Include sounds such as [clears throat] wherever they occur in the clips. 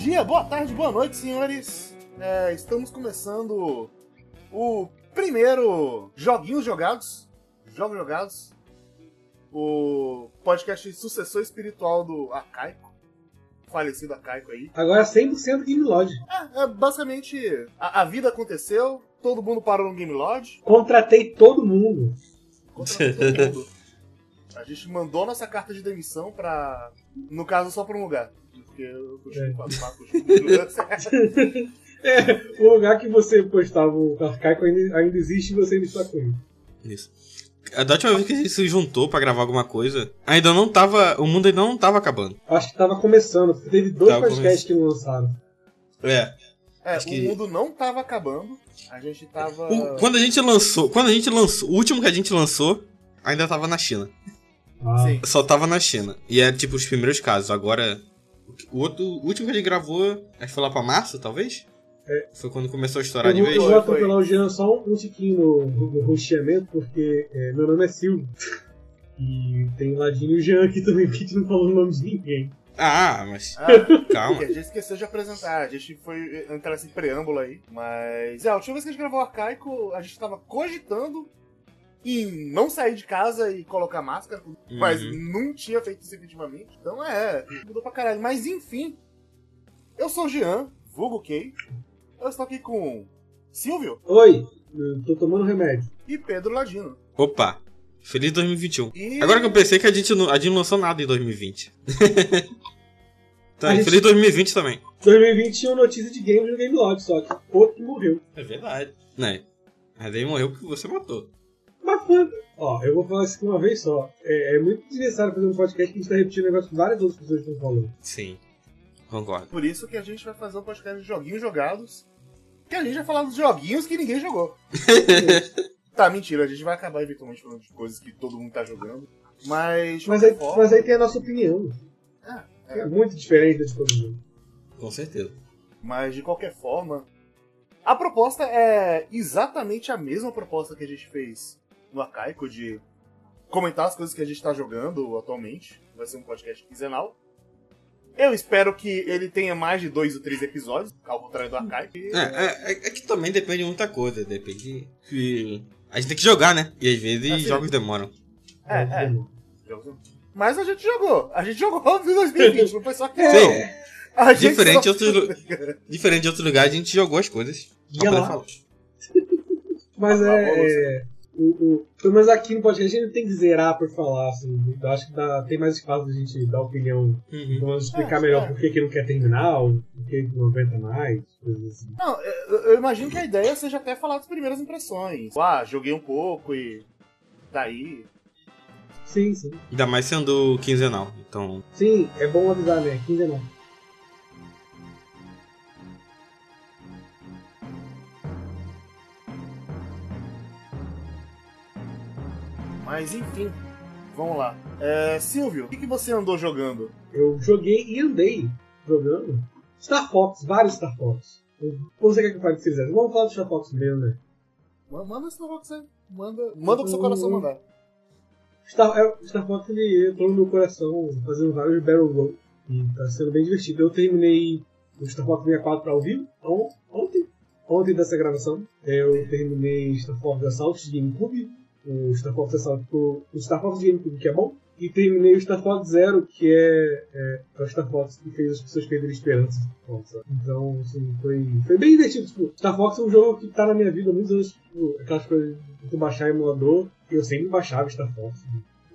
dia, boa tarde, boa noite, senhores. É, estamos começando o primeiro Joguinhos Jogados. Jogos Jogados. O podcast sucessor espiritual do Arcaico. Falecido Arcaico aí. Agora 100% Game Lodge. É, é basicamente, a, a vida aconteceu, todo mundo parou no Game Lodge. Contratei todo mundo. Contratou todo [laughs] mundo. A gente mandou nossa carta de demissão pra. No caso, só pra um lugar. Porque eu continuo É. com a- [laughs] É, o lugar que você postava o Arcaico ainda, ainda existe e você ainda está com ele. Isso. A da última vez que a gente se juntou pra gravar alguma coisa, ainda não tava. O mundo ainda não tava acabando. Acho que tava começando, porque teve dois Tava podcasts que lançaram. É. É, Acho o que- mundo não tava acabando. A gente tava. O- quando a gente lançou. Quando a gente lançou. O último que a gente lançou ainda tava na China. Ah, Sim. Só tava na China. E é tipo os primeiros casos. Agora. O outro. O último que a gente gravou. Acho que foi lá pra março, talvez? É. Foi quando começou a estourar Eu de vez. eu vou atropelar o Jean só um, tiquinho no, no, no rosteamento, porque é, meu nome é Silvio. [laughs] E tem o Ladinho e o Jean aqui também, porque a gente não falou o nome de ninguém. Ah, mas. Ah, [laughs] Calma. a gente esqueceu de apresentar. A gente foi entrar nesse preâmbulo aí. Mas. É, a última vez que a gente gravou o Arcaico, a gente tava cogitando em não sair de casa e colocar máscara. Mas Uhum. não tinha feito isso efetivamente. Então é, mudou pra caralho. Mas enfim. Eu sou o Jean, vulgo Kay. Eu estou aqui com Silvio Oi, eu tô tomando remédio. e Pedro Ladino. Opa. Feliz 2021. E Agora que eu pensei que a gente não, a gente não lançou nada em 2020. [laughs] tá, A e gente- feliz 2020 também. 2020 tinha uma notícia de games no Game Lodge, só que outro morreu. É verdade. Né? Mas aí morreu porque você matou. Mas foi. Ó, eu vou falar isso aqui uma vez só. É, é muito desnecessário fazer um podcast que a gente tá repetindo um negócio que várias outras pessoas estão falando. Sim. Concordo. por isso que a gente vai fazer um podcast de joguinhos jogados. Que a gente vai falar dos joguinhos que ninguém jogou. [laughs] tá, mentira, a gente vai acabar eventualmente falando de coisas que todo mundo tá jogando. Mas. Mas aí, forma- mas aí tem a nossa opinião. Ah, É muito diferente da de todo mundo. Com certeza. Mas de qualquer forma, a proposta é exatamente a mesma proposta que a gente fez no Arcaico de comentar as coisas que a gente tá jogando atualmente. Vai ser um podcast quinzenal. Eu espero que ele tenha mais de dois ou três episódios, ao contrário do Arcaico. E- É, é, é- é que também depende de muita coisa. Depende que. A gente tem que jogar, né? E às vezes Assim. jogos demoram. É, é. Mas a gente jogou. A gente jogou [laughs] em 2020, não foi só que Sim. A gente Diferente só- de outros [laughs] Diferente de outros lugares, a gente jogou as coisas. Lá. falar. Mas Ah, é. O, o, pelo menos aqui no podcast a gente tem que zerar por falar, assim. Eu acho que dá, tem mais espaço da gente dar opinião. Uhum. Vamos explicar É, melhor é. por que, que não quer terminar, por que que não aguenta mais, coisas assim. Não, eu, eu imagino que a ideia seja até falar das primeiras impressões. Ah, joguei um pouco e. Daí. Sim, sim. Ainda mais sendo quinzenal. Então. Sim, é bom avisar, né? 15 Mas enfim, vamos lá. É, Silvio, o que, que você andou jogando? Eu joguei e andei jogando Star Fox, vários Star Fox. Você quer que eu fale de Series Vamos falar do Star Fox mesmo, né? Ma- Manda esse negócio aí. Manda, manda o que seu coração mandar. Star, é, Star Fox ele entrou no meu coração fazendo vários Battle Roll e tá sendo bem divertido. Eu terminei o Star Fox 64 ao vivo on- ontem, ontem dessa gravação. Eu terminei Star Fox Assault de GameCube, o Star Fox Assault, o, o Star Fox GameCube que é bom, e terminei o Star Fox Zero, que é, é, é o Star Fox que fez as pessoas perderem esperança. Então, assim, foi, foi bem divertido. Tipo, Star Fox é um jogo que tá na minha vida há muitos anos, tipo, aquelas coisas de tu baixar emulador, e eu sempre baixava Star Fox.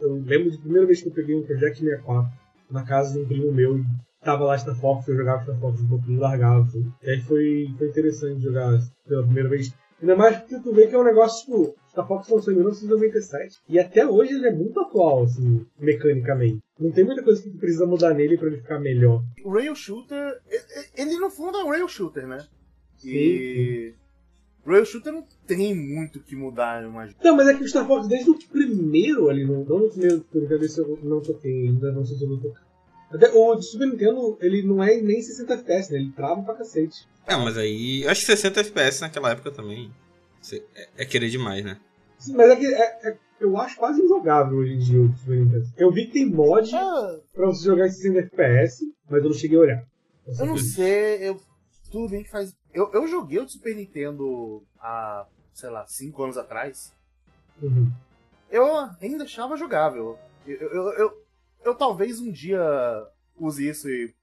Eu lembro de primeira vez que eu peguei um Project 64 na casa de um primo meu e tava lá Star Fox, eu jogava Star Fox um pouquinho largado. Assim. E aí foi, foi interessante jogar pela primeira vez. Ainda mais porque tu vê que é um negócio, tipo, Star Fox lançou em 1997 e até hoje ele é muito atual, assim, mecanicamente. Não tem muita coisa que tu precisa mudar nele pra ele ficar melhor. O Rail Shooter, ele no fundo é um Rail Shooter, né? E. Rail Shooter não tem muito o que mudar, eu imagino. Não, mas é que o Star Fox, desde o primeiro ali, no, não no primeiro, porque eu não toquei, ainda não sei se eu vou tocar. Até o de Super Nintendo, ele não é nem 60 FPS, né? Ele trava pra cacete. É, mas aí. eu Acho que 60 FPS naquela época também. É, é querer demais, né? Sim, mas é que é- é- eu acho quase injogável hoje em dia o Super Nintendo. Eu vi que tem mod Ah, pra você jogar em 60 FPS, mas eu não cheguei a olhar. Eu não sei, eu. Tudo bem que faz. Eu, eu joguei o Super Nintendo há, sei lá, 5 anos atrás. Uhum. Eu ainda achava jogável. Eu, eu, eu, eu, talvez um dia use isso e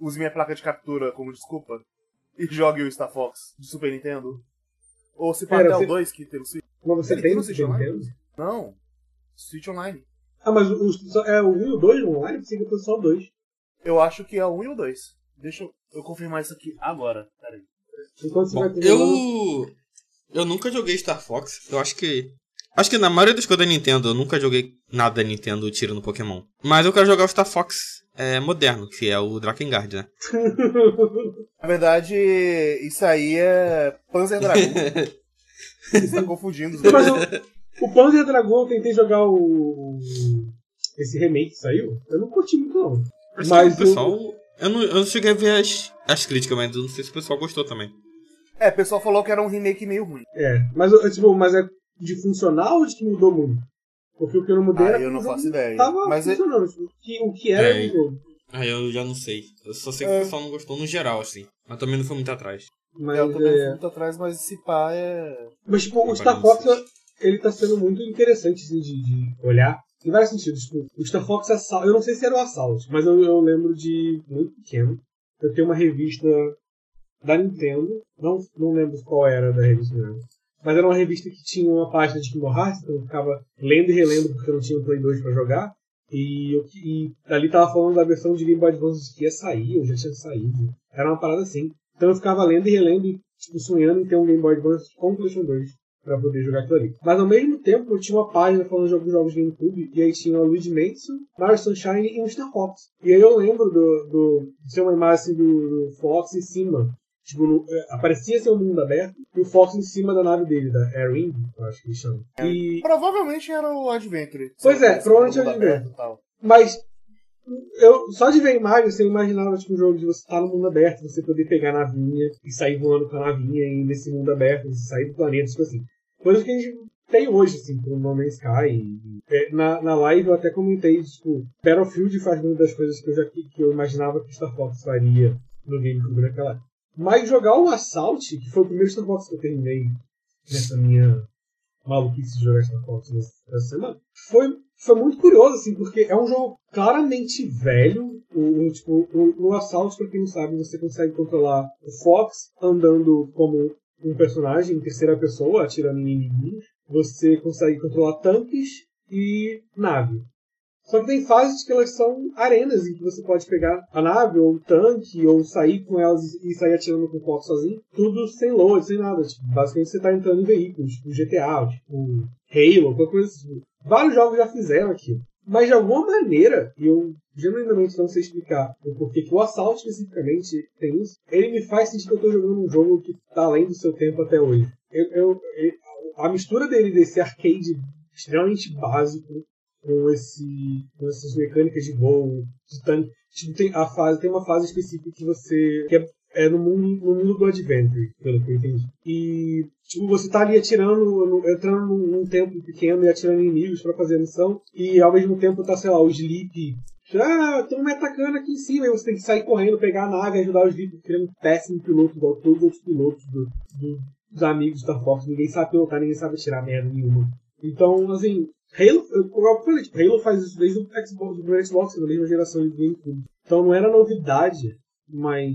use minha placa de captura como desculpa e [laughs] jogue o Star Fox de Super Nintendo. Ou se for até você- o 2 que tem o Switch. Mas você Ele tem tem no no Switch Online? Nintendo? Não. Switch Online. Ah, mas o, o- é o 1 e o 2 no online? Pensei que fosse só o 2. Eu acho que é o 1 e o 2. Deixa eu, eu confirmar isso aqui agora. Pera aí. Enquanto você Bom, vai eu. Eu nunca joguei Star Fox. Eu acho que. Acho que na maioria das coisas da Nintendo, eu nunca joguei nada da Nintendo tirando Pokémon. Mas eu quero jogar o Star Fox é, moderno, que é o Drakengard, né? [laughs] Na verdade, isso aí é Panzer Dragon. [laughs] Você está confundindo os Não, mas dois. o, o Panzer Dragon eu tentei jogar o. Esse remake que saiu. Eu não curti muito, não. Mas Mas o pessoal. Eu não, eu não cheguei a ver as, as críticas, mas eu não sei se o pessoal gostou também. É, o pessoal falou que era um remake meio ruim. É. Mas, tipo, mas é de funcional ou de que mudou muito? Porque o que eu não mudei Ah, era eu não faço ideia. Tava Mas é- funcionando. tipo, o que, o que era É, jogo. Aí eu já não sei. Eu só sei que É. o pessoal não gostou no geral, assim. Mas também não foi muito atrás. Mas, eu também é, fui muito atrás, mas esse pá é. mas tipo, o Star Fox, ele tá sendo muito interessante, assim, de, de olhar. Em vários sentidos. Tipo, o Star Fox Assault, eu não sei se era o Assault, mas eu, eu lembro de, muito pequeno, eu tenho uma revista da Nintendo, não, não lembro qual era da revista mesmo. Mas era uma revista que tinha uma página de Kingdom Hearts, então eu ficava lendo e relendo porque eu não tinha um Play 2 pra jogar. E, eu, e ali tava falando da versão de Game Boy Advance que ia sair, ou já tinha saído. Era uma parada assim. Então eu ficava lendo e relendo, tipo, sonhando em ter um Game Boy Advance com o PlayStation 2 pra poder jogar aquilo ali. Mas ao mesmo tempo eu tinha uma página falando de alguns jogos de GameCube, e aí tinha o Luigi Mansion, Mario Sunshine e o Star Fox. E aí eu lembro do, do, de ser uma imagem assim, do, do Fox em cima. Tipo, no- é, aparecia ser um mundo aberto, e o Fox em cima da nave dele, da Air Wing, eu acho que eles chamam. E, Provavelmente era o Adventure. Pois é, provavelmente é o Adventure. aberto tal. Mas eu só de ver imagem, você imaginava tipo, um jogo de você estar no mundo aberto, você poder pegar a navinha e sair voando com a navinha e ir nesse mundo aberto, você sair do planeta, tipo assim. Coisa que a gente tem hoje, assim, com o No Man's Sky. E, é, na, na live eu até comentei, tipo, Battlefield faz uma das coisas que eu, já, que eu imaginava que o Star Fox faria no GameCube naquela época. Mas jogar o Assault, que foi o primeiro Star Fox que eu terminei nessa minha maluquice de jogar Star Fox nessa nessa semana, foi, foi muito curioso, assim, porque é um jogo claramente velho. O, o, tipo, o, o Assault, pra quem não sabe, você consegue controlar o Fox andando como um personagem em terceira pessoa, atirando em inimigos. Você consegue controlar tanques e nave. Só que tem fases que elas são arenas em que você pode pegar a nave ou o tanque ou sair com elas e sair atirando com o Fox sozinho. Tudo sem load, sem nada. Tipo, basicamente você tá entrando em veículos, tipo GTA, tipo Halo, qualquer coisa assim. Vários jogos já fizeram aqui. Mas de alguma maneira, e eu genuinamente não sei explicar o porquê que o Assault especificamente tem isso, ele me faz sentir que eu tô jogando um jogo que tá além do seu tempo até hoje. Eu, eu- eu- a mistura dele desse arcade extremamente básico com, esse, com essas mecânicas de voo, de tanque. Tipo, tem, a fase, tem uma fase específica que você. que é, é no, mundo, no mundo do Adventure, pelo que eu entendi. E tipo, você tá ali atirando, entrando num, tempo pequeno e atirando em inimigos pra fazer a missão, e ao mesmo tempo tá, sei lá, o Sleep. Ah, estão me atacando aqui em cima, e você tem que sair correndo, pegar a nave ajudar o Sleep, porque ele é um péssimo piloto, igual todos os outros pilotos do, do- dos amigos da Fox. Ninguém sabe pilotar, ninguém sabe tirar merda nenhuma. Então, assim, Halo, eu, como eu falei, tipo, Halo faz isso desde o Xbox, do primeiro Xbox, na mesma geração de GameCube. Então não era novidade, mas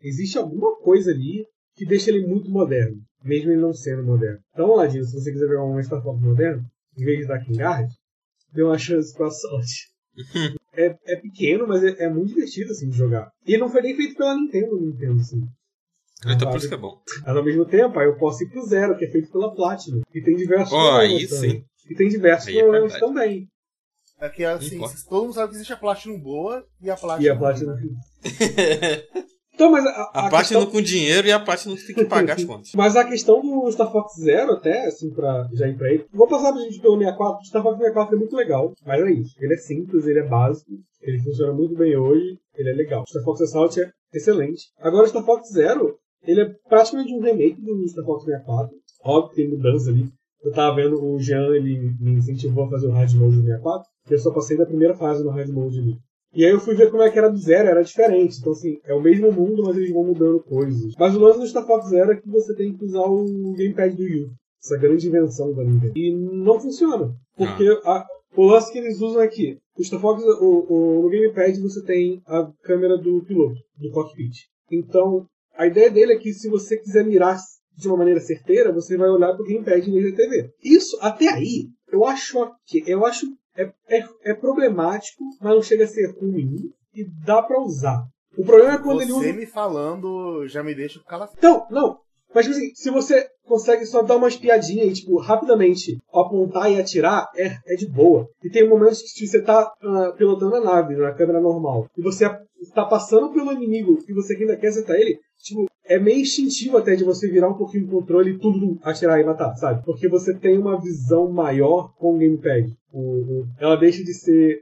existe alguma coisa ali que deixa ele muito moderno, mesmo ele não sendo moderno. Então, Ladino, se você quiser ver um Star Fox moderno, em vez de dar Kingard, dê uma chance pra sorte. [laughs] é, é pequeno, mas é, é muito divertido assim de jogar. E não foi nem feito pela Nintendo, Nintendo, assim. Então por isso que é bom. Mas ao mesmo tempo, aí eu posso ir pro Zero, que é feito pela Platinum. E tem diversos Ó, aí problemas também. sim. E tem diversos Aí é problemas verdade. também. É que assim, todo mundo sabe que existe a Platinum boa e a Platinum. E a Platinum. então, mas a, A, a Platinum questão, com dinheiro e a Platinum que tem que pagar as contas. [laughs] mas a questão do Star Fox Zero, até, assim, pra já ir pra ele. Vou passar pra gente pelo 64. O Star Fox 64 é muito legal, mas é isso. Ele é simples, ele é básico, ele funciona muito bem hoje, ele é legal. O Star Fox Assault é excelente. Agora, o Star Fox Zero, ele é praticamente um remake do Star Fox 64. Óbvio que tem mudança ali. Eu tava vendo o Jean, ele me incentivou a fazer o Hard Mode do 64. Eu só passei da primeira fase no Hard Mode ali. E aí eu fui ver como é que era do zero, era diferente. Então, assim, é o mesmo mundo, mas eles vão mudando coisas. Mas o lance do Star Fox Zero é que você tem que usar o gamepad do Wii Essa grande invenção da Nintendo. E não funciona. Porque a, o lance que eles usam aqui, o Star Fox, o, o, no gamepad você tem a câmera do piloto, do cockpit. Então, a ideia dele é que se você quiser mirar de uma maneira certeira, você vai olhar para o gamepad em vez da TV. Isso, até aí, eu acho que eu acho é, é, é, problemático, mas não chega a ser ruim e dá para usar. O problema é quando você ele usa. Você me falando já me deixa calafrio. Então, não. Mas, tipo assim, se você consegue só dar umas piadinhas e, tipo, rapidamente apontar e atirar, é, é de boa. E tem momentos que você tá uh, pilotando a nave na câmera normal e você tá passando pelo inimigo e você ainda quer acertar ele, tipo, é meio instintivo até de você virar um pouquinho o controle e tudo atirar e matar, sabe? Porque você tem uma visão maior com o gamepad. O, ela deixa de ser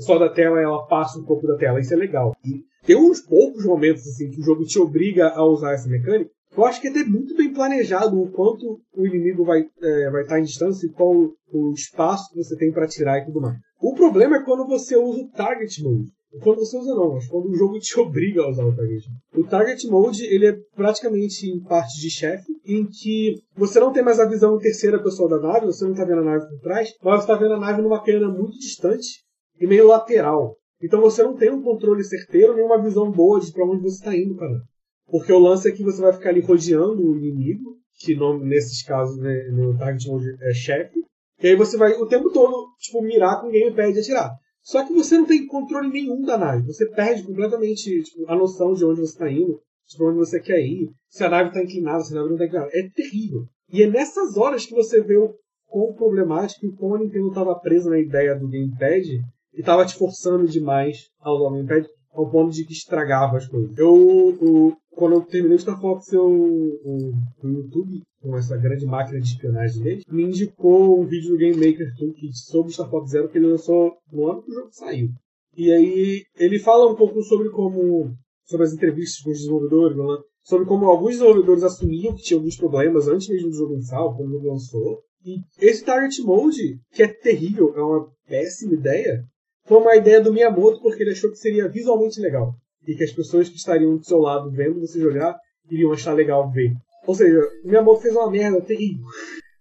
só da tela, ela passa um pouco da tela. Isso é legal. E tem uns poucos momentos assim que o jogo te obriga a usar essa mecânica. Eu acho que é até muito bem planejado o quanto o inimigo vai é, vai estar em distância e qual o espaço que você tem para atirar e tudo mais. O problema é quando você usa o Target Mode. Quando você usa não, mas quando o jogo te [laughs] obriga a usar o Target. O Target Mode ele é praticamente em parte de chefe, em que você não tem mais a visão terceira pessoa da nave, você não está vendo a nave por trás, mas você está vendo a nave numa câmera muito distante e meio lateral. Então você não tem um controle certeiro nem uma visão boa de para onde você está indo, cara. Porque o lance é que você vai ficar ali rodeando o inimigo, que no, nesses casos né, no Target Mode é chefe, e aí você vai o tempo todo tipo, mirar com o gamepad e atirar. Só que você não tem controle nenhum da nave. Você perde completamente tipo, a noção de onde você está indo, de onde você quer ir, se a nave está inclinada, se a nave não está inclinada. É terrível. E é nessas horas que você vê o quão problemático e como a Nintendo estava presa na ideia do gamepad e estava te forçando demais a usar o gamepad ao ponto de que estragava as coisas. Eu, quando eu terminei o Star Fox, eu, o, o YouTube, com essa grande máquina de espionagem dele, me indicou um vídeo do Game Maker Toolkit sobre Star Fox Zero que ele lançou no ano que o jogo saiu. E aí ele fala um pouco sobre como sobre as entrevistas com os desenvolvedores, né? sobre como alguns desenvolvedores assumiam que tinham alguns problemas antes mesmo do jogo lançar, quando o jogo lançou. E esse Target Mode, que é terrível, é uma péssima ideia, foi uma ideia do Miyamoto porque ele achou que seria visualmente legal. E que as pessoas que estariam do seu lado vendo você jogar iriam achar legal ver. Ou seja, o Miyamoto fez uma merda terrível.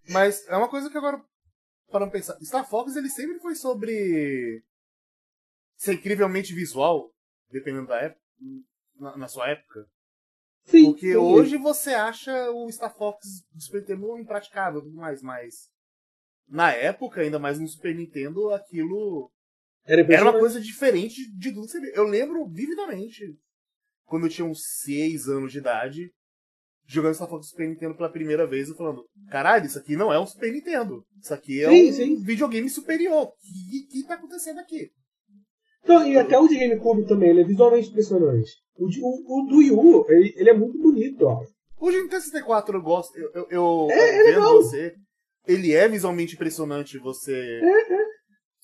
Mas é uma coisa que agora, para pensar, Star Fox ele sempre foi sobre ser incrivelmente visual, dependendo da época, na, na sua época. Sim, Porque sim. hoje você acha o Star Fox do Super Nintendo impraticável e tudo mais, mas na época, ainda mais no Super Nintendo, aquilo Era, era uma coisa diferente de tudo que você vê. Eu lembro vividamente, quando eu tinha uns 6 anos de idade, jogando Star Fox Super Nintendo pela primeira vez e falando: caralho, isso aqui não é um Super Nintendo. Isso aqui é Sim, um sim. videogame superior. O que, que tá acontecendo aqui? Não, e até o de GameCube também, ele é visualmente impressionante. O, de- o, o do Wii U, ele, ele é muito bonito, ó. O Nintendo 64 eu gosto. Eu, eu, eu É, é legal. você. Ele é visualmente impressionante. Você. É,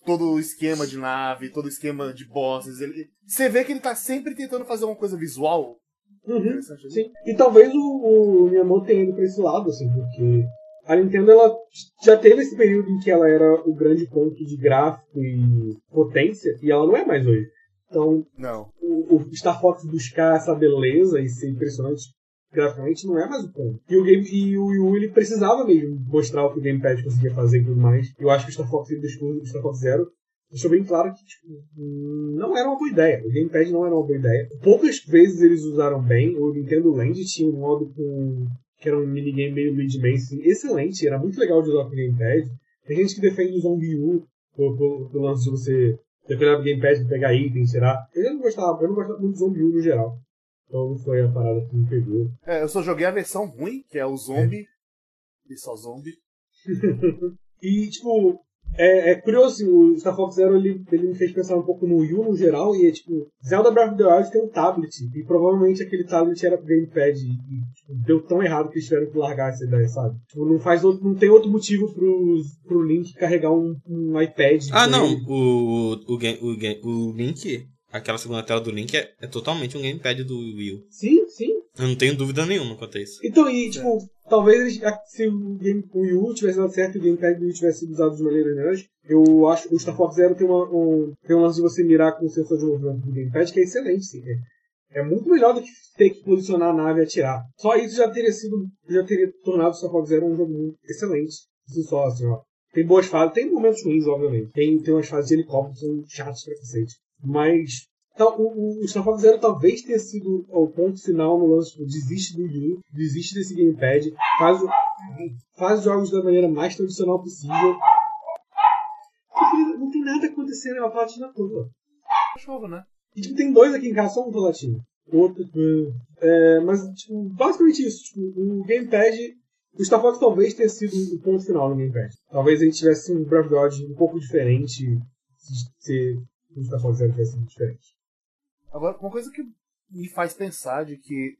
Todo o esquema de nave, todo o esquema de bosses. Ele, você vê que ele tá sempre tentando fazer uma coisa visual. Uhum, Interessante. sim. E talvez o, o Miyamoto tenha ido pra esse lado, assim, porque a Nintendo ela já teve esse período em que ela era o grande ponto de gráfico e potência, e ela não é mais hoje. Então, Não. o, o Star Fox buscar essa beleza e ser impressionante graficamente não é mais o ponto. E o, game, e o Wii U ele precisava mesmo mostrar o que o Gamepad conseguia fazer e tudo mais. Eu acho que o Star Fox, ele deixou, o Star Fox Zero deixou bem claro que tipo, não era uma boa ideia. O Gamepad não era uma boa ideia. Poucas vezes eles usaram bem. O Nintendo Land tinha um modo com que era um minigame meio Luigi assim, excelente, era muito legal de usar com o Gamepad. Tem gente que defende o Zombie U do, do, do lance de você depender do Gamepad pegar itens, tirar. Eu não gostava, eu não gostava muito do Zombie U no geral. Então foi a parada que me pegou. É, eu só joguei a versão ruim, que é o zombie. E só zombie. [laughs] E, tipo, é, é curioso, assim, o Star Fox Zero ele, ele me fez pensar um pouco no Wii U no geral, e é tipo, Zelda Breath of the Wild tem um tablet, e provavelmente aquele tablet era pro Gamepad, e, e, tipo, deu tão errado que eles tiveram que largar essa ideia, sabe? Tipo, não, faz outro, não tem outro motivo pro, pro Link carregar um, um iPad. Ah, com não. O, o, o, game, o Link, aquela segunda tela do Link é, é totalmente um gamepad do Wii U. Sim, sim. Eu não tenho dúvida nenhuma quanto a isso. Então, e, tipo, talvez eles- a- se o, game, o Wii U tivesse dado certo e o Gamepad do Wii tivesse sido usado de maneira melhores, eu acho que o Star Fox Zero tem, uma, um, tem um lance de você mirar com o sensor de movimento do Gamepad que é excelente, sim. É, é muito melhor do que ter que posicionar a nave e atirar. Só isso já teria sido, já teria tornado o Star Fox Zero um jogo excelente. Assim só, assim, ó. Tem boas fases, tem momentos ruins, obviamente. Tem, tem umas fases de helicóptero que são chatas pra cacete. Mas o, o Fox Zero talvez tenha sido o ponto final no lance, tipo, desiste do Wii, U, desiste desse gamepad, faz, faz os jogos da maneira mais tradicional possível. Não tem nada acontecendo, é uma platina toda. Cachorro, né? E tipo, tem dois aqui em casa, só um platina. Outro. É, mas, tipo, basicamente isso. Tipo, o gamepad. O Star Fox talvez tenha sido o ponto final no gamepad. Talvez a gente tivesse um Breath of Wild um pouco diferente se, se o Star Fox Zero tivesse sido diferente. Agora, uma coisa que me faz pensar de que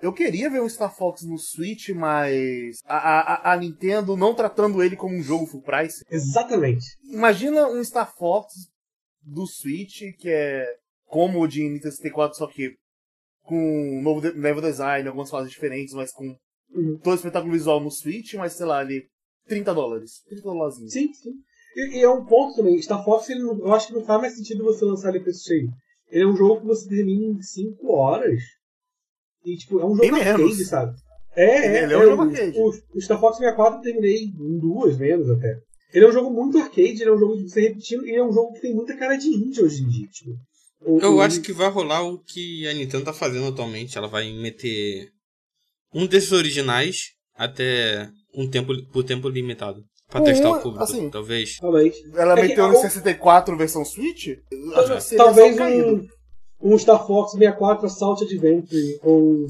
eu queria ver um Star Fox no Switch, mas a, a, a Nintendo não tratando ele como um jogo full price. Exatamente. Imagina um Star Fox do Switch que é como o de Nintendo 64, só que com um novo de- level design, algumas fases diferentes, mas com Uhum. todo o espetáculo visual no Switch, mas sei lá, ali 30 dólares. 30 dólares. Sim, sim. E, e é um ponto também. Star Fox, ele não- eu acho que não faz mais sentido você lançar ele preço cheio. Ele é um jogo que você termina em 5 horas. E, tipo, é um jogo Bem arcade, menos. sabe? É, é. Ele é um jogo arcade. O, o Star Fox 64 eu terminei em duas, menos até. Ele é um jogo muito arcade, ele é um jogo de você repetindo, e é um jogo que tem muita cara de indie hoje em dia. Tipo, O- Eu o- acho que vai rolar o que a Nintendo tá fazendo atualmente. Ela vai meter um desses originais até um tempo por tempo limitado. Pra testar o público, assim, talvez. Talvez. Ela É meteu no 64 versão Switch? Eu seria Talvez um, um Star Fox 64 Assault Adventure ou.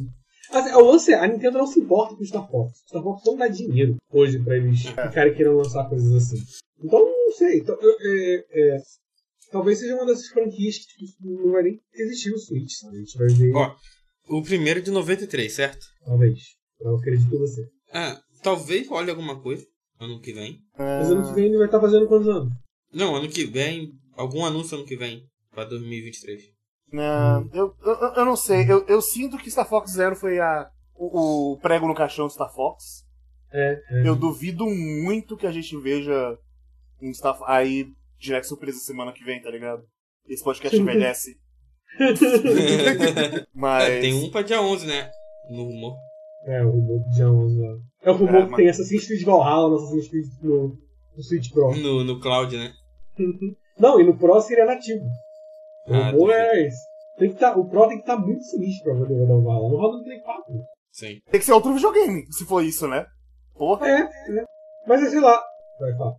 Assim, o lance é, a Nintendo não se importa com o Star Fox. O Star Fox não dá dinheiro hoje pra eles ficarem querendo lançar coisas assim. Então, não sei. Então, eu- é, é, talvez seja uma dessas franquias que tipo, não vai nem existir no Switch, sabe? A gente vai ver. Ó, o primeiro é de 93, certo? Talvez. Eu acredito em você. É, talvez role alguma coisa ano que vem. Mas ano que vem ele vai estar fazendo quantos anos? Não, ano que vem, algum anúncio ano que vem, pra 2023. Não, eu, eu, eu não sei. Eu, eu sinto que Star Fox Zero foi a, o, o prego no caixão do Star Fox. É, é. Eu duvido muito que a gente veja um Star aí direct surpresa semana que vem, tá ligado? Esse podcast envelhece. [laughs] Mas. É, tem um pra dia 11, né? No rumor. É, o rumor de dia 11 lá. É o rumor É, que mas- tem Assassin's Creed Valhalla no Assassin's Creed no, no Switch Pro. No, no cloud, né? [laughs] Não, e no Pro seria nativo. O Ah, rumor é esse. Tem que tá, o Pro tem que estar muito sinistro pra poder rodar o Valhalla. Não roda no Play 4. Sim. Tem que ser outro videogame, se for isso, né? Porra. É, é. Mas sei lá. Vai falar.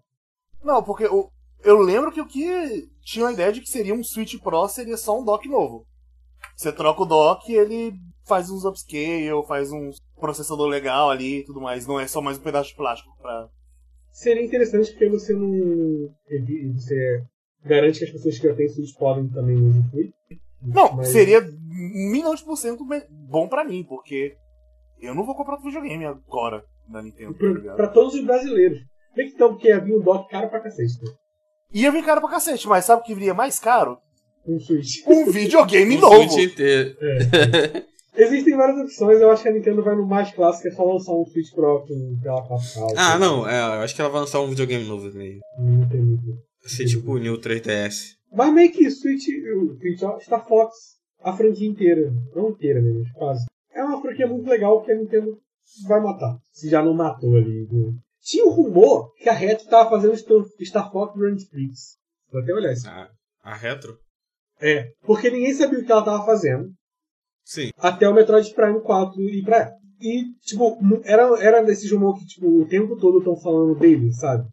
Não, porque o, eu lembro que o que tinha a ideia de que seria um Switch Pro seria só um dock novo. Você troca o dock e ele faz uns upscale, faz um processador legal ali e tudo mais. Não é só mais um pedaço de plástico pra. Seria interessante porque você não. Você garante que as pessoas que já têm Switch podem também usufruir. Não, Mas- seria um milhão de por cento bom pra mim, porque eu não vou comprar outro videogame agora da Nintendo, tá Pra, ligado? pra todos os brasileiros. Bem que então, porque havia um dock caro pra cacete. Né? Ia vir caro pra cacete, mas sabe o que viria mais caro? Um Switch. Um videogame O [laughs] novo. Switch inteiro. [laughs] Existem várias opções, eu acho que a Nintendo vai no mais clássico, é só lançar um Switch Pro com tela 4K. Ah, não, é, eu acho que ela vai lançar um videogame novo meio. Não tem muito. Vai ser tipo o New 3DS. Mas meio que Switch, o Switch Star Fox, a franquia inteira. Não inteira, né, mas quase. É uma franquia muito legal que a Nintendo vai matar. Se já não matou ali. né? Tinha um rumor que a Retro tava fazendo Star- Star Fox Grand Prix. Vou até olhar isso. A, a retro? É, porque ninguém sabia o que ela tava fazendo. Sim. até o Metroid Prime 4 ir pra ela. E, tipo, era, era desse rumor que, tipo, o tempo todo estão falando dele, sabe?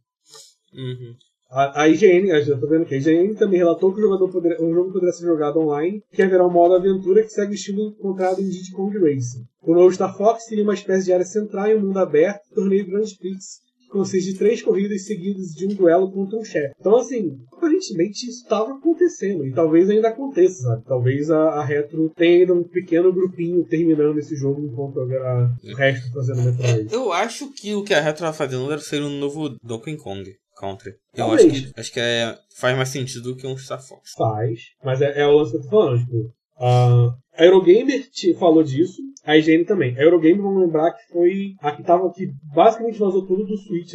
Uhum. A, a IGN, eu já tô vendo que a IGN também relatou que o, jogador poderia, o jogo poderia ser jogado online, que haverá um modo aventura que segue o estilo encontrado em Diddy Kong Racing. O novo Star Fox teria uma espécie de área central em um mundo aberto, torneio Grand Prix, consiste de três corridas seguidas de um duelo contra um chefe. Então, assim, aparentemente isso estava acontecendo, e talvez ainda aconteça, sabe? Talvez a, a Retro tenha ainda um pequeno grupinho terminando esse jogo enquanto a, o resto fazendo Metroid. Eu acho que o que a retro tá fazendo deve ser um novo Donkey Kong Country. Eu Talvez. acho que, acho que é, faz mais sentido do que um Star Fox. Faz, mas é, é o lance que eu tô falando, tipo. A Eurogamer te falou disso, a IGN também. A Eurogamer, vamos lembrar que foi a que tava que basicamente vazou tudo do Switch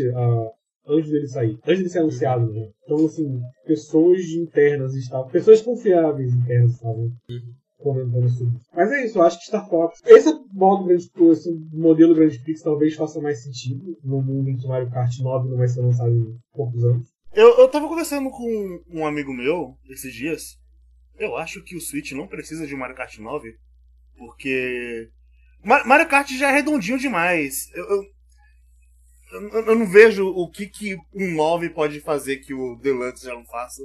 antes dele sair. Antes dele ser anunciado, né? Então, assim, pessoas internas estavam. Pessoas confiáveis internas estavam. Comentando sobre isso. Mas é isso, eu acho que Star Fox. Esse modo grande, esse modelo Grande Prix talvez faça mais sentido no mundo em que Mario Kart 9 não vai ser lançado em poucos anos. Eu, eu tava conversando com um amigo meu esses dias. Eu acho que o Switch não precisa de Mario Kart 9. Porque. Ma- Mario Kart já é redondinho demais. Eu, eu, eu- não vejo o que, que um 9 pode fazer que o Deluxe já não faça.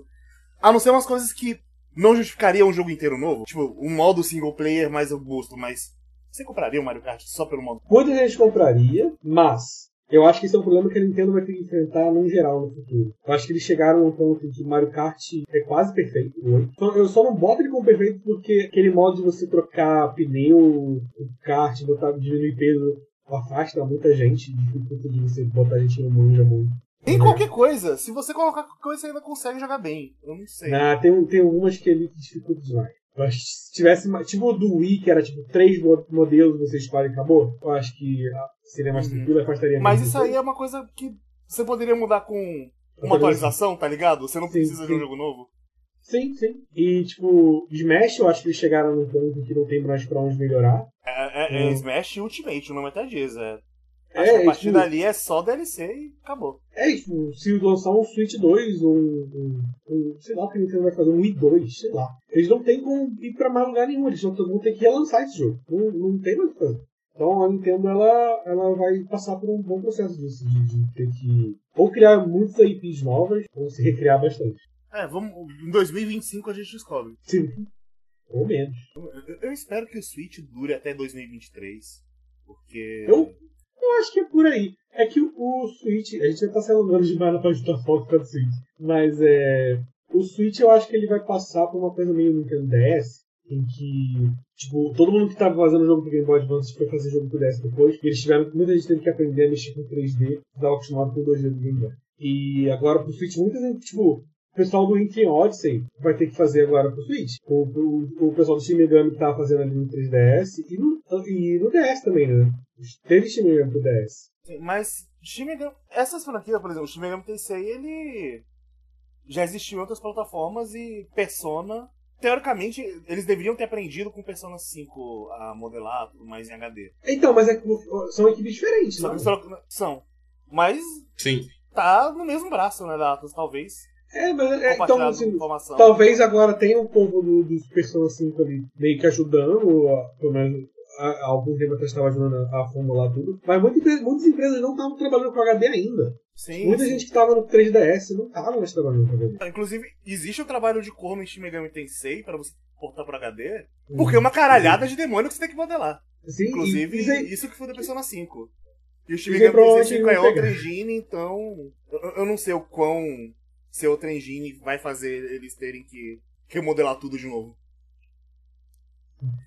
A não ser umas coisas que não justificariam um jogo inteiro novo. Tipo, um modo single player mais robusto, mas. Você compraria o Mario Kart só pelo modo? Muita gente compraria, mas eu acho que esse é um problema que a Nintendo vai ter que enfrentar num geral no futuro. Eu acho que eles chegaram a um ponto em que Mario Kart é quase perfeito. Então, Eu só não boto ele como perfeito porque aquele modo de você trocar pneu, o kart, botar, diminuir peso, afasta muita gente, dificulta de você botar gente no manja muito. Em qualquer coisa. Se você colocar qualquer coisa, você ainda consegue jogar bem. Eu não sei. Ah, tem, tem algumas que ele dificulta demais. Eu acho que se tivesse mais- tipo o do Wii, que era tipo três mo- modelos, você escolhe e acabou, eu acho que seria mais Uhum. tranquilo, afastaria Mas isso aí é uma coisa que você poderia mudar com uma Atualização. tá ligado? Você não Sim, precisa de um sim. jogo novo. Sim, sim. E, tipo, Smash, eu acho que eles chegaram num ponto que não tem mais pra onde melhorar. É, é- é. Smash Ultimate, o nome até diz. É. É, a é, partir tipo- dali é só DLC e acabou. É, tipo, se lançar um Switch 2 ou um, um, um- sei lá o que a Nintendo vai fazer, um Wii 2, sei lá. Eles não tem como ir pra mais lugar nenhum, eles vão, ter que relançar esse jogo. Não, não tem mais o que fazer. Então a Nintendo, ela, ela vai passar por um bom processo disso, de, de ter que ou criar muitas IPs novas, ou se recriar bastante. É, vamos. Em 2025 a gente descobre. Sim. Ou menos. Eu, eu espero que o Switch dure até 2023. Porque. Eu, eu acho que é por aí. É que o, o Switch, a gente já tá se alongando demais na parte da foto para Switch, mas é. O Switch eu acho que ele vai passar por uma coisa meio Nintendo DS, em que, tipo, todo mundo que tava fazendo jogo pro Game Boy Advance foi fazer jogo pro DS depois, e eles tiveram, muita gente teve que aprender a mexer com 3D, estava acostumado com 2D do Game Boy. E agora pro Switch, muita gente, tipo, o pessoal do Infinite Odyssey vai ter que fazer agora pro Switch. O, o, o pessoal do Shin Megami que tava fazendo ali no 3DS e no, e no DS também, né? Teve Shin Megami pro DS. Mas Shin Megami, essas franquias, por exemplo, o Shin Megami Tensei, ele já existiu em outras plataformas e Persona, teoricamente, eles deveriam ter aprendido com Persona 5 a modelar tudo mais em HD. Então, mas é que são equipes diferentes, né? são. Mas Sim. tá no mesmo braço, né, da Atlas, talvez. É, mas é, então, assim, informação. talvez agora tenha um povo do, dos Persona 5 ali meio que ajudando, ó, pelo menos há algum tempo atrás estava ajudando a, formular tudo. Mas muita empresa- muitas empresas não estavam trabalhando com HD ainda. Sim, Muita sim. gente que estava no 3DS não estava mais trabalhando com HD. Inclusive, existe o trabalho de corno em Shin Megami Tensei pra você portar pro HD, porque é uma caralhada de demônio que você tem que modelar. Sim, Inclusive, e, isso aí- isso que foi da Persona 5. E o Shin aí Megami Tensei 5 é outra engine, então. Eu, eu não sei o quão ser outra engine vai fazer eles terem que remodelar tudo de novo.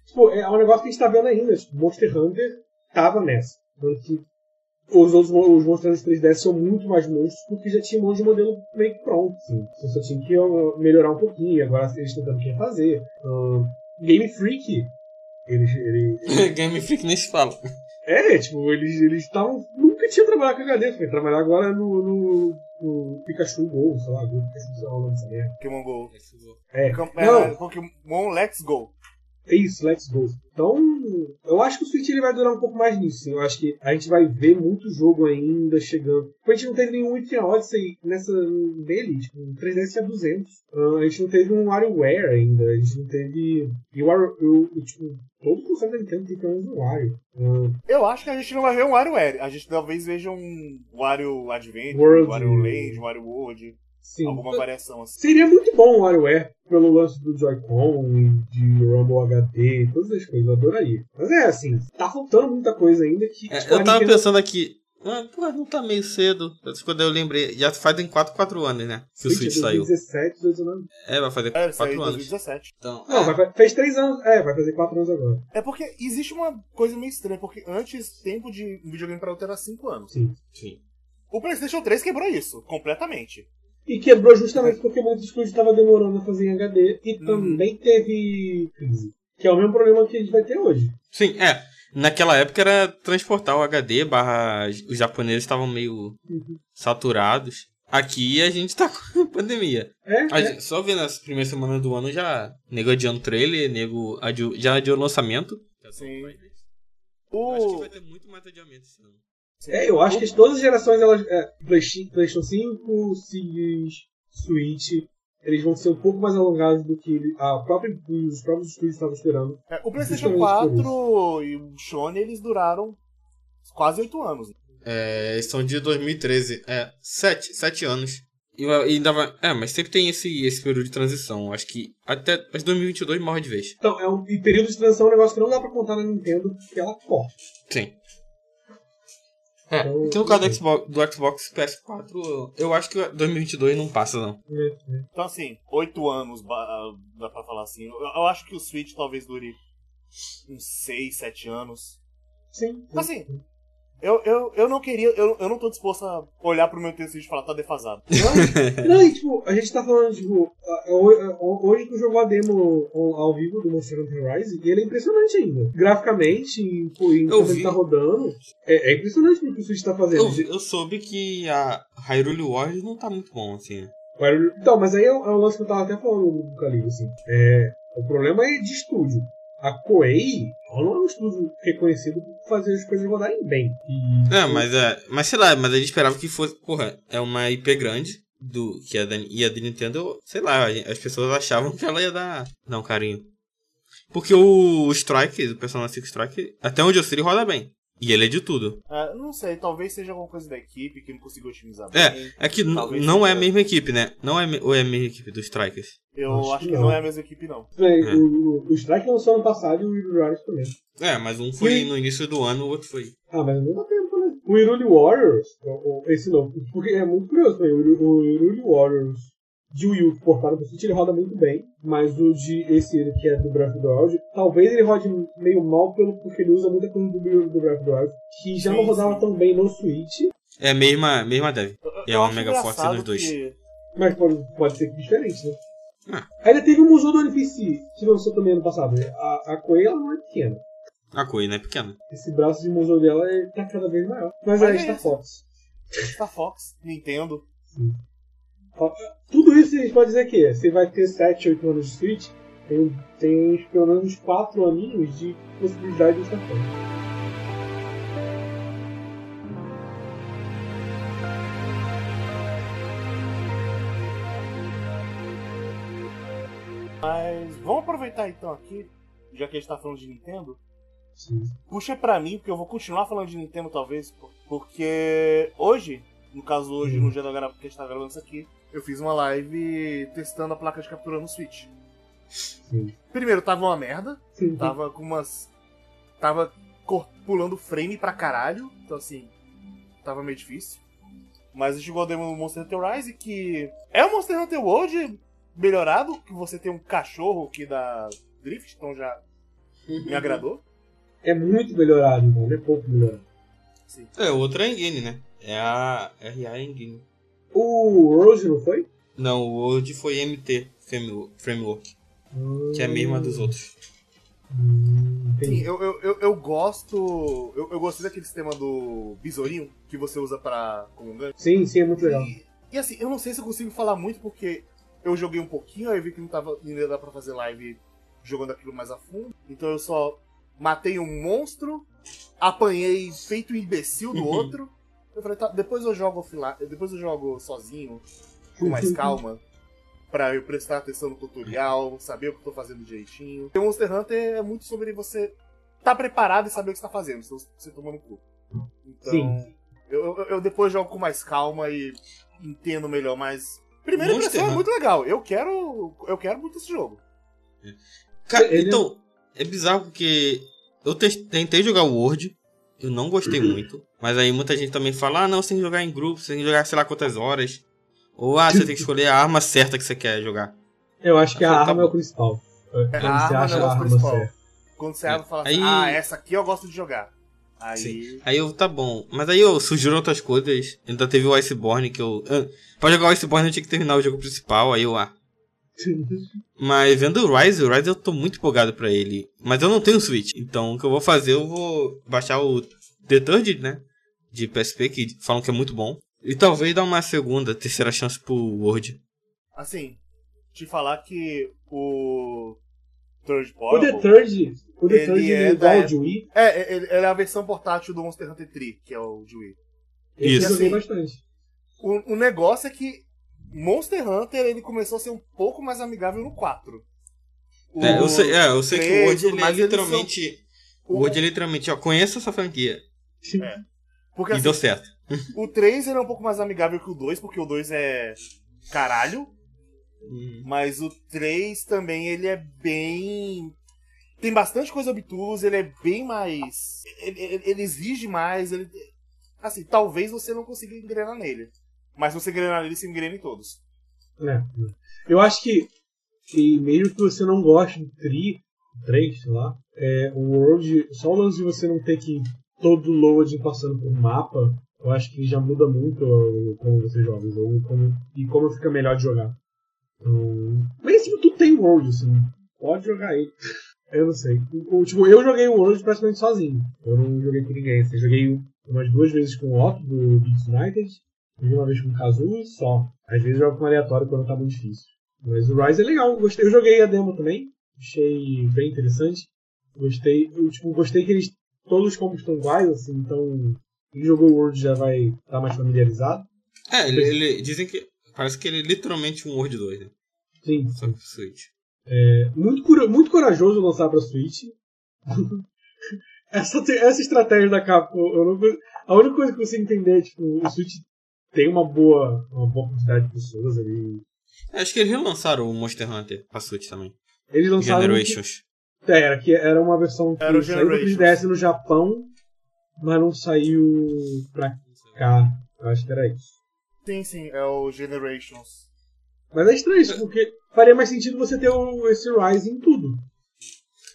Tipo, é um negócio que a gente tá vendo ainda. Tipo, Monster Hunter tava nessa. Tanto que os outros os Monster Hunter 3DS são muito mais monstros porque já tinha um monte de modelo meio que pronto. Assim. Você só tinha que melhorar um pouquinho. Agora eles estão tentando refazer. Ahn, Game Freak, eles, eles, [laughs] Game Freak nem se fala. É, tipo, eles eles estavam. Nunca tinham trabalhado com HD, foi trabalhar agora no, no, no Pikachu Go, sei lá, Go Pikachu, o nome dessa merda. Pokémon Go. É, não, é, Pokémon Let's Go. É isso, let's go. Então, eu acho que o Switch ele vai durar um pouco mais nisso. sim. Eu acho que a gente vai ver muito jogo ainda chegando. A gente não teve nenhum Infinite Odyssey nessa dele. Tipo, o 3DS tinha 200. Ah, a gente não teve um WarioWare ainda. A gente não teve. E o tipo, todo console da Nintendo tem pelo menos um Wario. Ah, Eu acho que a gente não vai ver um WarioWare. A gente talvez veja um Wario Adventure, World. um Wario Land, um Wario World. Sim. Alguma variação assim. Seria muito bom o WarioWare pelo lance do Joy-Con e de Rumble HD, todas as coisas, eu adoraria. Mas é assim, tá faltando muita coisa ainda que. É, tipo, a eu tava Nintendo- pensando aqui. Ah, pô, não tá meio cedo. Quando eu lembrei, já fazem 4, 4 anos, né? Que o Switch saiu. 2017, 2019. É, vai fazer É, ele saiu 4 em anos. 2017. Então, Não, vai, fa- fez 3 anos. É, vai fazer 4 anos agora. É porque existe uma coisa meio estranha, porque antes, tempo de um videogame pra outro era 5 anos. Sim. sim. O PlayStation 3 quebrou isso, completamente. E quebrou justamente porque muito estúdio estava demorando a fazer em HD e Uhum. também teve crise. Que é o mesmo problema que a gente vai ter hoje. Sim, é. Naquela época era transportar o HD, barra. Os japoneses estavam meio saturados. Aqui a gente tá [laughs] com pandemia. É, A é. gente- só vendo as primeiras semanas do ano já. Nego adiando trailer, nego adiou- já adiou o lançamento. Sim. Acho que vai ter muito mais adiamento esse ano. É, eu acho que todas as gerações, elas, é, Playsta- PlayStation 5, Series, Switch, eles vão ser um pouco mais alongados do que a própria, os próprios estúdios estavam esperando. é, o PlayStation Justamente por 4 e o Sony, eles duraram quase 8 anos. É, eles são de 2013. É, sete, sete anos. E e ainda vai. É, mas sempre tem esse, esse período de transição. Acho que até mas 2022 morre de vez. Então, é um e período de transição é um negócio que não dá pra contar na Nintendo, porque ela corta. Sim. É, Então, então no caso do Xbox, do Xbox PS4, eu acho que 2022 não passa, não. Então, assim, 8 anos, dá pra falar assim. Eu, acho que o Switch talvez dure uns 6, 7 anos. Sim. Assim, eu, eu, eu não queria, eu, eu não tô disposto a olhar pro meu texto e falar, tá defasado. Não, [laughs] não, e, tipo, a gente tá falando, tipo, hoje tu jogou a demo ao vivo do Monster Hunter Rise e ele é impressionante ainda. Graficamente, e, pô, e Eu como ele tá rodando, é, é impressionante o que o Switch tá fazendo. Eu, eu soube que a Hyrule Warriors não tá muito bom, assim. Então, mas aí é um é um lance que eu tava até falando com o Calil, assim. É, o problema é de estúdio. A Koei, ela não é um estúdio reconhecido por fazer as coisas rodarem bem. E, É, mas é. Mas sei lá, mas a gente esperava que fosse. Porra, é uma IP grande. Do, que é da, e a da Nintendo, sei lá, as pessoas achavam que ela ia dar, dar um carinho. Porque o Strike, o Persona 5 Strike, até onde eu sei, ele roda bem. E ele é de tudo. É, não sei, talvez seja alguma coisa da equipe que não conseguiu otimizar É, bem. É que n- Talvez não é a seja- mesma equipe, né? Não é, ou é a mesma equipe dos Strikers. Eu Acho acho, que que não. não é a mesma equipe, não. Bem, É. o, o, o Strike lançou ano passado e o Hero Rise também. É, mas um foi E- no início do ano, o outro foi. Ah, mas não dá tempo, né? O Irule Warriors, esse não, porque é muito curioso também. O, Iru- o Irule Warriors de Wii U portado pro Switch ele roda muito bem, mas o de esse que é do Breath of the Wild, talvez ele rode meio mal pelo, porque ele usa muita coisa do, do Breath of the Wild, que já não Sim, rodava sim. tão bem no Switch, É a mesma, mesma dev. É uma Mega Force nos dois. que- mas pode, pode ser que diferente, né? Ah. Ainda teve o Museu do NPC, que lançou também ano passado. né? A, a Koei ela não é pequena. A coisa, né? Pequena. Esse braço de museu dela é, tá cada vez maior. Mas, Mas é é Star. Fox. Star Fox, Nintendo. Tudo isso a gente pode dizer que você vai ter 7, 8 anos de Switch, tem, tem pelo menos 4 aninhos de possibilidade de Fox. Mas vamos aproveitar então aqui, já que a gente tá falando de Nintendo. Sim. Puxa pra mim, porque eu vou continuar falando de Nintendo talvez, porque hoje, no caso hoje, Uhum. no dia da gra- que a gente tá gravando isso aqui, eu fiz uma live testando a placa de captura no Switch. Sim. Primeiro, tava uma merda, Sim. tava com umas... Tava cor- pulando frame pra caralho, então assim, tava meio difícil. Mas a gente jogou a demo do Monster Hunter Rise, que é o Monster Hunter World melhorado, que você tem um cachorro que dá drift, então já me agradou. É muito melhorado, não é pouco melhorado. Sim. É, outra é Engine, né? É a RA Engine. O Rose não foi? Não, o World foi MT Frame- Framework, que é a mesma dos outros. Hum, Sim, eu, eu, eu, eu gosto. Eu, eu gostei daquele sistema do besourinho que você usa pra como um gancho. Sim, sim, é muito legal. E, e assim, eu não sei se eu consigo falar muito porque eu joguei um pouquinho, aí vi que não tava ia dar pra fazer live jogando aquilo mais a fundo. Então eu só matei um monstro, apanhei feito um imbecil do Uhum. outro. Eu falei, tá, depois eu jogo offline, depois eu jogo sozinho, com mais [laughs] calma. Pra eu prestar atenção no tutorial, saber o que eu tô fazendo direitinho. O Monster Hunter é muito sobre você tá preparado e saber o que você tá fazendo, senão você toma no cu. Então, Sim. Eu, eu, eu depois jogo com mais calma e entendo melhor, mas. Primeira Monster impressão é muito legal. Eu quero. Eu quero muito esse jogo. Cara, Ele- então, é bizarro porque eu tentei jogar o Word, eu não gostei [clears throat] muito, mas aí muita gente também fala, ah não, você tem que jogar em grupo, você tem que jogar sei lá quantas horas, ou ah, você tem que escolher a arma certa que você quer jogar. Eu acho que a Tá arma bom. é o principal. Quando a você arma é o acha a negócio arma principal. Quando você abre e fala Aí- assim, ah, essa aqui eu gosto de jogar. Aí. Sim. Aí eu, tá bom, mas aí eu surgiram outras coisas, ainda teve o Iceborne que eu... ah, pra jogar o Iceborne eu tinha que terminar o jogo principal, aí eu, ah, [laughs] Mas vendo o Rise, o Rise eu tô muito empolgado pra ele. Mas eu não tenho Switch. Então o que eu vou fazer, eu vou baixar o The Third, né? De PSP, que falam que é muito bom. E talvez dar uma segunda, terceira chance pro Word. Assim, te falar que o Third O Portable... The Third, o The Ele Third é é da igual de Wii. É, ele ele é a versão portátil do Monster Hunter 3, que é o de Wii. Isso. eu joguei Assim, bastante. O, o negócio é que Monster Hunter ele começou a ser um pouco mais amigável no 4. O É, eu sei, é, eu sei que o Word ele é literalmente. são- O Word é literalmente, ó, conheça essa franquia. Porque e assim, deu certo. o 3 ele é um pouco mais amigável que o 2, porque o 2 é caralho. Mas o 3 também ele é bem. Tem bastante coisa obtusa, ele é bem mais. Ele, ele- ele exige mais. Ele... Assim, talvez você não consiga engrenar nele. Mas se você engrenar nele, você engrena em todos. É. Eu acho que, que mesmo que você não goste do Tri, 3, sei lá, é, o World, só o lance de você não ter que todo load passando por mapa, eu acho que já muda muito como você joga o jogo como- e como fica melhor de jogar. Então, mas em cima tu tem World, assim, pode jogar ele. [laughs] Eu não sei. Tipo, eu joguei o World praticamente sozinho. Eu não joguei com ninguém. Assim, eu joguei umas duas vezes com o Otto do Beats United, e uma vez com o Kazu e só. Às vezes eu jogo com aleatório quando tá muito difícil. Mas o Rise é legal, eu gostei. Eu joguei a demo também, achei bem interessante. Gostei, eu tipo, gostei que eles. Todos os combos estão iguais, assim, então. Quem jogou o World já vai estar mais familiarizado. É, ele, ele- dizem que. Parece que ele é literalmente um Word 2, né? Sim, Só que Switch. muito, cura- muito corajoso lançar pra Switch. [laughs] essa, essa estratégia da Capcom, eu não, a única coisa que eu consigo entender é tipo, o Switch tem uma boa, uma boa quantidade de pessoas ali. É, Acho que eles relançaram o Monster Hunter pra Switch também. Eles lançaram. Generations. É, era, que era uma versão que Era saiu pro Generations. 3DS no Japão, mas não saiu pra cá. Eu acho que era isso. Sim, sim, é o Generations. Mas é estranho isso, porque faria mais sentido você ter o, esse Rise em tudo.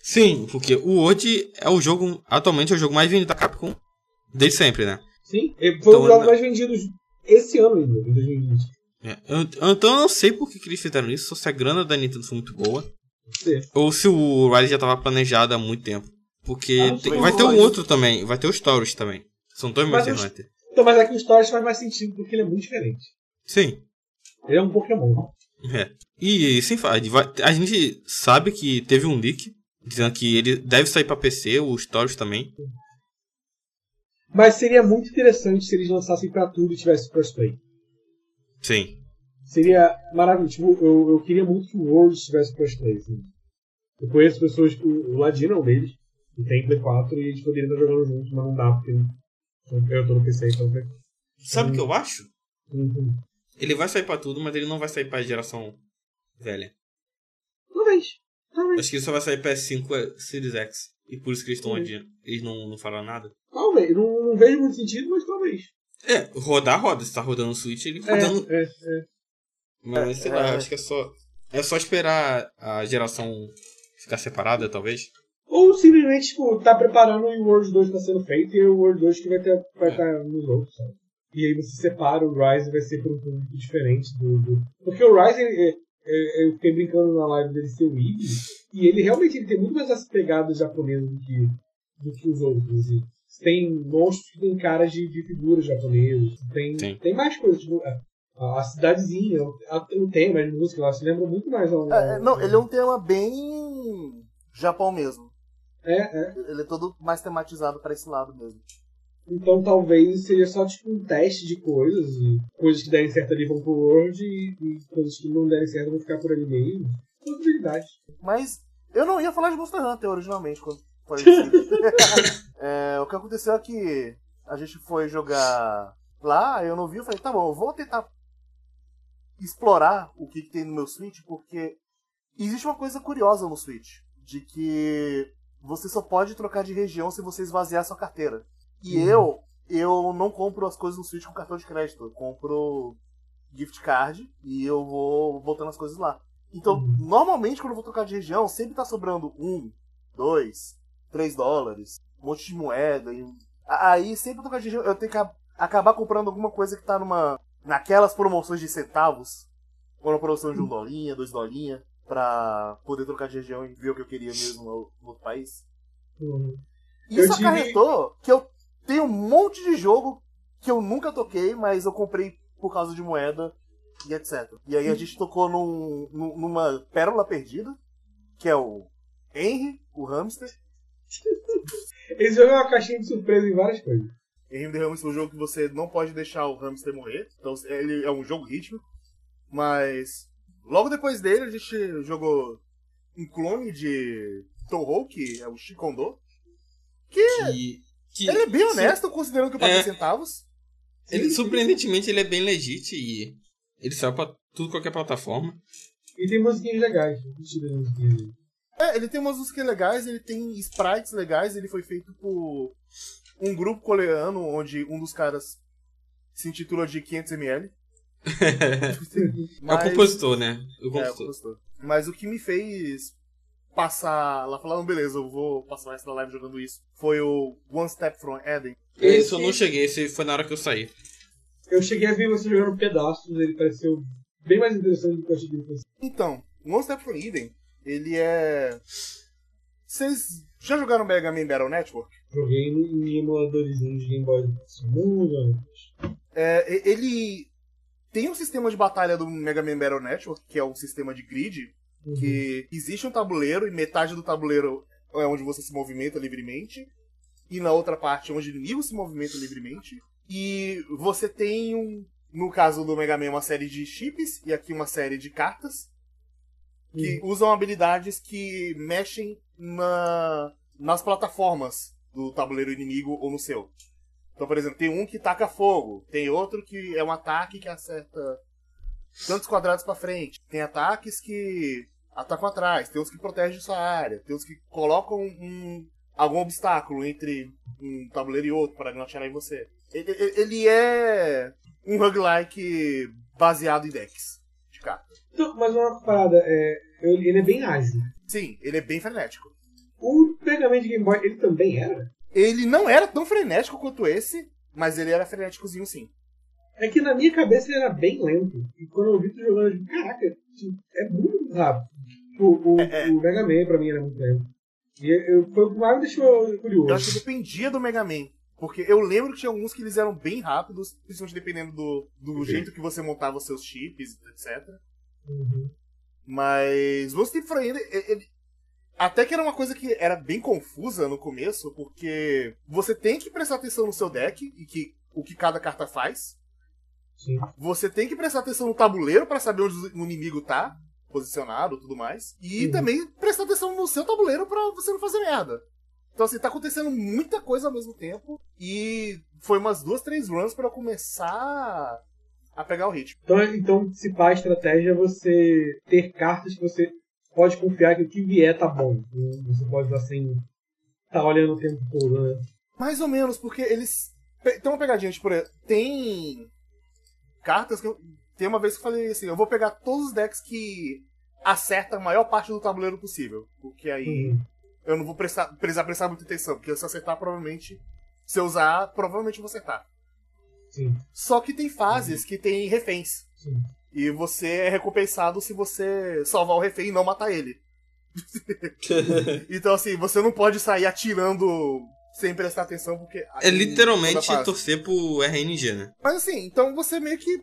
Sim, porque o Word é o jogo. Atualmente é o jogo mais vendido da Capcom desde sempre, né? Sim, foi um Então, dos jogos mais vendidos esse ano ainda, em 2020. É, eu- Então eu não sei por que, que eles fizeram isso, só se a grana da Nintendo foi muito boa. Sim. Ou se o Rise já tava planejado há muito tempo. Porque Ah, tem- vai ter um outro também, vai ter os Stories também. São dois Monster os- Hunter. Então, mas aqui o Stories faz mais sentido porque ele é muito diferente. Sim. Ele é um Pokémon. É. E sem falar, a gente sabe que teve um leak dizendo que ele deve sair pra PC, o Stories também. Mas seria muito interessante se eles lançassem pra tudo e tivesse crossplay. Sim. Seria maravilhoso. Tipo, eu, eu queria muito que o World tivesse crossplay. Assim. Eu conheço pessoas, o, o Ladino é um deles, que tem Play 4 e eles poderiam estar jogando juntos, mas não dá porque eu tô no PC, então. Sabe o que eu acho? Uhum. Ele vai sair pra tudo, mas ele não vai sair pra geração velha. Talvez. Talvez. Acho que ele só vai sair PS5 é Series X. E por isso que eles estão adiando. Eles não, não falaram nada. Talvez. Não, não vejo muito sentido, mas talvez. É, rodar, roda. Se tá rodando o Switch, ele rodando. É, é, é. Mas sei É, lá, é. acho que é só. É só esperar a geração ficar separada, talvez. Ou simplesmente, tipo, tá preparando e o World 2 tá sendo feito e é o World 2 que vai estar vai É. tá nos outros, sabe? E aí você separa o Rise vai ser para um público diferente do. do- Porque o Rise, ele- é- é- eu fiquei brincando na live dele ser o híbrido, e ele realmente ele tem muito mais essa pegada japonesa do que, do que os outros. Assim. Tem monstros que tem caras de, de figuras japonesas, tem, Tem. tem mais coisas, tipo, a, cidadezinha, o tema de música lá se lembra muito mais ao, É, é, não, ele é um tema bem. Japão mesmo. É, é. Ele é todo mais tematizado pra esse lado mesmo. Então talvez seja só tipo um teste de coisas, e coisas que derem certo ali vão pro World e, e coisas que não derem certo vão ficar por ali mesmo. Possibilidade. Mas eu não ia falar de Monster Hunter originalmente quando foi isso. [laughs] É, o que aconteceu é que a gente foi jogar lá, eu não vi, eu falei, tá bom, eu vou tentar explorar o que, que tem no meu Switch, porque existe uma coisa curiosa no Switch, de que você só pode trocar de região se você esvaziar sua carteira. E Uhum. eu, eu não compro as coisas no Switch com cartão de crédito, eu compro gift card e eu vou botando as coisas lá. Então, Uhum. normalmente, quando eu vou trocar de região, sempre tá sobrando um, dois, três dólares, um monte de moeda. E... a- Aí, sempre trocar de região, eu tenho que a- acabar comprando alguma coisa que tá numa. Naquelas promoções de centavos. ou na produção de um dolinha, dois dolinha, pra poder trocar de região e ver o que eu queria mesmo no, no outro país. Uhum. Isso Eu tive- acarretou que eu tenho um monte de jogo que eu nunca toquei, mas eu comprei por causa de moeda e etc. E aí a gente tocou num- numa pérola perdida, que é o Henry, o hamster. [laughs] Esse jogo é uma caixinha de surpresa em várias coisas. Henry the Hamster é um jogo que você não pode deixar o hamster morrer. Então ele é um jogo ritmo. Mas logo depois dele a gente jogou um clone de Toho, que é o Shikondo. Que, que Ele é bem honesto, considerando que eu paguei É. centavos. Ele, surpreendentemente, ele é bem legit e ele saiu pra tudo qualquer plataforma. E tem musiquinhas legais. Musiquinhas. É, ele tem umas músicas legais, ele tem sprites legais, ele foi feito por um grupo coreano, onde um dos caras se intitula de 500ml. [laughs] É o compositor, né? O É, o compositor. compositor. Mas o que me fez passar lá, falar, não, beleza, eu vou passar o resto da live jogando isso, foi o One Step From Eden. Esse eu não cheguei, esse foi na hora que eu saí. Eu cheguei a ver você jogando pedaços, ele pareceu bem mais interessante do que eu achei que ele fosse. Então, One Step From Eden, ele é... Vocês já jogaram Mega Man Battle Network? Joguei em emuladorzinho de Game Boy. Antes. É, ele tem um sistema de batalha do Mega Man Battle Network, que é um sistema de grid, Uhum. que existe um tabuleiro e metade do tabuleiro é onde você se movimenta livremente e na outra parte é onde o inimigo se movimenta livremente e você tem um no caso do Mega Man uma série de chips e aqui uma série de cartas que usam habilidades que mexem na, nas plataformas do tabuleiro inimigo ou no seu. Então, por exemplo, tem um que taca fogo, tem outro que é um ataque que acerta tantos quadrados pra frente. Tem ataques que atacam atrás, tem uns que protegem sua área, tem uns que colocam um, algum obstáculo entre um tabuleiro e outro para não atirar em você. Ele, ele- é um roguelike baseado em decks. Então, mas uma parada, é, ele é bem ágil. Sim, ele é bem frenético. O Mega Man de Game Boy, ele também era? Ele não era tão frenético quanto esse, mas ele era frenéticozinho sim. É que na minha cabeça ele era bem lento. E quando eu vi tu jogando, eu digo, caraca, tipo, é muito rápido. O, o, É, é. o Mega Man pra mim era muito lento. E eu, foi o que mais me deixou curioso. Eu acho que dependia do Mega Man. Porque eu lembro que tinha alguns que eles eram bem rápidos, principalmente dependendo do, do jeito que você montava os seus chips, etc. Uhum. Mas o Steve Freire, ele, até que era uma coisa que era bem confusa no começo, porque você tem que prestar atenção no seu deck e que o que cada carta faz. Sim. Você tem que prestar atenção no tabuleiro pra saber onde o inimigo tá posicionado, e tudo mais. E Uhum. também prestar atenção no seu tabuleiro pra você não fazer merda. Então assim, tá acontecendo muita coisa ao mesmo tempo e foi umas duas, três runs eu começar a pegar o ritmo. Então, então, se pá, a estratégia é você ter cartas que você pode confiar que o que vier tá bom. Você pode usar sem tá olhando o tempo todo, né? Mais ou menos, porque eles. Tem uma pegadinha, tipo, tem. Cartas que eu. Tem uma vez que eu falei assim: eu vou pegar todos os decks que acertam a maior parte do tabuleiro possível. Porque aí Uhum. eu não vou prestar, precisar prestar muita atenção. Porque se eu acertar, provavelmente. Se eu usar, provavelmente eu vou acertar. Sim, Só que tem fases que tem reféns. sim. E você é recompensado se você salvar o refém e não matar ele. [laughs] Então, assim, você não pode sair atirando sem prestar atenção, porque. É literalmente torcer pro RNG, né? Mas assim, então você meio que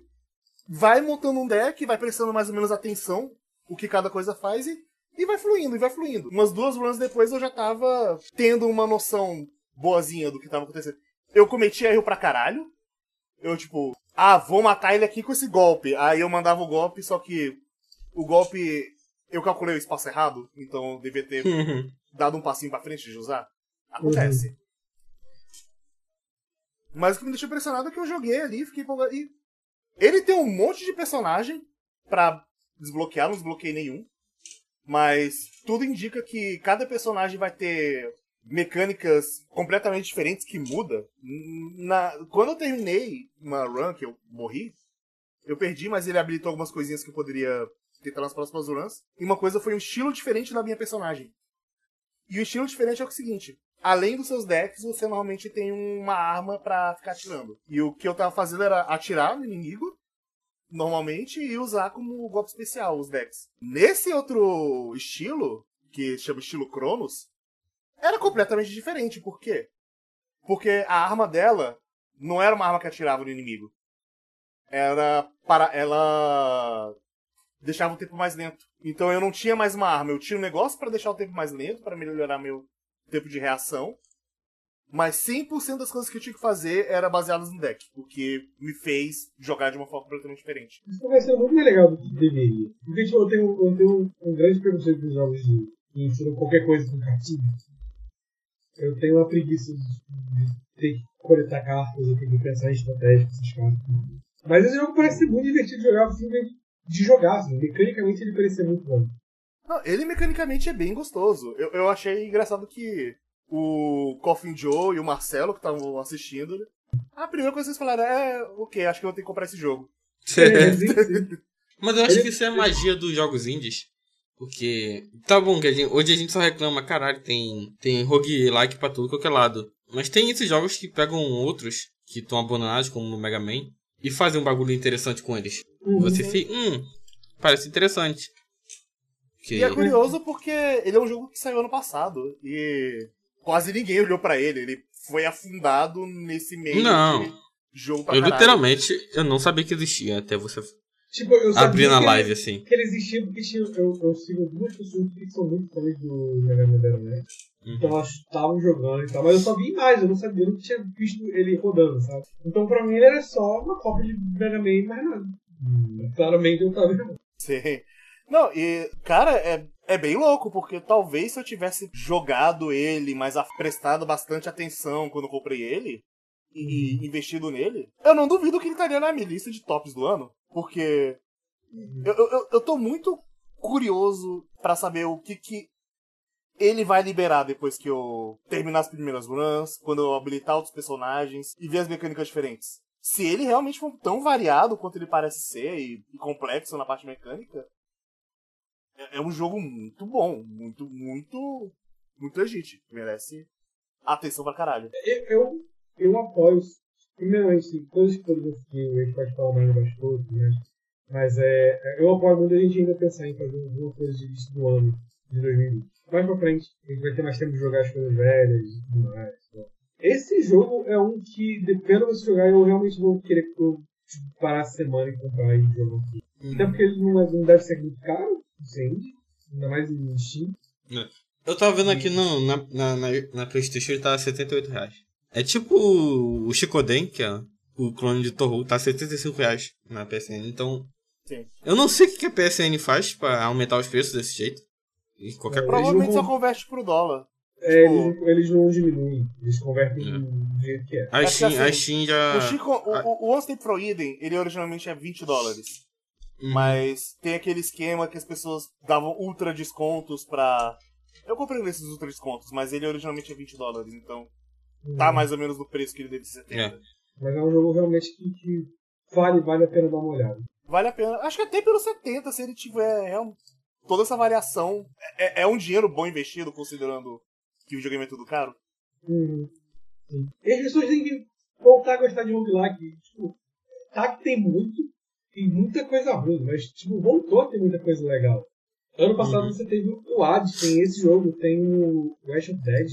vai montando um deck, vai prestando mais ou menos atenção o que cada coisa faz e, e vai fluindo, e vai fluindo. Umas duas runs depois eu já tava tendo uma noção boazinha do que tava acontecendo. Eu cometi erro pra caralho. Eu, tipo, ah, vou matar ele aqui com esse golpe. Aí eu mandava o golpe, só que o golpe. Eu calculei o espaço errado, então eu devia ter [laughs] dado um passinho pra frente de usar. Acontece. Mas o que me deixou impressionado é que eu joguei ali, fiquei empolgado. E ele tem um monte de personagem pra desbloquear, não desbloqueei nenhum. Mas tudo indica que cada personagem vai ter mecânicas completamente diferentes que muda. Na, quando eu terminei uma run que eu morri, eu perdi, mas ele habilitou algumas coisinhas que eu poderia tentar nas próximas runs. E uma coisa foi um estilo diferente da minha personagem. E o estilo diferente é o seguinte: além dos seus decks, você normalmente tem uma arma pra ficar atirando. E o que eu tava fazendo era atirar no inimigo, normalmente e usar como golpe especial os decks. Nesse outro estilo, que chama estilo Cronos, era completamente diferente. Por quê? Porque a arma dela não era uma arma que atirava no inimigo. Era para ela deixava o tempo mais lento. Então eu não tinha mais uma arma, eu tinha um negócio para deixar o tempo mais lento, para melhorar meu tempo de reação. Mas 100% das coisas que eu tinha que fazer era baseadas no deck, porque me fez jogar de uma forma completamente diferente. Isso vai ser muito legal do que deveria. Porque tipo, eu tenho, eu tenho um, grande preconceito com jogos de, que ensinam qualquer coisa com cartinha. Eu tenho uma preguiça de, ter que coletar cartas, eu tenho que pensar em estratégia com essas cartas. Mas esse jogo parece ser muito divertido de jogar, simplesmente de jogar, assim. Mecanicamente ele parece ser muito bom. Não, ele mecanicamente é bem gostoso. Eu, eu achei engraçado que o Coffin Joe e o Marcelo, que estavam assistindo, a primeira coisa que vocês falaram é: ok, acho que eu vou ter que comprar esse jogo. [laughs] É, [laughs] sim, sim. Mas eu acho que isso é a magia dos jogos indies. Porque. Tá bom, que a gente- hoje a gente só reclama, caralho, tem, tem roguelike pra tudo qualquer lado. Mas tem esses jogos que pegam outros que estão abandonados, como no Mega Man, e fazem um bagulho interessante com eles. Uhum. Você fica. Hum, parece interessante. Que... E é curioso porque ele é um jogo que saiu ano passado e quase ninguém olhou pra ele. Ele foi afundado nesse meio Não. de jogo pra Eu caralho. literalmente eu não sabia que existia até você Tipo, eu na que live Ele, assim. que ele existia porque tinha, eu, eu sigo duas pessoas que são muito fãs do Mega Man Battle. Uhum. Então elas estavam jogando e tal, mas eu só vi imagens, eu não sabia, eu não tinha visto ele rodando, sabe? Então pra mim ele era só uma cópia de Mega Man e mais nada. Hum, Claramente eu tava errado. Sim. Não, e, cara, é, é bem louco, porque talvez se eu tivesse jogado ele, mas a- prestado bastante atenção quando eu comprei ele, e investido nele, eu não duvido que ele estaria na minha lista de tops do ano, porque eu, eu, eu- eu tô muito curioso pra saber o que que ele vai liberar depois que eu terminar as primeiras runs, quando eu habilitar outros personagens e ver as mecânicas diferentes. Se ele realmente for tão variado quanto ele parece ser e, e complexo na parte mecânica, é, é um jogo muito bom, muito, muito, muito legítimo. Merece atenção pra caralho. Eu, eu, eu apoio, primeiramente, assim, coisas que poderiam que a gente pode falar mais das coisas, né? Mas é, eu apoio muito a gente ainda pensar em fazer alguma coisa de lista do ano de 2020. Mais pra frente, a gente vai ter mais tempo de jogar as coisas velhas e tudo mais. né? Esse jogo é um que, dependendo de você jogar, eu realmente vou querer tipo, parar a semana e comprar e jogar. Uhum. Até porque ele não, é- não deve ser muito caro, entende? Ainda mais em Steam. Eu tava vendo aqui no, na, na, na, na Playstation ele tá 78 reais. É tipo o Shicoden, que é o clone de Torro, tá 75 reais na PSN. Então, Sim. eu não sei o que a PSN faz pra aumentar os preços desse jeito. E qualquer É, coisa. Provavelmente não só converte pro dólar. É, Tipo- eles, eles não diminuem, eles convertem É. do jeito que é. A É Steam, a assim, já. O, Chico, o, o, o One Step ele originalmente é 20 dólares. Uhum. Mas tem aquele esquema que as pessoas davam ultra descontos pra. Eu comprei nesses ultra descontos, mas ele originalmente é 20 dólares, então tá mais ou menos no preço que ele deve ser. É. Mas é um jogo realmente que, que vale, vale a pena dar uma olhada. Vale a pena. Acho que até pelo 70, se ele tiver real- toda essa variação. É, é um dinheiro bom investido, considerando que o videogame é tudo caro. Uhum. Sim. E as pessoas têm que voltar a gostar de roguelike. Tipo, tá que tem muito, tem muita coisa ruim, mas tipo, voltou a ter muita coisa legal. Ano passado Uhum. você teve o Hades, tem esse jogo, tem o West of Dead.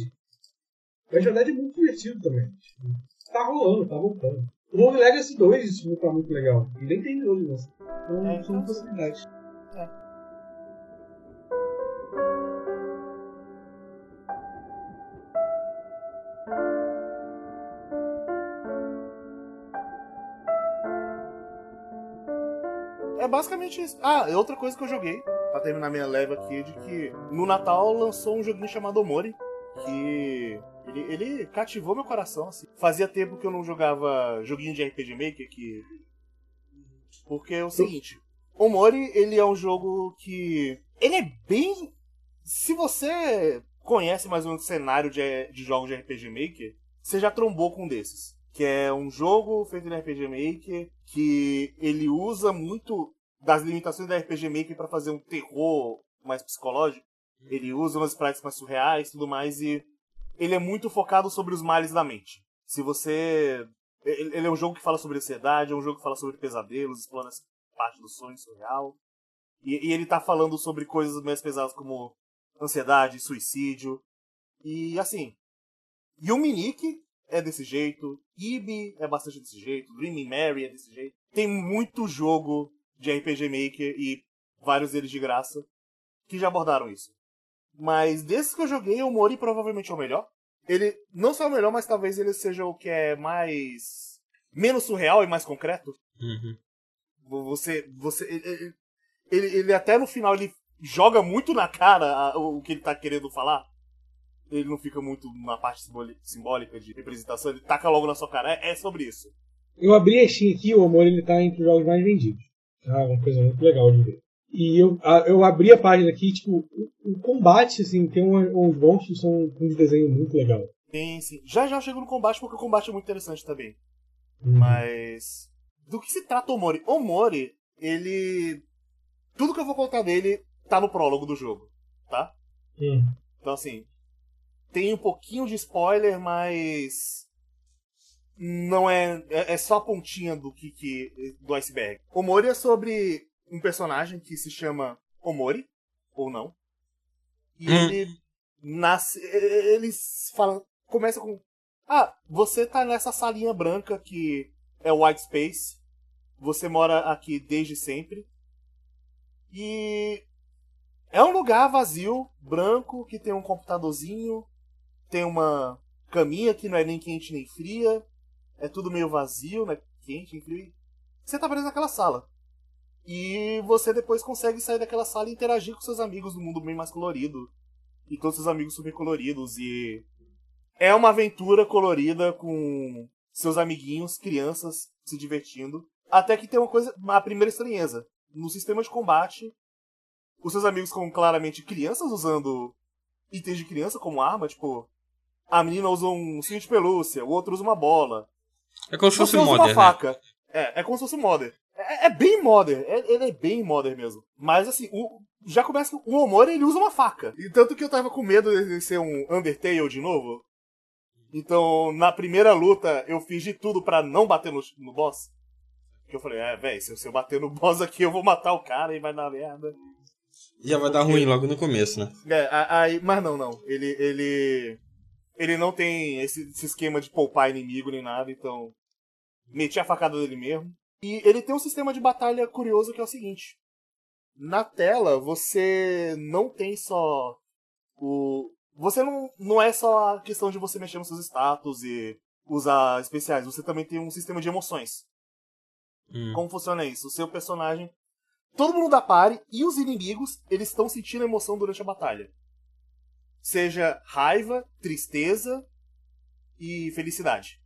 O West of Dead é muito divertido também. Tipo, tá rolando, tá voltando. O Rogue Legacy 2 tipo, tá muito legal. E nem tem hoje, nossa. Então É, são então- possibilidades. É basicamente isso. Ah, outra coisa que eu joguei, pra terminar minha leva aqui, é de que no Natal lançou um joguinho chamado Omori, que ele, ele cativou meu coração, assim. Fazia tempo que eu não jogava joguinho de RPG Maker, que... Porque é o seguinte, Omori, ele é um jogo que... Ele é bem... Se você conhece mais o cenário de, de jogos de RPG Maker, você já trombou com um desses. Que é um jogo feito no RPG Maker, que ele usa muito das limitações da RPG Maker para fazer um terror mais psicológico. Ele usa umas sprites mais surreais e tudo mais, e ele é muito focado sobre os males da mente. Se você. Ele é um jogo que fala sobre ansiedade, é um jogo que fala sobre pesadelos, explora parte do sonho surreal. E, e ele tá falando sobre coisas mais pesadas como ansiedade, suicídio. E assim. E o Minik é desse jeito, Ibi é bastante desse jeito, Dreaming Mary é desse jeito. Tem muito jogo de RPG Maker e vários deles de graça que já abordaram isso. Mas desses que eu joguei, o Mori provavelmente é o melhor. Ele não só é o melhor, mas talvez ele seja o que é mais. menos surreal e mais concreto. Uhum. Você. você ele, ele, ele até no final ele joga muito na cara o que ele tá querendo falar. Ele não fica muito na parte simbólica de representação, ele taca logo na sua cara. É, é sobre isso. Eu abri a Steam aqui, o Amor ele tá entre os jogos mais vendidos. Tá? Uma coisa muito legal de ver. E eu, eu abri a página aqui, tipo, o, o combate, assim, tem uns, monstros são um desenho muito legal. Sim, sim. Já já chego no combate porque o combate é muito interessante também. Uhum. Mas. Do que se trata o Mori? O Mori, ele. Tudo que eu vou contar dele tá no prólogo do jogo, tá? Uhum. Então, assim. Tem um pouquinho de spoiler, mas. Não é. É, é só a pontinha do que, que do iceberg. O Mori é sobre um personagem que se chama Omori, ou não. E hum. ele nasce. Eles falam. Começa com. Ah, você tá nessa salinha branca que é o White Space. Você mora aqui desde sempre. E. É um lugar vazio, branco, que tem um computadorzinho, tem uma caminha que não é nem quente nem fria. É tudo meio vazio, né? Quente, nem frio. Você tá preso naquela sala. E você depois consegue sair daquela sala e interagir com seus amigos no mundo bem mais colorido. E todos seus amigos super coloridos. E é uma aventura colorida com seus amiguinhos, crianças, se divertindo. Até que tem uma coisa, a primeira estranheza. No sistema de combate, os seus amigos são claramente crianças usando itens de criança como arma, tipo, a menina usa um cinto de pelúcia, o outro usa uma bola. É como se fosse modern, uma né? faca. Né? É, é como se fosse modern. É, é bem modern, é, ele é bem modern mesmo. Mas assim, o, já começa o Omori ele usa uma faca. E tanto que eu tava com medo de ser um Undertale de novo. Então, na primeira luta, eu fiz de tudo para não bater no, no boss. Que eu falei, é, velho, se, se, eu bater no boss aqui, eu vou matar o cara e vai dar merda. Já vai dar ruim logo no começo, né? É, aí, mas não, não. Ele, ele, ele não tem esse, esse esquema de poupar inimigo nem nada, então meti a facada dele mesmo. E ele tem um sistema de batalha curioso que é o seguinte: na tela você não tem só o. Você não, não é só a questão de você mexer nos seus status e usar especiais, você também tem um sistema de emoções. Hum. Como funciona isso? O seu personagem. Todo mundo da party e os inimigos, eles estão sentindo emoção durante a batalha. Seja raiva, tristeza e felicidade.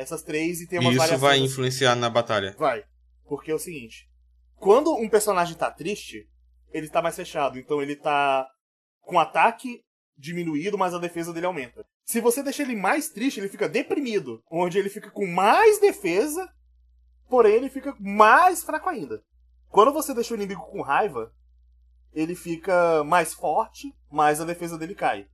Essas três e tem umas e isso vai influenciar na batalha? Vai. Porque é o seguinte: quando um personagem tá triste, ele tá mais fechado. Então ele tá com ataque diminuído, mas a defesa dele aumenta. Se você deixa ele mais triste, ele fica deprimido, onde ele fica com mais defesa, porém ele fica mais fraco ainda. Quando você deixa o inimigo com raiva, ele fica mais forte, mas a defesa dele cai.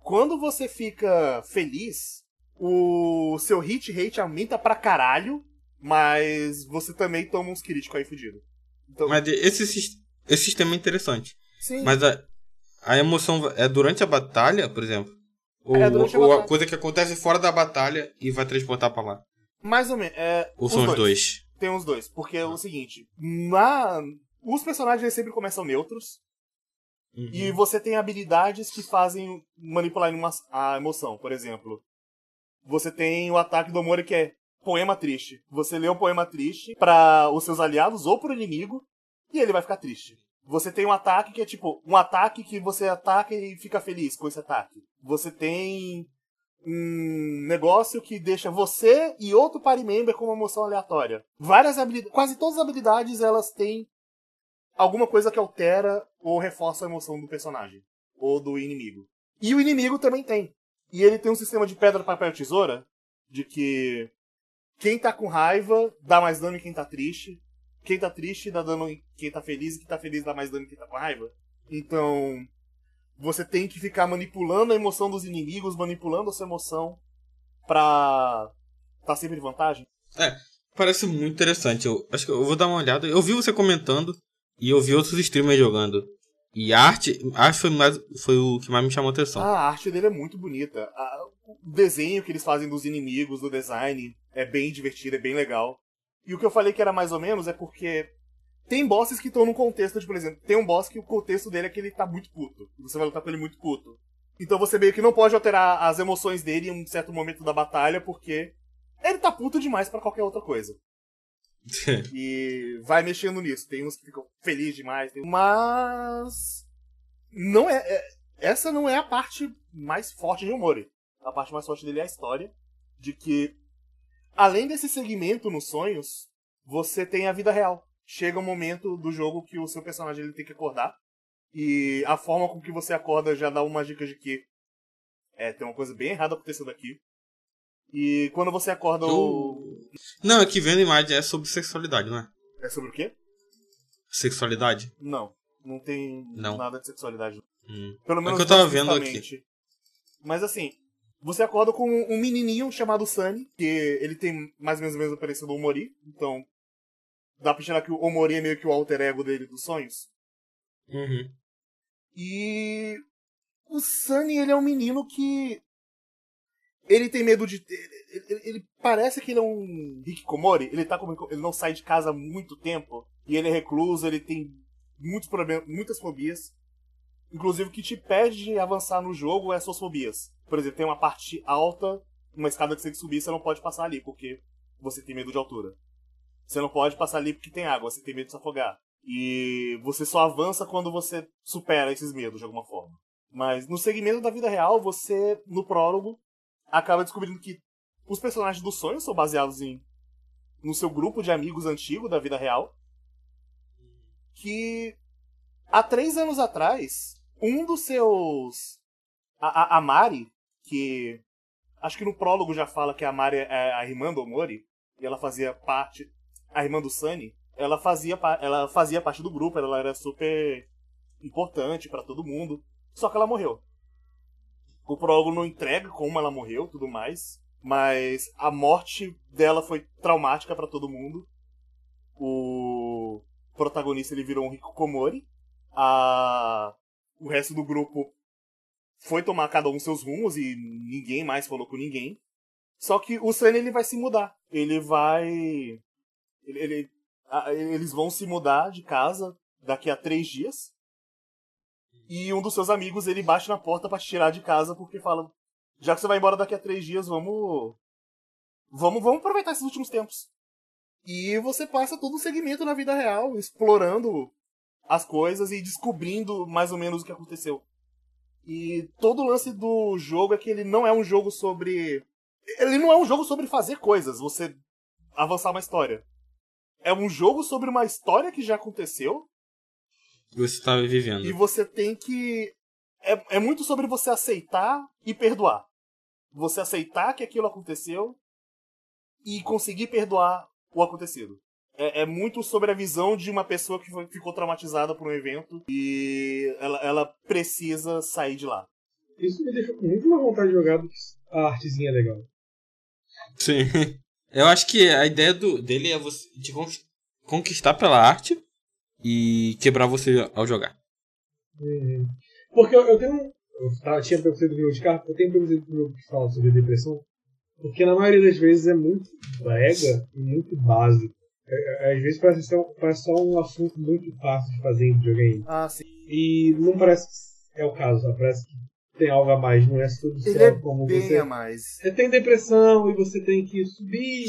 Quando você fica feliz, o seu hit rate aumenta pra caralho, mas você também toma uns críticos aí fudido. Então... Mas esse, esse sistema é interessante. Sim. Mas a, a emoção é durante a batalha, por exemplo? Ou, é, a, ou a coisa que acontece fora da batalha e vai transportar pra lá? Mais ou menos. É, ou são os dois. dois? Tem os dois. Porque é o seguinte: na... os personagens sempre começam neutros. Uhum. E você tem habilidades que fazem manipular a emoção. Por exemplo, você tem o ataque do Omori que é poema triste. Você lê um poema triste para os seus aliados ou pro inimigo e ele vai ficar triste. Você tem um ataque que é tipo um ataque que você ataca e fica feliz com esse ataque. Você tem um negócio que deixa você e outro party member com uma emoção aleatória. Várias habilidades, quase todas as habilidades elas têm alguma coisa que altera ou reforça a emoção do personagem ou do inimigo. E o inimigo também tem. E ele tem um sistema de pedra, papel tesoura, de que quem tá com raiva dá mais dano em quem tá triste. Quem tá triste dá dano em quem tá feliz, e quem tá feliz dá mais dano em quem tá com raiva. Então, você tem que ficar manipulando a emoção dos inimigos, manipulando a sua emoção pra tá sempre em vantagem. É, Parece muito interessante. Eu acho que eu vou dar uma olhada. Eu vi você comentando e eu vi outros streamers jogando. E a arte, a arte foi, mais, foi o que mais me chamou a atenção. A arte dele é muito bonita. A- o desenho que eles fazem dos inimigos, do design, é bem divertido, é bem legal. E o que eu falei que era mais ou menos é porque tem bosses que estão num contexto de, por exemplo, tem um boss que o contexto dele é que ele tá muito puto. Você vai lutar com ele muito puto. Então você meio que não pode alterar as emoções dele em um certo momento da batalha, porque ele tá puto demais pra qualquer outra coisa. [laughs] E vai mexendo nisso. Tem uns que ficam felizes demais. tem- Mas. Não é, é- Essa não é a parte mais forte de Omori. A parte mais forte dele é a história. De que, além desse segmento nos sonhos, você tem a vida real. Chega um momento do jogo que o seu personagem ele tem que acordar. E a forma com que você acorda já dá uma dica de que é, tem uma coisa bem errada acontecendo aqui. E quando você acorda, o... Não, é que vendo imagem é sobre sexualidade, não é? é sobre o quê? Sexualidade? Não, não tem Não. nada de sexualidade. Hum. Pelo É menos que eu tava vendo aqui. Mas assim, você acorda com um menininho chamado Sunny, que ele tem mais ou menos a mesma aparência do Omori, então dá pra tirar que o Omori é meio que o alter ego dele dos sonhos. Uhum. E o Sunny, ele é um menino que ele tem medo de ele, ele- ele parece que ele é um hikikomori, ele tá como ele não sai de casa há muito tempo e ele é recluso, ele tem muitos problemas, muitas fobias. Inclusive o que te impede de avançar no jogo é as suas fobias. Por exemplo, tem uma parte alta, uma escada que você tem que subir, você não pode passar ali porque você tem medo de altura. Você não pode passar ali porque tem água, você tem medo de se afogar. E você só avança quando você supera esses medos de alguma forma. Mas no segmento da vida real, você, no prólogo, acaba descobrindo que os personagens dos sonhos são baseados em no seu grupo de amigos antigo da vida real. Que há três anos atrás, um dos seus. A, a, a Mari, que. Acho que no prólogo já fala que a Mari é a irmã do Omori, e ela fazia parte. A irmã do Sunny, ela fazia, ela fazia parte do grupo, ela era super importante pra todo mundo. Só que ela morreu. O prólogo não entrega como ela morreu, tudo mais, mas a morte dela foi traumática pra todo mundo. O protagonista ele virou um hikikomori. A o resto do grupo foi tomar cada um seus rumos e ninguém mais falou com ninguém. Só que o Sunny ele vai se mudar. Ele vai ele, ele- eles vão se mudar de casa daqui a três dias. E um dos seus amigos ele bate na porta pra te tirar de casa porque fala: já que você vai embora daqui a três dias, vamos, vamos, vamos aproveitar esses últimos tempos. E você passa todo o segmento na vida real, explorando as coisas e descobrindo mais ou menos o que aconteceu. E todo o lance do jogo é que ele não é um jogo sobre. Ele não é um jogo sobre fazer coisas, você avançar uma história. É um jogo sobre uma história que já aconteceu Você tá vivendo. e você tem que. É, é muito sobre você aceitar e perdoar. Você aceitar que aquilo aconteceu e conseguir perdoar o acontecido. É, é muito sobre a visão de uma pessoa que foi- ficou traumatizada por um evento e ela, ela precisa sair de lá. Isso me deixou com muito mais vontade de jogar do que a artezinha é legal. Sim. [laughs] Eu acho que a ideia do, dele é você conquis- conquistar pela arte e quebrar você ao jogar. Uhum. Porque eu, eu tenho um. Eu tava- tinha preconceito do jogo de carro, eu tenho preconceito do jogo que fala sobre depressão. Porque na maioria das vezes é muito brega e muito básico. É- é- Às vezes parece só, parece só um assunto muito fácil de fazer em videogame. Ah, sim. E não parece que é o caso, só parece que tem algo a mais, não é tudo Ele só é como bem você. a mais. Você tem depressão e você tem que subir,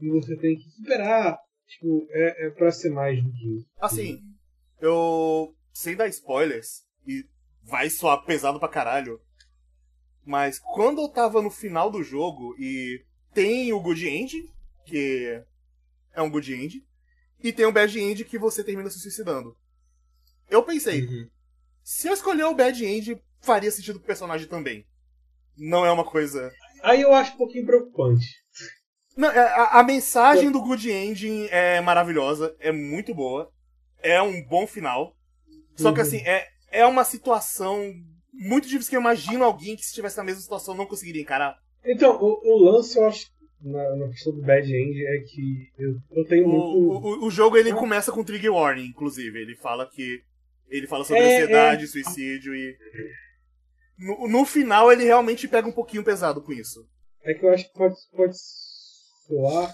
e você tem que superar. Tipo, é, é pra ser mais do que. Assim, eu. Sem dar spoilers, e vai soar pesado pra caralho. Mas quando eu tava no final do jogo e tem o Good End, que é um Good End, e tem o Bad End que você termina se suicidando. Eu pensei, Uhum. se eu escolher o Bad End, faria sentido pro personagem também. Não é uma coisa. Aí eu acho um pouquinho preocupante. Não, é- a, a mensagem do Good Ending é maravilhosa, é muito boa, é um bom final. Só que Uhum. assim, é, é uma situação muito difícil que eu imagino alguém que se estivesse na mesma situação não conseguiria encarar. Então, o, o lance eu acho na, na questão do Bad End é que eu, eu tenho O, muito. o, o jogo ele Ah. começa com trigger warning, inclusive. Ele fala que. Ele fala sobre É, ansiedade, suicídio e. No, no final ele realmente pega um pouquinho pesado com isso. É que eu acho que pode, pode soar.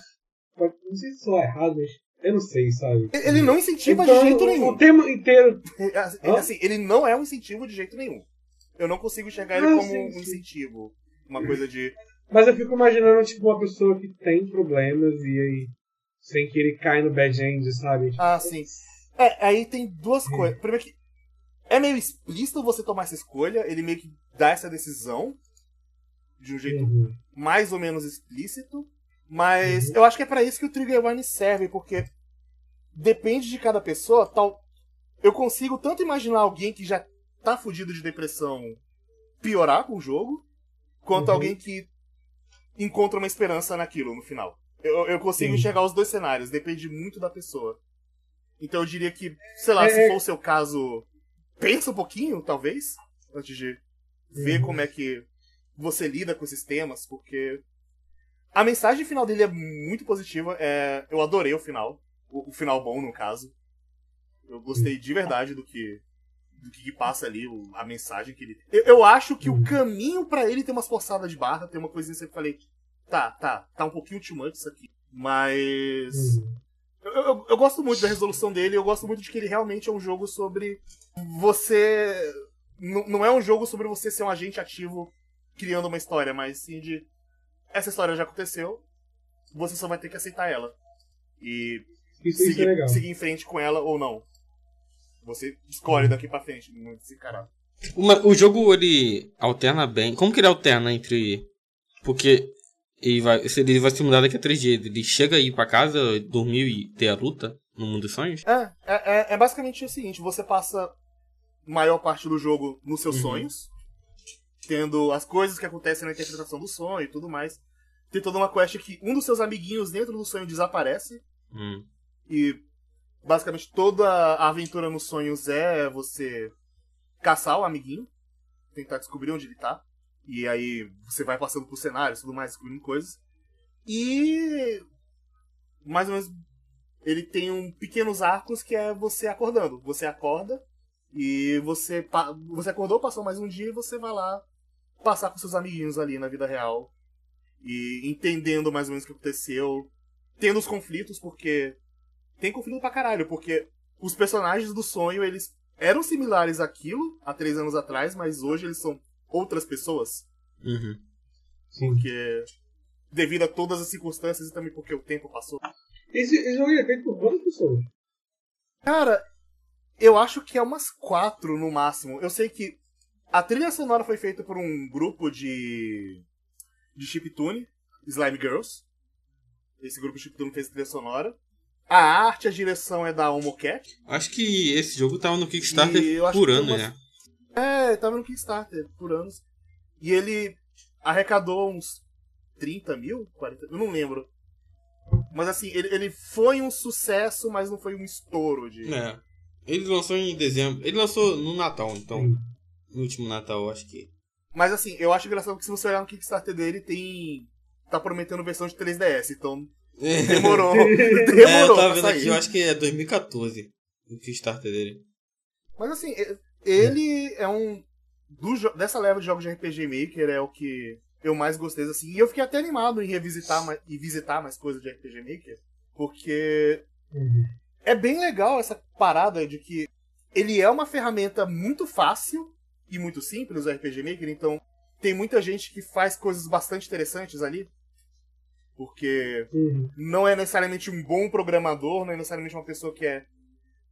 Pode, não sei se soar errado, mas eu não sei, sabe? Ele não incentiva Então, de jeito nenhum. O tema inteiro. É, assim, Hã? assim, ele não é um incentivo de jeito nenhum. Eu não consigo enxergar ele Não, como sim, um sim. incentivo. Uma coisa de. Mas eu fico imaginando, tipo, uma pessoa que tem problemas e aí. Sem que ele caia no bad end, sabe? Tipo, Ah, sim. É, aí tem duas Hum. coisas. Primeiro que. É meio explícito você tomar essa escolha, ele meio que dá essa decisão de um jeito uhum. mais ou menos explícito. Mas Uhum. eu acho que é pra isso que o Trigger Warning serve, porque depende de cada pessoa, tal. Eu consigo tanto imaginar alguém que já tá fudido de depressão piorar com o jogo, quanto Uhum. alguém que encontra uma esperança naquilo no final. Eu, eu consigo Sim. enxergar os dois cenários, depende muito da pessoa. Então eu diria que, sei lá, É, se é. for o seu caso, pensa um pouquinho, talvez, antes de ver Uhum. como é que você lida com esses temas, porque a mensagem final dele é muito positiva. É, eu adorei o final, o, o final bom no caso. Eu gostei de verdade do que do que, passa ali, o- a mensagem que ele. Eu, eu acho que o Uhum. caminho pra ele tem umas forçadas de barra, tem uma coisinha que eu falei, tá, tá, tá um pouquinho too much isso aqui, mas Uhum. eu, eu, eu gosto muito da resolução dele, eu gosto muito de que ele realmente é um jogo sobre você. N- não é um jogo sobre você ser um agente ativo criando uma história, mas sim de. Essa história já aconteceu, você só vai ter que aceitar ela. E Isso, isso é seguir, legal. seguir em frente com ela ou não. Você escolhe daqui pra frente, muito se encarar. Uma- o jogo ele alterna bem. Como que ele alterna entre. Porque ele vai, se ele vai se mudar daqui a três dias. Ele chega aí pra casa, dormir e ter a luta no mundo dos sonhos? É, é, é- é basicamente o seguinte: você passa maior parte do jogo nos seus Uhum. sonhos, tendo as coisas que acontecem na interpretação do sonho e tudo mais. Tem toda uma quest que um dos seus amiguinhos dentro do sonho desaparece, Hum. e basicamente toda a aventura nos sonhos é você caçar o amiguinho, tentar descobrir onde ele tá. E aí você vai passando por cenários e tudo mais, descobrindo coisas. E mais ou menos ele tem um pequenos arcos que é você acordando. Você acorda e você você acordou, passou mais um dia e você vai lá passar com seus amiguinhos ali na vida real e entendendo mais ou menos o que aconteceu, tendo os conflitos porque tem conflito pra caralho, porque os personagens do sonho eles eram similares àquilo há três anos atrás, mas hoje eles são outras pessoas Uhum. Sim. porque devido a todas as circunstâncias e também porque o tempo passou. Esse, esse jogo é feito por quantas pessoas? Cara, eu acho que é umas quatro no máximo. Eu sei que a trilha sonora foi feita por um grupo de. de chiptune, Slime Girls. Esse grupo de chiptune fez a trilha sonora. A arte, a direção é da Homocat. Acho que esse jogo tava no Kickstarter eu acho por que tem ano, umas- né? É, tava no Kickstarter por anos. E ele arrecadou uns 30 mil? 40, eu não lembro. Mas assim, ele, ele foi um sucesso, mas não foi um estouro de. É. Ele lançou em dezembro. Ele lançou no Natal, então. No último Natal, acho que. Mas assim, eu acho engraçado que se você olhar no Kickstarter dele, tem. tá prometendo versão de 3DS, então [laughs] demorou. [laughs] É, eu demorou tava vendo sair. aqui, eu acho que é 2014 o Kickstarter dele. Mas assim, ele é um. do dessa leva de jogos de RPG Maker é o que eu mais gostei, assim. E eu fiquei até animado em revisitar mais, e visitar mais coisas de RPG Maker, porque Uhum. é bem legal essa parada de que ele é uma ferramenta muito fácil e muito simples, o RPG Maker, então tem muita gente que faz coisas bastante interessantes ali. Porque Uhum. não é necessariamente um bom programador, não é necessariamente uma pessoa que é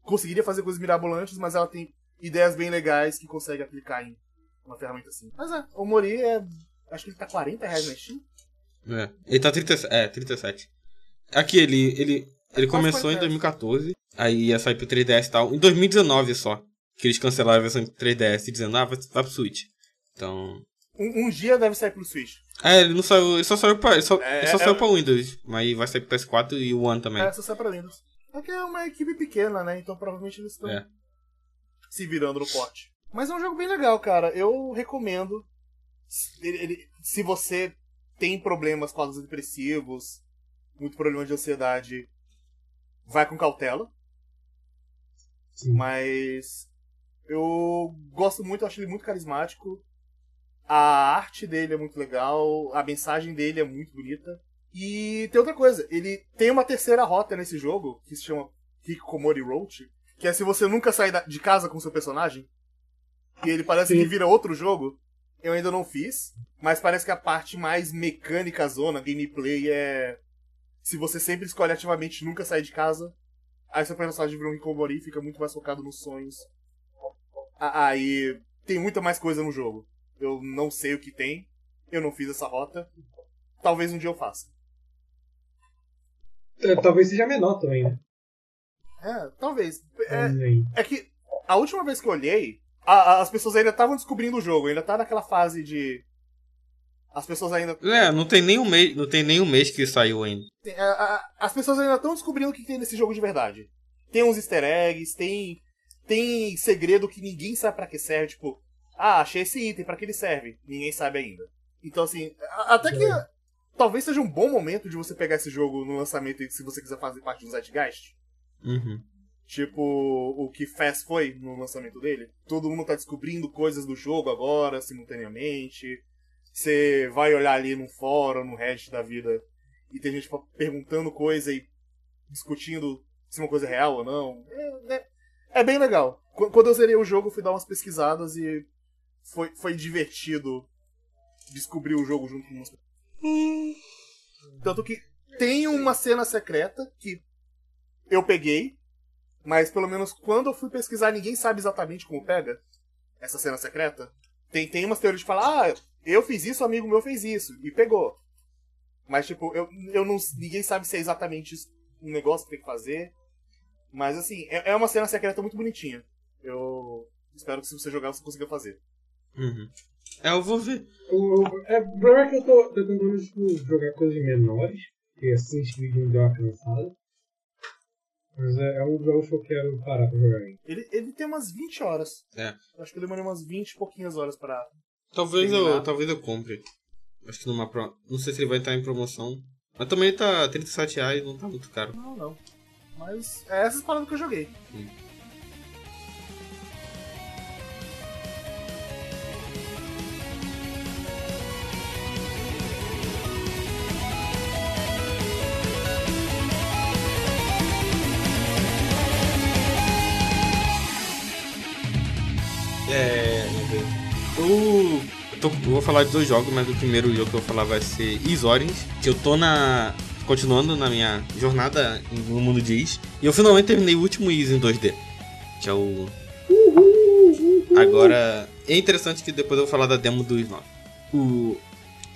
conseguiria fazer coisas mirabolantes, mas ela tem ideias bem legais que consegue aplicar em uma ferramenta assim. Mas é, o Mori é. Acho que ele tá 40 reais na Steam. É. Ele tá 30, é, 37. Aqui, ele, ele, ele Quase começou em 40. 2014, aí ia sair pro 3DS e tal. Em 2019 só, que eles cancelaram a versão de 3DS dizendo, ah, vai, vai pro Switch. Então... Um, um dia deve sair pro Switch. É, ele não saiu, ele só saiu pra, ele só, É, ele só é- saiu pra Windows, mas vai sair pro PS4 e o One também. É, só sai pra Windows. É que é uma equipe pequena, né? Então provavelmente eles estão É. se virando no porte. Mas é um jogo bem legal, cara. Eu recomendo. Se- ele- ele- se você tem problemas quadros depressivos, muito problema de ansiedade, vai com cautela. Sim. Mas eu gosto muito, acho ele muito carismático. A arte dele é muito legal, a mensagem dele é muito bonita. E tem outra coisa, ele tem uma terceira rota nesse jogo, que se chama Hikikomori Road, que é se você nunca sair de casa com seu personagem. E ele parece Sim. que vira outro jogo. Eu ainda não fiz, mas parece que a parte mais mecânica zona, gameplay, é. Se você sempre escolhe ativamente nunca sair de casa, aí seu personagem vira um Hikikomori e fica muito mais focado nos sonhos. Ah, Aí tem muita mais coisa no jogo. Eu não sei o que tem, eu não fiz essa rota. Talvez um dia eu faça. É, Talvez seja menor também, né? É, talvez. É, aí. É que a última vez que eu olhei, a- a- as pessoas ainda estavam descobrindo o jogo, ainda tá naquela fase de. As pessoas ainda. É, não tem nem um mês, não tem nem um mês que saiu ainda. tem- a- a- As pessoas ainda estão descobrindo o que tem nesse jogo de verdade. Tem uns easter eggs, tem. Tem segredo que ninguém sabe pra que serve, tipo, ah, achei esse item, pra que ele serve? Ninguém sabe ainda. Então, assim, até que. Talvez seja um bom momento de você pegar esse jogo no lançamento se você quiser fazer parte do Zeitgeist. Uhum. Tipo o que Fast foi no lançamento dele. Todo mundo tá descobrindo coisas do jogo agora, simultaneamente. Você vai olhar ali num fórum, no Reddit da vida, e tem gente perguntando coisa e discutindo se uma coisa é real ou não. É, é- é bem legal. Qu- Quando eu zerei o jogo, fui dar umas pesquisadas e foi, foi divertido descobrir o jogo junto com umas Tanto que tem uma cena secreta que eu peguei, mas pelo menos quando eu fui pesquisar, ninguém sabe exatamente como pega essa cena secreta. Tem, tem umas teorias de falar, ah, eu fiz isso, amigo meu fez isso, e pegou. Mas, tipo, eu, eu não, ninguém sabe se é exatamente um negócio que tem que fazer. Mas, assim, é, é uma cena secreta muito bonitinha. Eu espero que se você jogar, você consiga fazer. Uhum. É, eu vou ver. O, o- é, o problema é que eu tô, tô tentando tipo, jogar coisas menores, porque Assassin's Creed me deu uma cansada. Mas é, é um dos jogos que eu quero parar pra jogar ainda. Ele, ele tem umas 20 horas. É. Eu acho que eu demorei umas 20 e pouquinhas horas pra. Talvez eu, talvez eu compre. Acho que numa pro... Não sei se ele vai estar em promoção. Mas também ele tá 37 reais, não tá muito caro. Não, não. Mas é essas paradas que eu joguei. É. vamos ver. Eu, eu, vou falar de dois jogos, mas o primeiro jogo que eu vou falar vai ser Is Origins, que eu tô na. Continuando na minha jornada no mundo de Is. E eu finalmente terminei o último Is em 2D. Que é o. Agora. É interessante que depois eu vou falar da demo do Is 9. O.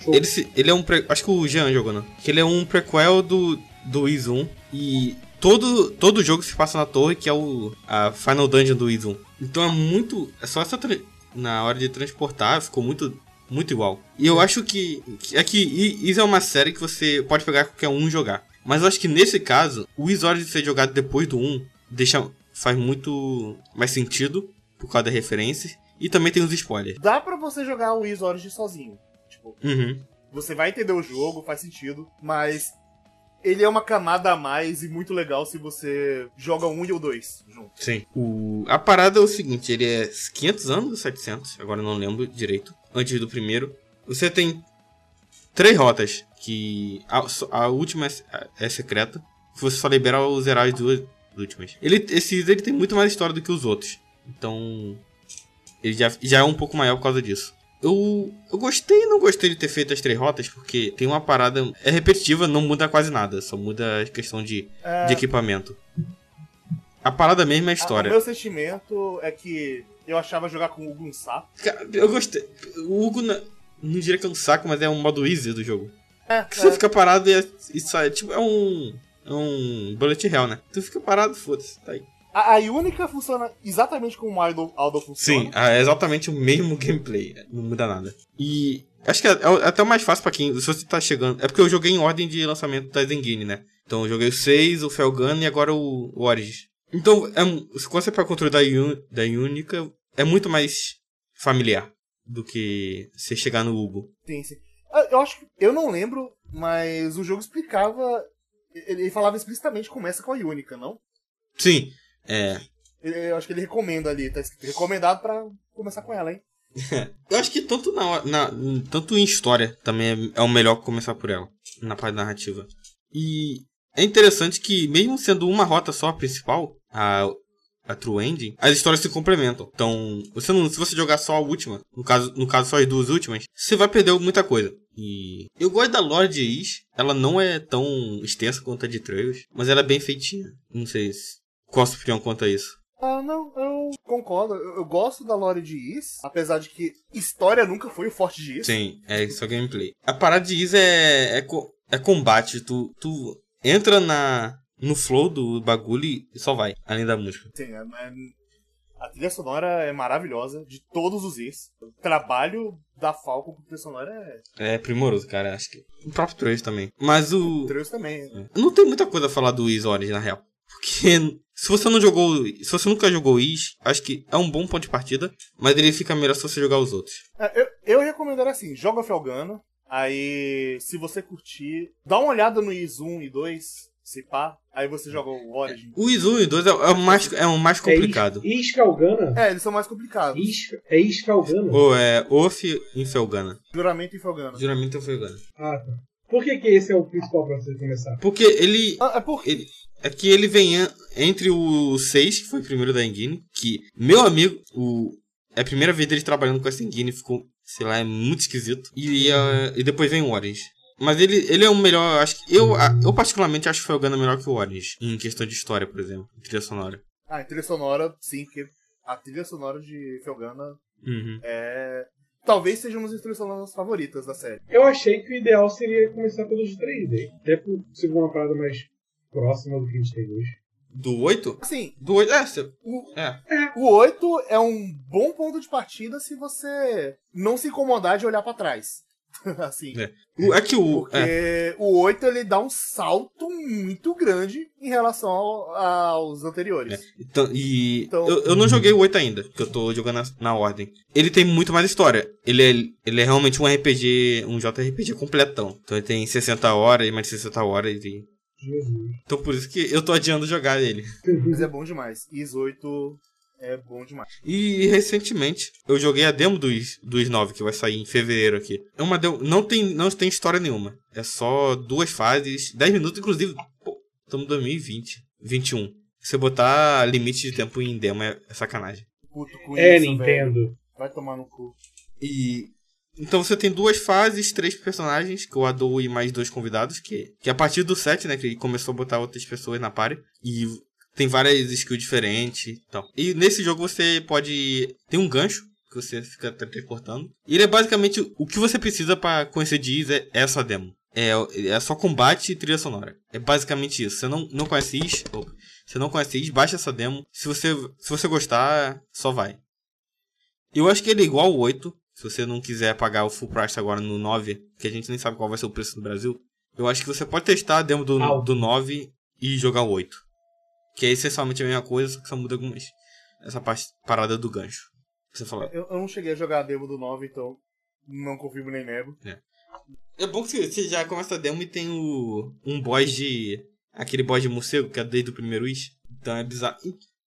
Ele, se- ele é um. Pre... Acho que o Jean jogou, não? Que ele é um prequel do, do Is 1. E todo, todo jogo se passa na torre, que é o, a Final Dungeon do Is 1. Então é muito. É só essa. Na hora de transportar, ficou muito. Muito igual. E eu acho que. É que I- Is é uma série que você pode pegar qualquer um e jogar. Mas eu acho que nesse caso, o Is Origins ser jogado depois do 1 deixa, faz muito mais sentido por causa das referências. E também tem os spoilers. Dá pra você jogar o Is Origins sozinho. Tipo, Uhum. você vai entender o jogo, faz sentido, mas ele é uma camada a mais e muito legal se você joga um e o dois junto. Sim. O, a parada é o seguinte, ele é 500 anos ou 700, agora não lembro direito, antes do primeiro. Você tem três rotas, que a, a última é, é secreta, você só libera zerar as duas últimas. Ele, esse ele tem muito mais história do que os outros, então ele já, já é um pouco maior por causa disso. Eu, eu gostei e não gostei de ter feito as três rotas, porque tem uma parada, é repetitiva, não muda quase nada, só muda a questão de, É, de equipamento. A parada mesmo é a história. O meu sentimento é que eu achava jogar com o Hugo um saco. Cara, Eu gostei. O Hugo na- não diria que é um saco, mas é um modo easy do jogo. É, você é. fica parado e, é- e sai. Tipo, é um. É um bullet hell, né? Tu fica parado, foda-se, tá aí. A, a única funciona exatamente como o Aldo, Aldo funciona. Sim, é exatamente o mesmo gameplay. Não muda nada. E. Acho que é, é até o mais fácil pra quem. Se você tá chegando. É porque eu joguei em ordem de lançamento da Zengine, né? Então eu joguei o 6, o Felgun e agora o, o Origins. Então, é, quando você pega o controle da, Un, da Unica, é muito mais familiar do que você chegar no Hugo. Sim, sim. Ah, Eu acho que. Eu não lembro, mas o jogo explicava. Ele falava explicitamente começa com a Unica, não? Sim, é. Eu acho que ele recomenda ali, tá escrito recomendado pra começar com ela, hein? [laughs] Eu acho que tanto na, na- tanto em história também é, é o melhor começar por ela, na parte narrativa. E é interessante que, mesmo sendo uma rota só a principal, a, a True Ending, as histórias se complementam. Então, você não, se você jogar só a última, no caso, no caso só as duas últimas, você vai perder muita coisa. E eu gosto da lore de Is, ela não é tão extensa quanto a de Trails, mas ela é bem feitinha. Não sei se, qual a sua opinião quanto a isso. Ah, não, eu concordo. Eu, eu gosto da lore de Is, apesar de que história nunca foi o forte de Is. Sim, é só gameplay. A parada de Is é, é, é combate. Tu, tu entra na, no flow do bagulho e só vai, além da música. Sim, é- é- a trilha sonora é maravilhosa, de todos os Is. O trabalho da Falcon com trilha sonora é. É primoroso, cara, acho que. O próprio Trails também. Mas o. Trails também. né? Não tem muita coisa a falar do Is Origin, na real. Porque se você não jogou. Se você nunca jogou Is, acho que é um bom ponto de partida. Mas ele fica melhor se você jogar os outros. É, eu, eu recomendaria assim: joga Felgano. Aí, se você curtir, dá uma olhada no Is 1 e 2, se pá. Aí você joga o Origin. O Is 1 e 2 é, é o mais, é o mais complicado. É Is- Iscalgana? É, eles são mais complicados. Is- É Iscalgana? Ou é Off em Felgana. Juramento e Felgano. Juramento em Felgana. Ah, tá. Por que, que esse é o principal pra você começar? Porque ele. Ah, é porque. ele é que ele vem an- entre o 6, que foi o primeiro da Engine, que, meu amigo, o, é a primeira vez dele trabalhando com essa Engine, ficou, sei lá, é muito esquisito. E, ah, e depois vem o Orange. Mas ele, ele é o melhor, acho que. Eu, ah, eu particularmente acho que foi o Gana melhor que o Orange, em questão de história, por exemplo, em trilha sonora. Ah, em trilha sonora, sim, porque a trilha sonora de Felgana Uhum. é. Talvez seja uma das trilhas sonoras favoritas da série. Eu achei que o ideal seria começar pelos 3D. Até por ser uma parada mais próxima do que a gente tem hoje. Do 8? Assim, Do 8, é, cê- o, é. o 8 é um bom ponto de partida se você não se incomodar de olhar pra trás. [laughs] assim. É. O- é que o. Porque É, o 8 ele dá um salto muito grande em relação ao- aos anteriores. É. Então, e Então- eu, eu não joguei o 8 ainda, que eu tô jogando na, na ordem. Ele tem muito mais história. Ele é, ele é realmente um RPG, um JRPG completão. Então ele tem 60 horas, mais de 60 horas. E... Jesus. Então por isso que eu tô adiando jogar ele. Mas é bom demais. Is 8 é bom demais. E recentemente eu joguei a demo do Is, do Is 9, que vai sair em fevereiro aqui. É uma demo, não tem, não tem história nenhuma. É só duas fases, 10 minutos, inclusive. Pô, estamos em 2020, 21. Se você botar limite de tempo em demo é, é sacanagem. Puto com É, isso, Nintendo. velho. Vai tomar no cu. E então você tem duas fases, três personagens, que eu adoro e mais dois convidados, que, que a partir do 7, né, que ele começou a botar outras pessoas na party. E tem várias skills diferentes e tal. E nesse jogo você pode. Tem um gancho que você fica teleportando. E ele é basicamente o que você precisa pra conhecer de Is é essa demo. É, é só combate e trilha sonora. É basicamente isso. Você não, não conhece Is, você não conhece Is, baixa essa demo. Se você, se você gostar, só vai. Eu acho que ele é igual ao 8. Se você não quiser pagar o full price agora no 9, que a gente nem sabe qual vai ser o preço no Brasil. Eu acho que você pode testar a demo do, do 9 e jogar o 8. Que é essencialmente a mesma coisa, só que só muda algumas. Essa parte parada do gancho. que Você falou. Eu, eu não cheguei a jogar a demo do 9, então não confirmo nem nego. É bom que você- já começa a demo e tem o. um boss de. aquele boss de morcego, que é desde o primeiro Wish. Então é bizarro.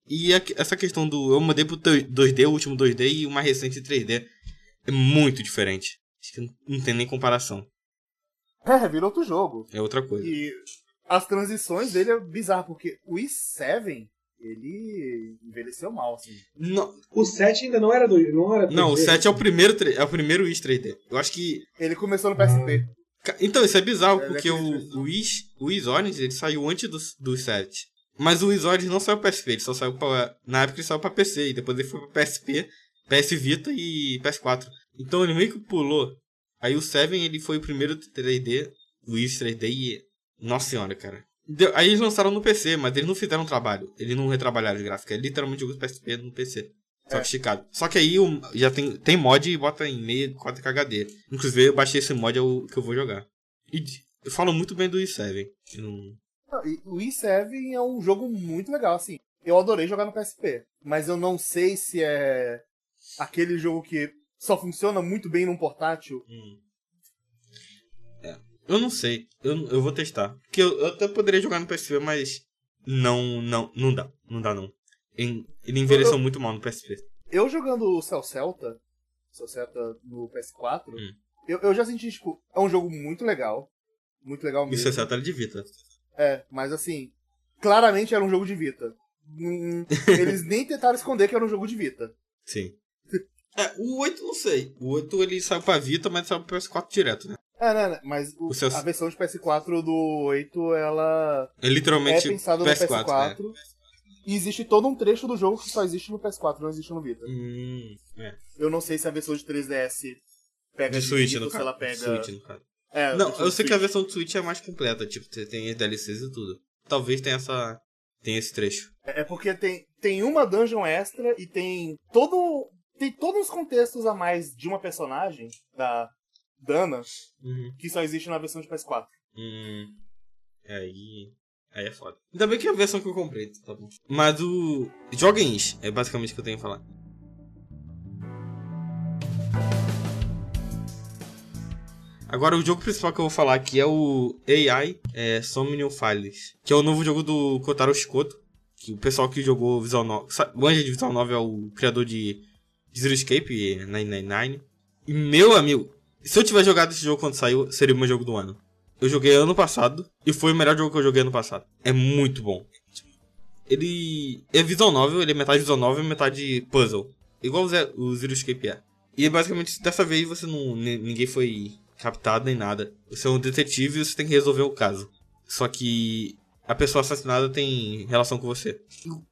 E, e a- essa questão do. Eu mandei pro 2D, o último 2D e o mais recente 3D. É muito diferente. Acho que não, não tem nem comparação. É, virou outro jogo. É outra coisa. E as transições dele é bizarro, porque o i7, ele envelheceu mal, assim. Não, O 7 ainda não era do. Não, era não o 3D. 7 é o primeiro, é o primeiro Wish 3D. Eu acho que. Ele começou no PSP. Então, isso é bizarro, É, porque daquele o, o, Wish, o Orange ele saiu antes do, do 7. Mas o Wish Orange não saiu pra PSP, ele só saiu pra. Na época ele saiu pra PC, e depois ele foi pra PSP, PS Vita e PS4. Então ele meio que pulou. Aí o 7 ele foi o primeiro 3D, o Wish 3D e. Nossa senhora, cara. Deu- Aí eles lançaram no PC, mas eles não fizeram um trabalho. Eles não retrabalharam os gráficos. É literalmente do PSP no PC. Só É. que esticado. Só que aí o- já tem, tem mod e bota em meia 4 HD. Inclusive eu baixei esse mod é o que eu vou jogar. E eu falo muito bem do i7. Eu não- O i7 é um jogo muito legal, assim. Eu adorei jogar no PSP. Mas eu não sei se é aquele jogo que só funciona muito bem num portátil. Eu não sei. Eu, eu vou testar. Porque eu, eu até poderia jogar no PSP, mas não, não, não dá. Não dá, não. Ele envelheceu Eu- muito mal no PSP. Eu jogando o Cell Celta, Cell Celta no PS4, Hum. eu, eu já senti, tipo, é um jogo muito legal. Muito legal E mesmo. o C7 era de Vita. É, mas assim, claramente era um jogo de Vita. Hum, [laughs] Eles nem tentaram esconder que era um jogo de Vita. Sim. É, o 8 não sei. O 8 ele saiu pra Vita, mas saiu pro PS4 direto, né? É, né, né, mas o- a versão de PS4 do 8, ela É é literalmente pensada no PS4. PS4. né? E existe todo um trecho do jogo que só existe no PS4, não existe no Vita. Hum, é. Eu não sei se a versão de 3DS pega De Switch, Vita no se ela pega. Switch, no caso. É, Não, eu sei que a versão do Switch é mais completa. Tipo, você tem as DLCs e tudo. Talvez tenha essa... Tenha esse trecho. É porque tem, tem uma dungeon extra e tem todo. Tem todos os contextos a mais de uma personagem, da Dana, Uhum. que só existe na versão de PS4. Hum. Aí. Aí é foda. Ainda bem que é a versão que eu comprei, tá bom. Mas o. Joguem isso, é basicamente o que eu tenho a falar. Agora o jogo principal que eu vou falar aqui é o AI é, Somnium Files, que é o novo jogo do Kotaro Shikoto, que o pessoal que jogou Visual Novel, sa- manja de Visual Novel é o criador de Zero Escape 999. E meu amigo, se eu tivesse jogado esse jogo quando saiu, seria o meu jogo do ano. Eu joguei ano passado e foi o melhor jogo que eu joguei ano passado. É muito bom. Ele é visual novel, ele é metade visual novel e metade puzzle. Igual o, Ze- o Zero Escape é. E basicamente dessa vez você não. ni- ninguém foi captado nem nada. Você é um detetive e você tem que resolver o caso. Só que a pessoa assassinada tem relação com você.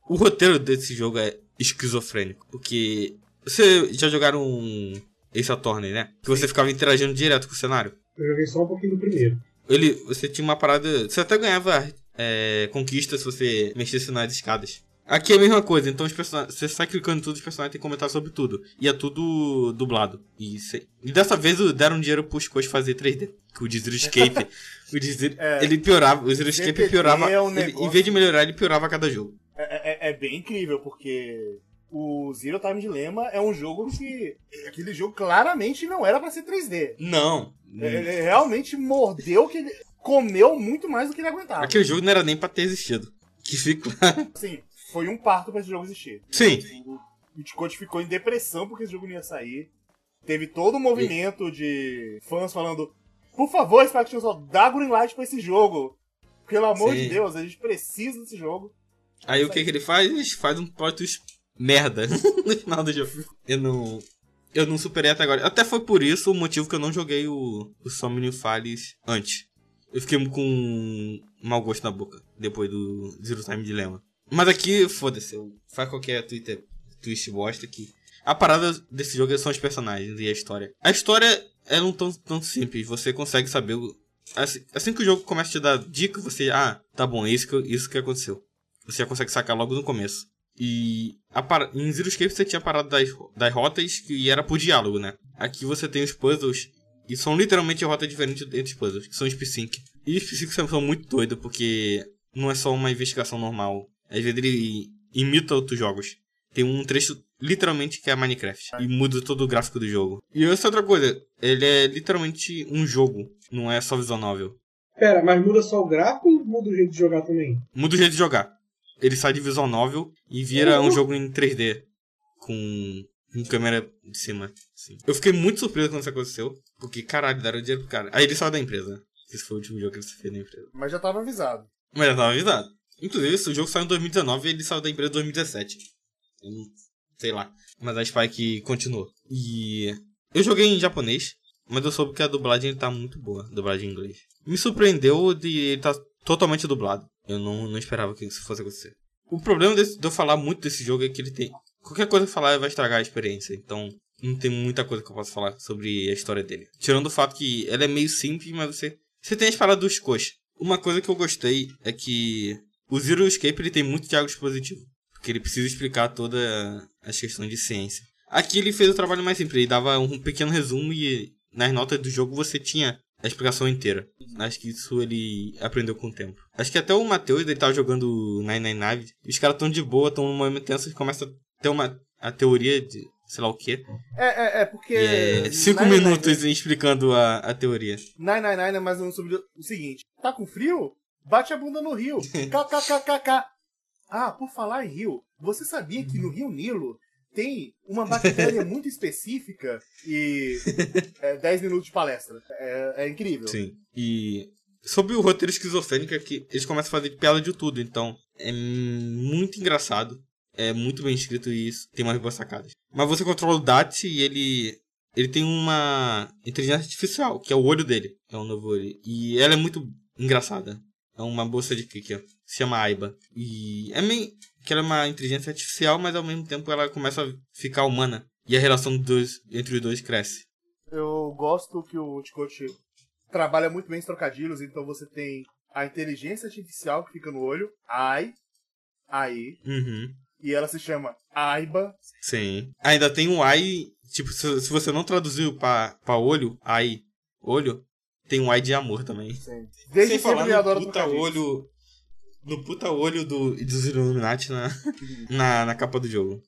O, o roteiro desse jogo é esquizofrênico. Porque. Você já jogaram um Ace Attorney, né? Que você ficava interagindo direto com o cenário. Eu joguei só um pouquinho do primeiro. Ele, você tinha uma parada. Você até ganhava é, conquista se você mexesse nas escadas. Aqui é a mesma coisa, então os personagens. Você sai clicando em tudo, os personagens têm que comentar sobre tudo. E é tudo dublado. E, cê- e dessa vez o- deram dinheiro pros coisas fazer 3D. Que o de Zero Escape. [laughs] o de Zero- É. Ele piorava. O Zero Escape piorava. é um ele- em vez de melhorar, ele piorava a cada jogo. É, é- é bem incrível, porque o Zero Time Dilemma é um jogo que. Aquele jogo claramente não era pra ser 3D. Não. Ele realmente mordeu que ele. comeu muito mais do que ele aguentava. Aquele jogo não era nem pra ter existido. Que fica. Assim, foi um parto pra esse jogo existir. Sim. O Bitcoin ficou em depressão porque esse jogo não ia sair. Teve todo um movimento de fãs falando: Por favor, Spike Chunsoft, dá green light pra esse jogo. Pelo amor Sim. de Deus, a gente precisa desse jogo. Aí o que, que ele faz? Ele faz um plot twist merda [laughs] no final do jogo. Eu não. Eu não superei até agora. Até foi por isso o motivo que eu não joguei o, o Somnium antes. Eu fiquei com um mau gosto na boca depois do Zero Time Dilemma. Mas aqui, foda-se, faz qualquer Twitter twist bosta que. A parada desse jogo são os personagens e a história. A história é não tão, tão simples, você consegue saber. Assim, assim que o jogo começa a te dar dica, você. Ah, tá bom, é isso que, isso que aconteceu. Você já consegue sacar logo no começo. E a para... em Zero Escape você tinha a parada das, das rotas que era por diálogo, né? Aqui você tem os puzzles e são literalmente rotas diferentes entre os puzzles, que são os P5. E os P5 são- são muito doidos porque não é só uma investigação normal. Às vezes ele imita outros jogos. Tem um trecho literalmente que é Minecraft e muda todo o gráfico do jogo. E essa outra coisa, ele é literalmente um jogo, não é só visual novel. Pera, mas muda só o gráfico ou muda o jeito de jogar também? Muda o jeito de jogar. Ele sai de visual novel e vira Uhum. um jogo em 3D. Com, com câmera de cima. assim. Eu fiquei muito surpreso quando isso aconteceu. Porque, caralho, deram dinheiro pro cara. Aí ele saiu da empresa. Esse foi o último jogo que ele fez na empresa. Mas já tava avisado. Mas já tava avisado. Inclusive, esse jogo saiu em 2019 e ele saiu da empresa em 2017. Eu não- sei lá. Mas a Spike continuou. E eu joguei em japonês, mas eu soube que a dublagem tá muito boa, a dublagem em inglês. Me surpreendeu de ele tá totalmente dublado. Eu não, não esperava que isso fosse acontecer. O problema desse- de eu falar muito desse jogo é que ele tem. Qualquer coisa que eu falar vai estragar a experiência. Então, não tem muita coisa que eu possa falar sobre a história dele. Tirando o fato que ela é meio simples, mas você. Você tem as paradas dos coxas. Uma coisa que eu gostei é que o Zero Escape ele tem muito diálogo expositivo. Porque ele precisa explicar toda as questões de ciência. Aqui ele fez o trabalho mais simples. Ele dava um pequeno resumo e nas notas do jogo você tinha a explicação inteira. Acho que isso ele aprendeu com o tempo. Acho que até o Matheus, ele tava jogando 999 e os caras tão de boa, tão num momento tenso começa a ter uma a teoria de sei lá o quê. É, é, é porque. É cinco Nine minutos explicando a, a teoria. 999 é mais ou menos sobre o seguinte: tá com frio? Bate a bunda no rio. [laughs] KKKKK. Ah, por falar em rio, você sabia que no Rio Nilo tem uma bactéria [laughs] muito específica e é, 10 minutos de palestra. É, é incrível. Sim. E sobre o roteiro esquizofrênico é que eles começam a fazer piada de tudo, então é muito engraçado. É muito bem escrito e isso tem umas boas sacadas. Mas você controla o Dat e ele. Ele tem uma inteligência artificial, que é o olho dele. É um novo olho. E ela é muito engraçada. É uma bolsa de pique, ó. Se chama Aiba. E é meio. Que ela é uma inteligência artificial, mas ao mesmo tempo ela começa a ficar humana. E a relação dos entre os dois cresce. Eu gosto que o Ticote trabalha muito bem os trocadilhos, então você tem a inteligência artificial que fica no olho, AI, AI, Uhum. e ela se chama Aiba. Sim. Ainda tem um ai. Tipo, se, se você não traduziu pra, pra olho, ai, olho, tem um ai de amor também. Desde Sem falar sempre eu adoro no puta olho. No puta olho do, dos Illuminati na, [laughs] na, na capa do jogo.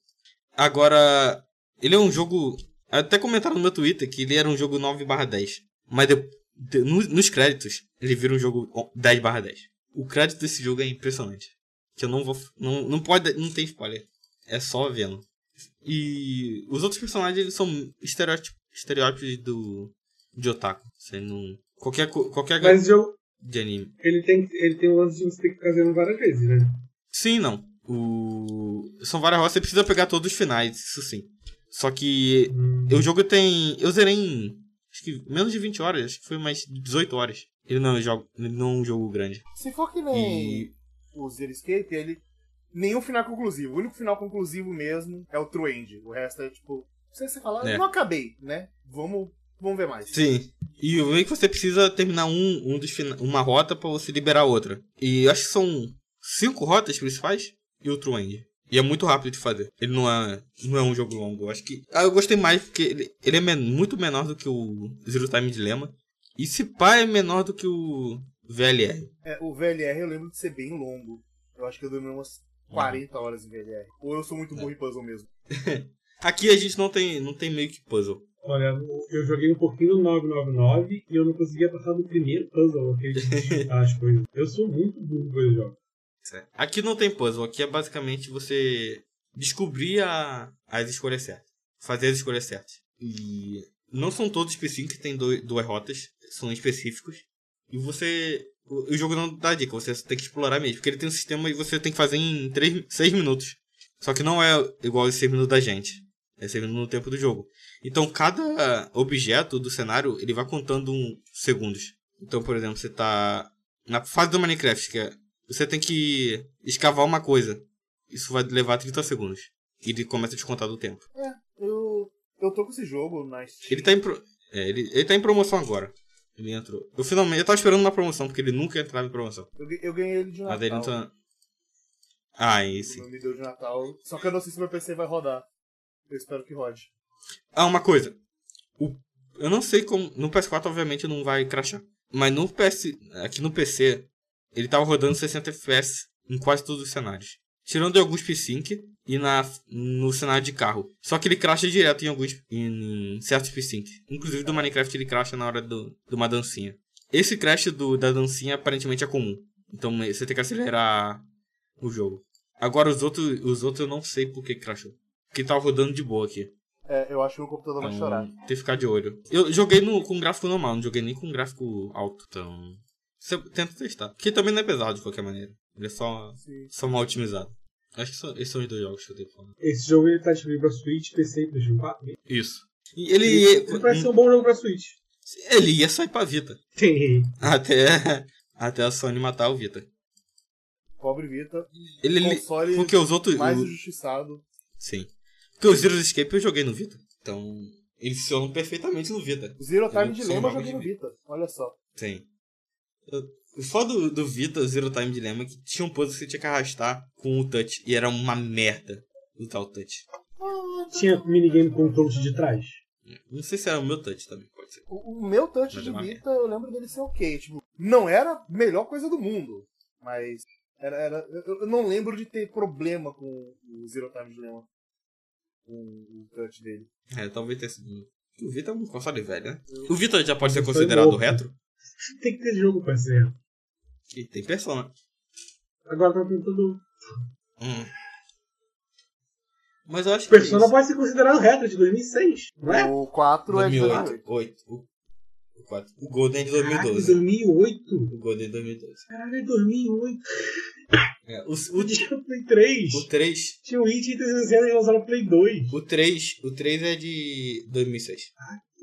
Agora, ele é um jogo. Até comentaram no meu Twitter que ele era um jogo 9 10. Mas de- de- no- nos créditos, ele vira um jogo 10 10. O crédito desse jogo é impressionante. Que eu não vou. Não, não pode. Não tem spoiler. É só vendo. E os outros personagens eles são estereótipos, estereótipos do. de otaku. Não. Qualquer, qualquer Mas jogo, de anime. ele tem, ele tem o lance de você ter que ficar fazendo várias vezes, né? Sim, não. O... São várias rotas, você precisa pegar todos os finais, isso sim. Só que Hum. o jogo tem. Eu zerei em. Acho que menos de 20 horas, acho que foi mais de 18 horas. Ele não é um jogo, ele não é um jogo grande. Se for que nem E. o Zero Escape, ele. Nenhum final conclusivo. O único final conclusivo mesmo é o True End. O resto é tipo. Se você falar, É. não acabei, né? Vamos, vamos ver mais. Sim. E o meio que você precisa terminar um, um dos uma rota pra você liberar outra. E eu acho que são cinco rotas principais e o True End. E é muito rápido de fazer. Ele não é, não é um jogo longo. Eu acho que. Ah, eu gostei mais porque ele, ele é men- muito menor do que o Zero Time Dilemma. E se pá é menor do que o VLR. É, o VLR eu lembro de ser bem longo. Eu acho que eu dormi umas 40 horas em VLR. Ou eu sou muito burro em puzzle mesmo. [laughs] Aqui a gente não tem, não tem meio que puzzle. Olha, eu joguei um pouquinho no 999 e eu não conseguia passar do primeiro puzzle, aquele de [laughs] as coisas. Eu sou muito burro com esse jogo. Aqui não tem puzzle, aqui é basicamente você descobrir a- as escolhas certas. Fazer as escolhas certas. E não são todos específicos que tem duas rotas, são específicos. E você. O, o jogo não dá dica, você tem que explorar mesmo. Porque ele tem um sistema e você tem que fazer em 3, 6 minutos. Só que não é igual os 6 minutos da gente. É 6 minutos no tempo do jogo. Então cada objeto do cenário ele vai contando um segundos. Então, por exemplo, você tá na fase do Minecraft, que é você tem que escavar uma coisa. Isso vai levar 30 segundos. E ele começa a descontar do tempo. Eu, eu tô com esse jogo na Steam. Ele tá em, pro... é, ele, ele tá em promoção agora. Ele entrou. Eu finalmente. Eu tava esperando uma promoção, porque ele nunca entrava em promoção. Eu, eu ganhei ele de Natal. Mas ele não tá. Ah, esse. Não me deu de Natal. Só que eu não sei se meu PC vai rodar. Eu espero que rode. Ah, uma coisa. O... Eu não sei como. No PS4, obviamente, não vai crashar. Mas no PS. Aqui no PC, ele tava rodando 60 FPS em quase todos os cenários. Tirando em alguns P-Sync e na, no cenário de carro. Só que ele crasha direto em alguns. em certos P-Sync. Inclusive do Minecraft ele crasha na hora do, de uma dancinha. Esse crash do, da dancinha aparentemente é comum. Então você tem que acelerar o jogo. Agora os outros, os outros eu não sei por que crashou. Porque tava rodando de boa aqui. É, eu acho que o computador vai chorar. Então, tem que ficar de olho. Eu joguei no, com gráfico normal, não joguei nem com gráfico alto, então. Tenta testar. Porque também não é pesado de qualquer maneira. Ele é só, Sim. só mal otimizado. Acho que só- esses são os dois jogos que eu tenho pra falar. Esse jogo ele tá disponível pra Switch, PC e PlayStation 4. Isso. E ele, Ele parece ser um bom jogo pra Switch. ele ia sair pra Vita. Tem. Até, até a Sony matar o Vita. Pobre Vita. Ele, ele- Console porque os outros. mais injustiçado. sim. Porque os Zero's Escape eu joguei no Vita. Então, eles funcionam perfeitamente no Vita. Zero Time Dilemma eu joguei no Vita. Olha só. Tem. Eu- O foda do, do Vita Zero Time Dilemma que tinha um puzzle que você tinha que arrastar com o touch. E era uma merda lutar o touch. Tinha minigame com o touch de trás. Não sei se era o meu touch também, pode ser. O, o meu touch Mas de é Vita, eu lembro dele ser ok. Tipo, não era a melhor coisa do mundo. Mas era, era, eu, eu não lembro de ter problema com o Zero Time Dilemma. O, o touch dele. É, talvez tenha sido. O Vita é um console velho, né? O Vita já pode ser considerado louco. retro? [laughs] Tem que ter jogo pra ser. E tem Persona. Agora tá tentando. Hum. Mas eu acho que. é Persona isso. pode ser considerado retro de 2006, não é? O 4 é de 2008. 2008. Oito. O, o, quatro. o Golden é de Caraca, 2012. 2008? O Golden é de 2012. Caralho, é 2008. É, o, O [laughs] o, dia Play 3. o 3. Tinha o Hit e 360 e lançaram o Play 2. O 3. O 3 é de 2006.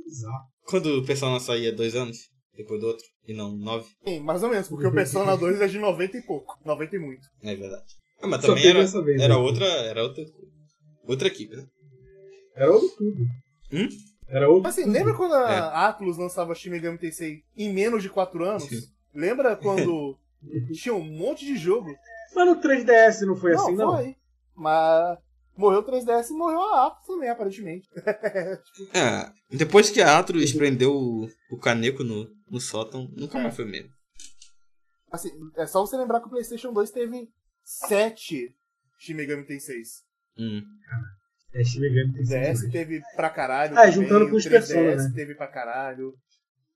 Exato. Quando o Persona saía dois anos, depois do outro, e não nove, Sim, mais ou menos, porque o Persona [laughs] 2 é de 90 e pouco. 90 e muito. não é verdade. Ah, mas Só também era, vez, era né? outra. Era outra. Outra equipe, né? Era outro tudo. Hum? Era outro Mas assim, tudo. lembra quando a É. Atlus lançava Shin Megami Tensei em menos de 4 anos? Sim. Lembra quando [laughs] tinha um monte de jogo? Mas no 3DS não foi assim, não? foi. Mas morreu o 3DS e morreu a Atlus também, aparentemente. [laughs] É, depois que a Atlus prendeu o, o caneco no, no sótão, nunca mais foi mesmo. Assim, é só você lembrar que o PlayStation 2 teve 7 Shin Megami Tensei. Hum. É Shin Megami O Tensei DS 2. teve pra caralho. Ah, também, juntando com o os Persona, 3DS né? teve pra caralho.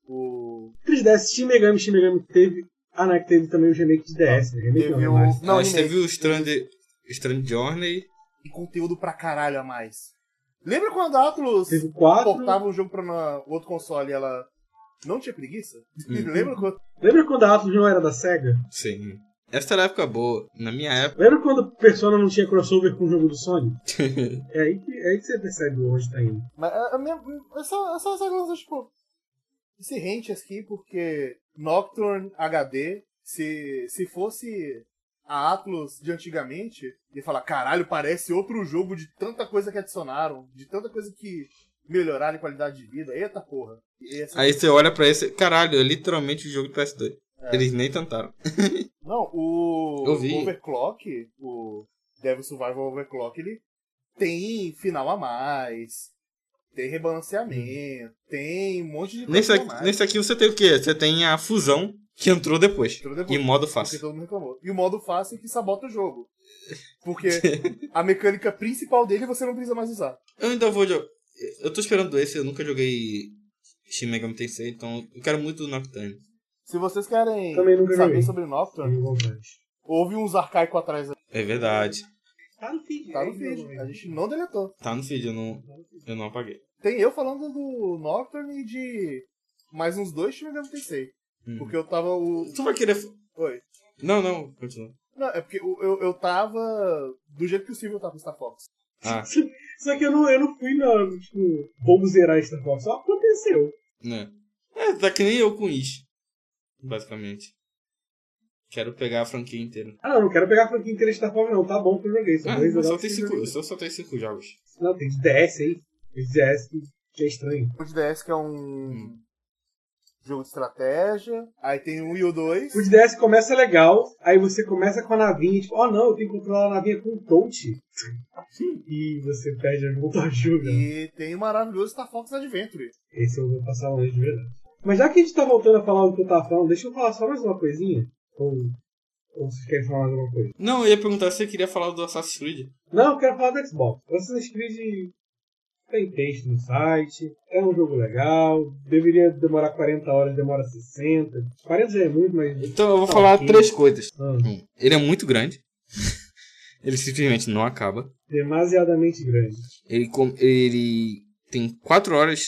O. 3DS, Shin Megami, Shin Megami teve... Ah, não, é que teve também o remake de DS, né? Remake Teve não, o. mas... Não, teve o Strand, Strand Journey. E conteúdo pra caralho a mais. Lembra quando a Atlus Teve o 4. portava um jogo pra na- outro console e ela não tinha preguiça? Hum. [laughs] Lembra quando. Lembra quando a Atlus não era da SEGA? Sim. Essa era a época boa. Na minha época. Lembra quando Persona não tinha crossover com o jogo do Sony? [laughs] É aí que, é aí que você percebe onde tá indo. Mas a, a minha. É só, é só essa coisa, tipo. Esse rente aqui, porque Nocturne HD, se, se fosse a Atlus de antigamente, ia falar, caralho, parece outro jogo de tanta coisa que adicionaram, de tanta coisa que melhoraram em qualidade de vida. Eita porra. Aí você olha pra esse. Caralho, é literalmente o jogo do PS2. É. Eles nem tentaram. [laughs] Não, o vi. Overclock, o Devil Survival Overclock, ele tem final a mais, tem rebalanceamento, tem um monte de coisa Nesse aqui, mais. nesse aqui você tem o quê? Você tem a fusão que entrou depois. Entrou depois. Em modo fácil. todo mundo reclamou. E o modo fácil é que sabota o jogo. Porque [laughs] a mecânica principal dele você não precisa mais usar. Eu ainda vou jogar. Eu tô esperando esse, eu nunca joguei Shin Megami Tensei, então eu quero muito o Nocturne. Se vocês querem saber joguei. sobre Nocturne, houve uns arcaicos atrás. É verdade. Tá no feed. Tá no aí, feed. A gente não deletou. Tá no feed, eu não, eu não apaguei. Tem eu falando do Nocturne e de mais uns dois Shin Megami Tensei. Hum. Porque eu tava o... Tu vai querer. Oi. Não, não, continua. Não, é porque eu, eu, eu tava do jeito que o Silvio tá com Star Fox. Ah, [laughs] Só que eu não, eu não fui na, tipo, vamos zerar Star Fox. Só aconteceu. né. É, tá que nem eu com Ish. Basicamente. Quero pegar a franquia inteira. Ah, não, eu não quero pegar a franquia inteira de Star Fox, não. Tá bom que eu joguei. Só Ah, dois eu só eu cinco, só, só tenho cinco jogos. Não, tem de DS de DS que, é estranho. O DS que é um jogo de estratégia. Aí tem o Wii 2. O de DS começa legal, aí você começa com a navinha, tipo, oh não, eu tenho que controlar a navinha com o touch. [laughs] e você perde a autoajuda. E tem o maravilhoso Star Fox Adventure. Esse eu vou passar longe de verdade. Mas já que a gente tá voltando a falar do que eu tava falando, deixa eu falar só mais uma coisinha. Ou, ou vocês querem falar mais alguma coisa? Não, eu ia perguntar se você queria falar do Assassin's Creed. Não, eu quero falar do Xbox. O Assassin's Creed tem texto no site, é um jogo legal, deveria demorar 40 horas, demora 60. 40 já é muito, mas. Então eu vou Tá falar ok. três coisas. Ah, Um, ele é muito grande. [laughs] ele simplesmente não acaba. demasiadamente grande. Ele, com- ele tem quatro horas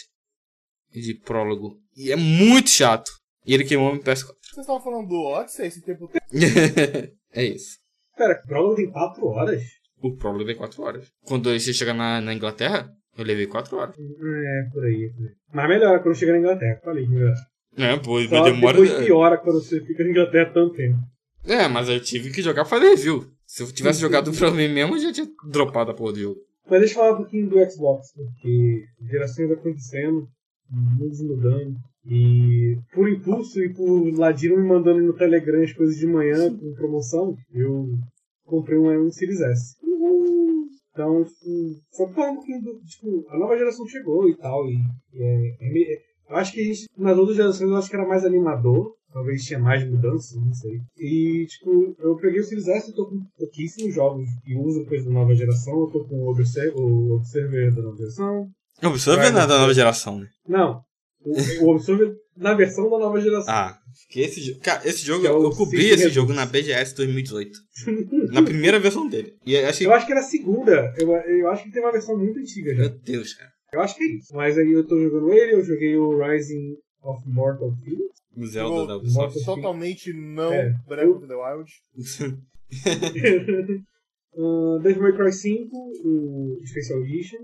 de prólogo. E é muito chato. E ele queimou meu PS4. Vocês estavam falando do Odyssey esse tempo todo. [laughs] é isso. Pera, o prólogo tem 4 horas? O prólogo levei quatro horas. Quando você chega na, na Inglaterra, eu levei quatro horas. É, por aí. Mas melhora quando chega na Inglaterra, falei que melhora. É, pô, Só demora. depois piora quando você fica na Inglaterra tanto tempo. É, mas eu tive que jogar pra fazer review. Se eu tivesse jogado pra mim mesmo, eu já tinha dropado a porra do jogo. Mas deixa eu falar um pouquinho do Xbox, porque gerações acontecendo, mundos mudando. E por impulso e por Ladino me mandando no Telegram as coisas de manhã com promoção, eu comprei um, um Series S. Então, tipo, falar um pouquinho do. Tipo, a nova geração chegou e tal. E, e é, é meio- eu acho que a gente, nas outras gerações, eu acho que era mais animador. Talvez tinha mais mudanças, não sei. E, tipo, eu peguei o Series S, eu tô com pouquíssimos jogos que usam coisa da nova geração. Eu tô com o Observer, o Observer da nova geração. Observer não é da nova geração, né? Não, o, o Observer na versão da nova geração. Ah, que esse, cara, esse jogo, Que é o eu cobri esse Redux. jogo na BGS 2018. [laughs] na primeira versão dele. E eu achei. Eu acho que era a segunda. Eu, eu acho que tem uma versão muito antiga já. Meu Deus, cara. Eu acho que é isso. Mas aí eu tô jogando ele, eu joguei o Rising of Mortal Phoenix. O Zelda Jogou da Ubisoft. Totalmente não É. Breath of the Wild. uh, [laughs] [laughs] Devil May Cry 5, o Special Edition.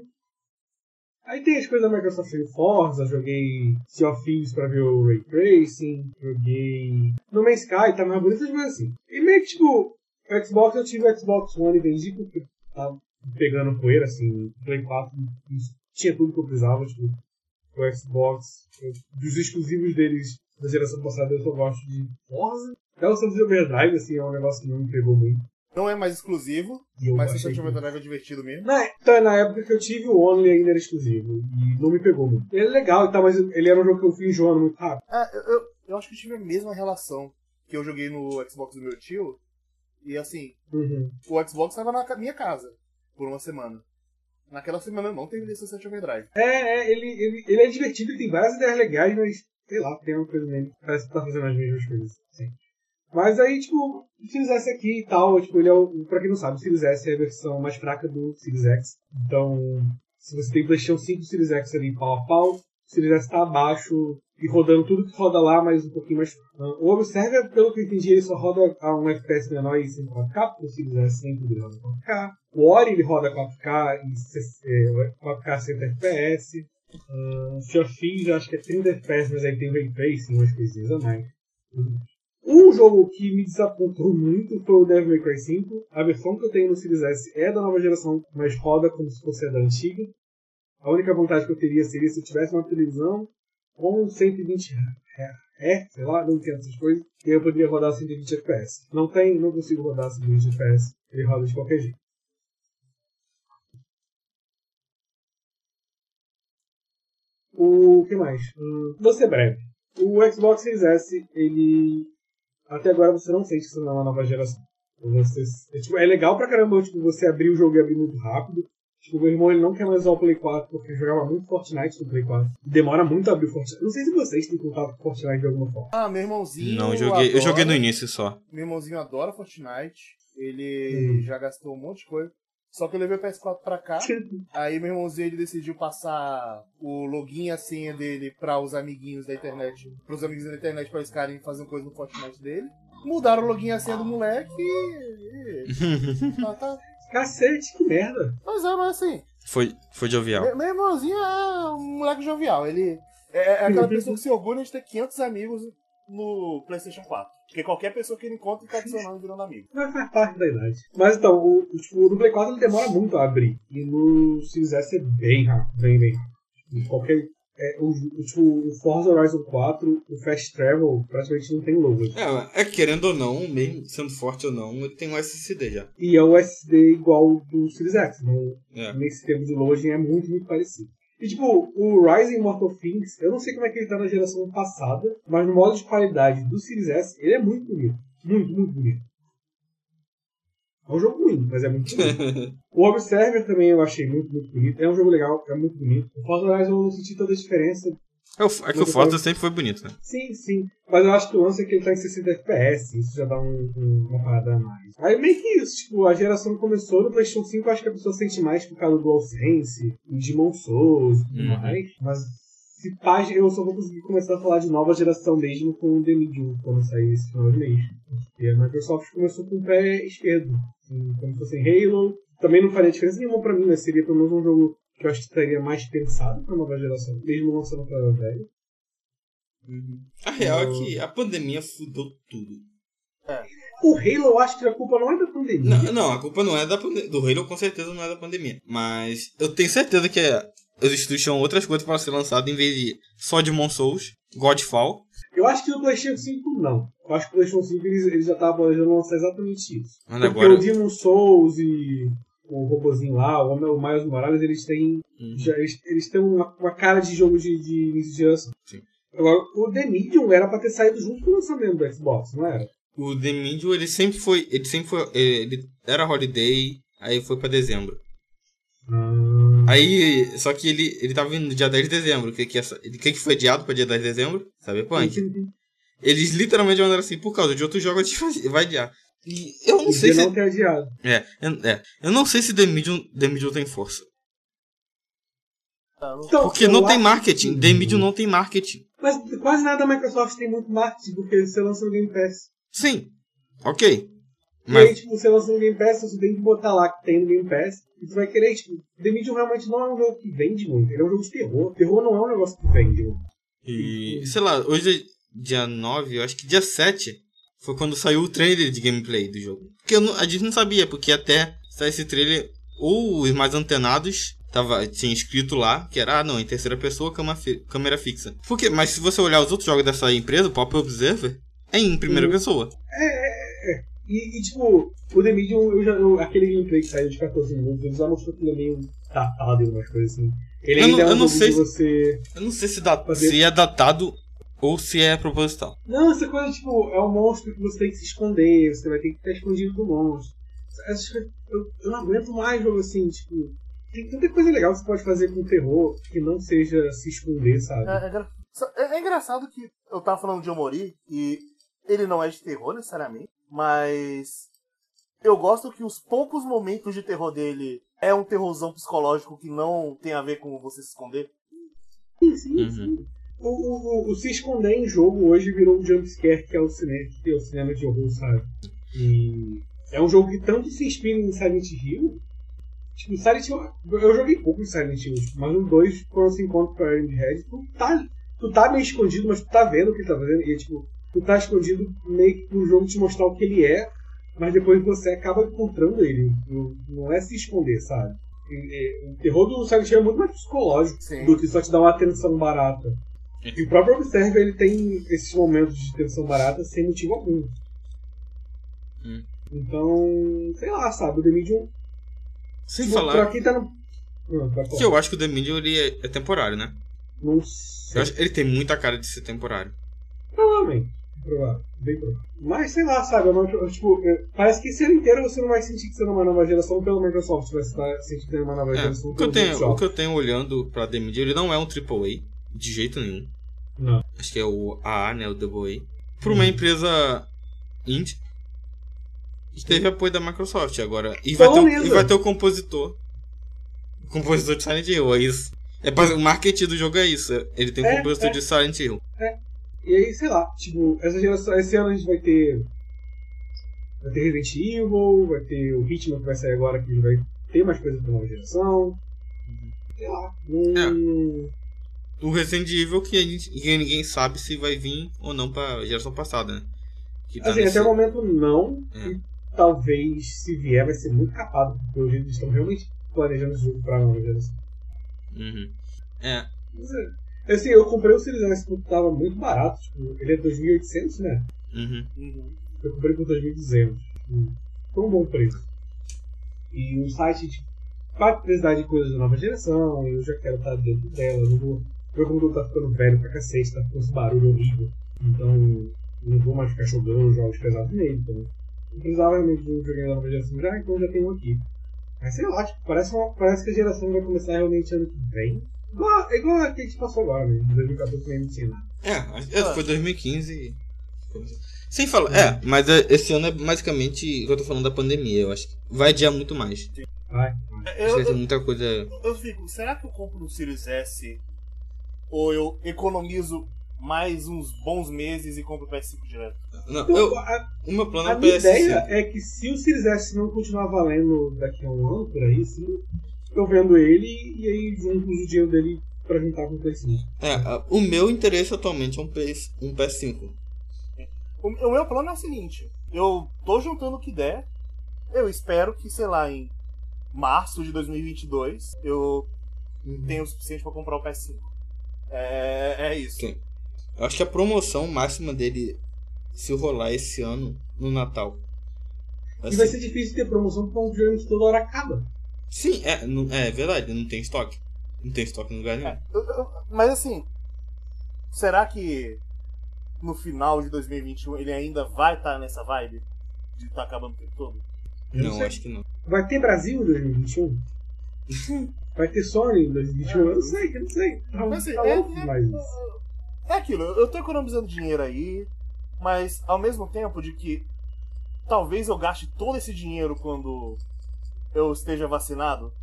Aí tem as coisas da Microsoft em Forza, joguei Sea of Thieves pra ver o Ray Tracing, joguei No Man's Sky, tá mais bonito, coisas assim. E meio que, tipo, o Xbox, eu tive o Xbox One e vendi porque tava pegando poeira, assim, Play 4 isso tinha tudo que eu precisava, tipo, o Xbox, dos exclusivos deles da geração passada eu só gosto de Forza. Até o Sunset Overdrive, assim, é um negócio que não me pegou muito. Não é mais exclusivo, eu mas que- tiver Drive é divertido mesmo. na, então, na época que eu tive o Only ainda era exclusivo. E não me pegou muito. Ele é legal e tal, mas ele era um jogo que eu fui enjoando muito rápido. Ah, eu, eu, eu acho que eu tive a mesma relação que eu joguei no Xbox do meu tio. E assim, Uhum. o Xbox tava na minha casa por uma semana. Naquela semana eu não terminei Sunset Overdrive. É, é, ele, ele, ele é divertido, ele tem várias ideias legais, mas sei lá, tem uma coisa nele. Parece que tá fazendo as mesmas coisas. Sim. Mas aí, tipo, o Series S aqui e tal, tipo, ele é o. Pra quem não sabe, o Series S é a versão mais fraca do Series X. Então, se você tem PlayStation 5 e o Series X ali pau a pau, o Series S tá abaixo e rodando tudo que roda lá, mas um pouquinho mais. Ah, O Observer, pelo que eu entendi, ele só roda a um FPS menor e sem 4K, porque o Series S sempre roda 4K. O Ori ele roda 4K e se- é, 4K 60 FPS. Uh, of Thieves, eu acho que é 30 FPS, mas aí tem Ray Tracing, umas coisinhas a mais. Um jogo que me desapontou muito foi o Devil May Cry 5. A versão que eu tenho no Series S é da nova geração, mas roda como se fosse a da antiga. A única vantagem que eu teria seria se eu tivesse uma televisão com 120 Hz, sei lá, não entendo essas coisas, e eu poderia rodar 120 FPS. Não tem, não consigo rodar 120 FPS. Ele roda de qualquer jeito. O que mais? Hum, vou ser breve. O Xbox Series S, ele. Até agora você não sente que isso não é uma nova geração. Você, é, tipo, é legal pra caramba tipo, você abrir o jogo e abrir muito rápido. Tipo, meu irmão ele não quer mais usar o Play 4 porque jogava muito Fortnite no Play 4. Demora muito a abrir o Fortnite. Não sei se vocês têm contato com Fortnite de alguma forma. Ah, meu irmãozinho. Não, eu joguei, eu joguei no adora- início só. Meu irmãozinho adora Fortnite. Ele Hum. já gastou um monte de coisa. Só que eu levei o PS4 pra cá. [laughs] aí meu irmãozinho ele decidiu passar o login e a senha dele pra os amiguinhos da internet. Pros amiguinhos da internet pra eles ficarem fazendo coisa no Fortnite dele. Mudaram o login e a senha do moleque e. e- tá, tá. [laughs] Cacete, que merda. Mas é, mas assim. Foi, foi jovial. Meu, meu irmãozinho é um moleque jovial. Ele é, é aquela [laughs] pessoa que se orgulha de ter 500 amigos no PlayStation 4. Porque qualquer pessoa que ele encontra tá adicionando e virando amigo. Mas faz parte da idade. Mas então, o, o, tipo, no Play 4 ele demora muito a abrir. E no Series S é bem rápido, bem, bem rápido. Tipo, Qualquer. É, o, o, tipo, o Forza Horizon 4, o Fast Travel, praticamente não tem logo. É, é, querendo ou não, mesmo sendo forte ou não, ele tem um SSD já. E é o SD igual do Series X. Não, É. Nesse tempo de loading é muito, muito parecido. E tipo, o Rising Mortal Phoenix, eu não sei como é que ele tá na geração passada, mas no modo de qualidade do Series S, ele é muito bonito. Muito, muito bonito. É um jogo ruim, mas é muito bonito. [laughs] o Observer também eu achei muito, muito bonito. É um jogo legal, é muito bonito. O Forza Horizon eu não senti toda a diferença. É, o- é que o Forza sempre foi bonito, né? Sim, sim. Mas eu acho que o lance é que ele tá em 60 FPS, isso já dá um, um- uma parada a mais. Aí meio que isso, tipo, a geração começou no PlayStation 5, eu acho que a pessoa sente mais por causa do DualSense, o Demon Souls e tudo Uhum. mais. Mas se pá, eu só vou conseguir começar a falar de nova geração mesmo com o The Medium, quando sair esse final de mês. Porque a Microsoft começou com o pé esquerdo. Assim, como fosse em Halo. Também não faria diferença nenhuma pra mim, mas seria pelo menos um jogo que eu acho que estaria mais pensado pra nova geração, mesmo lançando pra velho. A real é que a pandemia fudeu tudo. O Halo, eu acho que a culpa não é da pandemia. Não, não, a culpa não é da pandemia. Do Halo, com certeza, não é da pandemia. Mas eu tenho certeza que é- os estúdios tinham outras coisas para ser lançado em vez de só Demon Souls, Godfall. Eu acho que no PlayStation 5 não. Eu acho que o PlayStation 5 eles, eles já estavam planejando lançar exatamente isso. Mas Porque agora. o Demon Souls e o robozinho lá, o Homem- Miles Morales, eles têm, Uhum. já, eles, eles têm uma, uma cara de jogo de, de geração. Sim. Agora, o The Medium era pra ter saído junto com o lançamento do Xbox, não era? O The Medium, ele sempre foi. Ele sempre foi. Ele era Holiday, aí foi pra dezembro. Ah, Aí. Só que ele, ele tava vindo no dia 10 de dezembro. O que, que, essa- que, que foi adiado pra dia 10 de dezembro? Cyberpunk. Eles literalmente mandaram assim, por causa de outros jogos, vai adiar. E eu não sei Podia se. não ter adiado. É, eu, é, eu não sei se The Medium, The Medium tem força. Não- Então, Porque não tem marketing. que- The Medium não tem marketing. Mas quase nada da Microsoft tem muito marketing, porque você lança no Game Pass. Sim. Ok. E aí, Mas. tipo, você lança no Game Pass, você tem que botar lá que tem no Game Pass, e você vai querer, tipo, The Medium realmente não é um jogo que vende muito, ele é um jogo de terror. Terror não é um negócio que vende muito. E, sei lá, hoje é dia 9, eu acho que dia 7 foi quando saiu o trailer de gameplay do jogo. Porque não- a gente não sabia, porque até sair esse trailer, ou os mais antenados tava, tinha escrito lá que era, ah, não, em terceira pessoa, cama fi- câmera fixa. Porque, mas se você olhar os outros jogos dessa empresa, o Pop Observer, é em primeira Uhum. pessoa. E, e, tipo, o The Medium, eu já, eu- aquele gameplay que saiu de 14 minutos, ele já mostrou que ele é meio datado e umas coisas assim. Ele Eu ainda não- é um eu não sei você... Eu não sei se, Fazer- se é datado ou se é proposital. Não, essa coisa, tipo, é um monstro que você tem que se esconder, você vai ter que estar escondido do monstro. Eu, eu não aguento mais jogo assim, tipo. Tem tanta coisa legal que você pode fazer com terror que não seja se esconder, sabe? É, é é- é engraçado que eu tava falando de Omori e ele não é de terror necessariamente, mas eu gosto que os poucos momentos de terror dele é um terrorzão psicológico que não tem a ver com você se esconder. Sim, sim, Uhum. sim. O, o, o- o se esconder em jogo hoje virou um jumpscare que é o cinema, que é o cinema de horror, sabe? E é um jogo que tanto se inspira em Silent Hill. Tipo, Silent Hill. Eu joguei pouco de Silent Hill, mas nos dois, quando se encontra com a Iron Head, tu tá, tu tá meio escondido, mas tu tá vendo o que ele tá fazendo. E tipo, tu tá escondido meio que pro jogo te mostrar o que ele é, mas depois você acaba encontrando ele. Não, é se esconder, sabe? O terror do Silent Hill é muito mais psicológico Sim. do que só te dar uma atenção barata. E o próprio Observer ele tem esses momentos de tensão barata sem motivo algum. Hum. Então, sei lá, sabe, o The Medium. Sem Pra falar quem tá no. Não, pode que eu acho que o The Medium ele é, é temporário, né? Não Eu sei. acho, ele tem muita cara de ser temporário. Provavelmente. Provável. Bem provável. Mas sei lá, sabe? é uma- eu, tipo, eu- parece que esse ano inteiro você não vai sentir que você é uma nova geração pela Microsoft. Você vai estar sentindo que é uma nova É, geração o, que eu pelo tenho, o que eu tenho olhando pra The Medium, ele não é um AAA, de jeito nenhum. Não. Acho que é o AA, né? O AA. Por uma Hum. empresa indie. Que teve apoio da Microsoft agora. E vai, ter, o- e vai ter o compositor. O compositor de Silent Hill, é isso. É, pra- o marketing do jogo é isso. Ele tem o É, compositor é. de Silent Hill. E aí, sei lá, tipo, essa geração, esse ano a gente vai ter. Vai ter Resident Evil, vai ter o Hitman que vai sair agora, que vai ter mais coisas pra nova geração. Sei lá. Não. O Resident Evil que, a gente, que ninguém sabe se vai vir ou não pra geração passada, né? Tá Assim, nesse- até o momento não. É. E talvez, se vier, vai ser muito capado, porque hoje eles estão realmente planejando esse jogo pra nova geração. Uhum. É, Mas, é, assim, eu comprei o Series S porque tava muito barato, tipo, ele é 2.800, né? uhum. Uhum. Eu comprei por 2.200. Hum. Foi um bom preço. E o site tipo, vai precisar de coisas da nova geração, eu já quero estar dentro dela. eu Não vou, meu computador tá ficando velho pra cacete, tá com esse barulho horrível. Então, não vou mais ficar jogando jogos pesados nele. Então, eu precisava realmente de um joguinho da nova geração já, então já tenho um aqui. Mas sei lá, tipo, parece, uma, parece que a geração vai começar realmente ano que vem. Igual, é igual a que a gente passou agora, né? Em 2014 nem tinha nada. É, é, foi 2015. e- Sem falar, é, mas é, esse ano é basicamente o que eu tô falando da pandemia, eu acho que vai adiar muito mais. Vai. Eu, vai ter eu, muita coisa. eu fico, será que eu compro no Series S ou eu economizo mais uns bons meses e compro o PS5 direto? Não, Então, eu, a, o meu plano A é o minha PS5. ideia é que se o Series S não continuar valendo daqui a um ano, por aí, sim, eu vendo ele e aí junto o dinheiro dele pra juntar com o Play 5. É, o meu interesse atualmente é um, PS, um PS5. O, o meu plano é o seguinte: eu tô juntando o que der. Eu espero que, sei lá, em março de 2022 eu tenha o suficiente pra comprar o PS5. É, é isso. Sim. Eu acho que a promoção máxima dele, se rolar esse ano, no Natal. E vai Assim, ser difícil ter promoção porque videogame que toda hora acaba. Sim, é, não- é verdade, não tem estoque. Não tem estoque no lugar nenhum. É, eu- eu- mas assim, será que no final de 2021 ele ainda vai estar nessa vibe de estar acabando o tempo todo? Eu não Não, acho que não. Vai ter Brasil em 2021? [laughs] Vai ter Sony em 2021? Eu não sei, eu não sei. Tá, Mas, assim, tá é- louco é- demais. É aquilo, eu tô economizando dinheiro aí, mas ao mesmo tempo de que talvez eu gaste todo esse dinheiro quando eu esteja vacinado,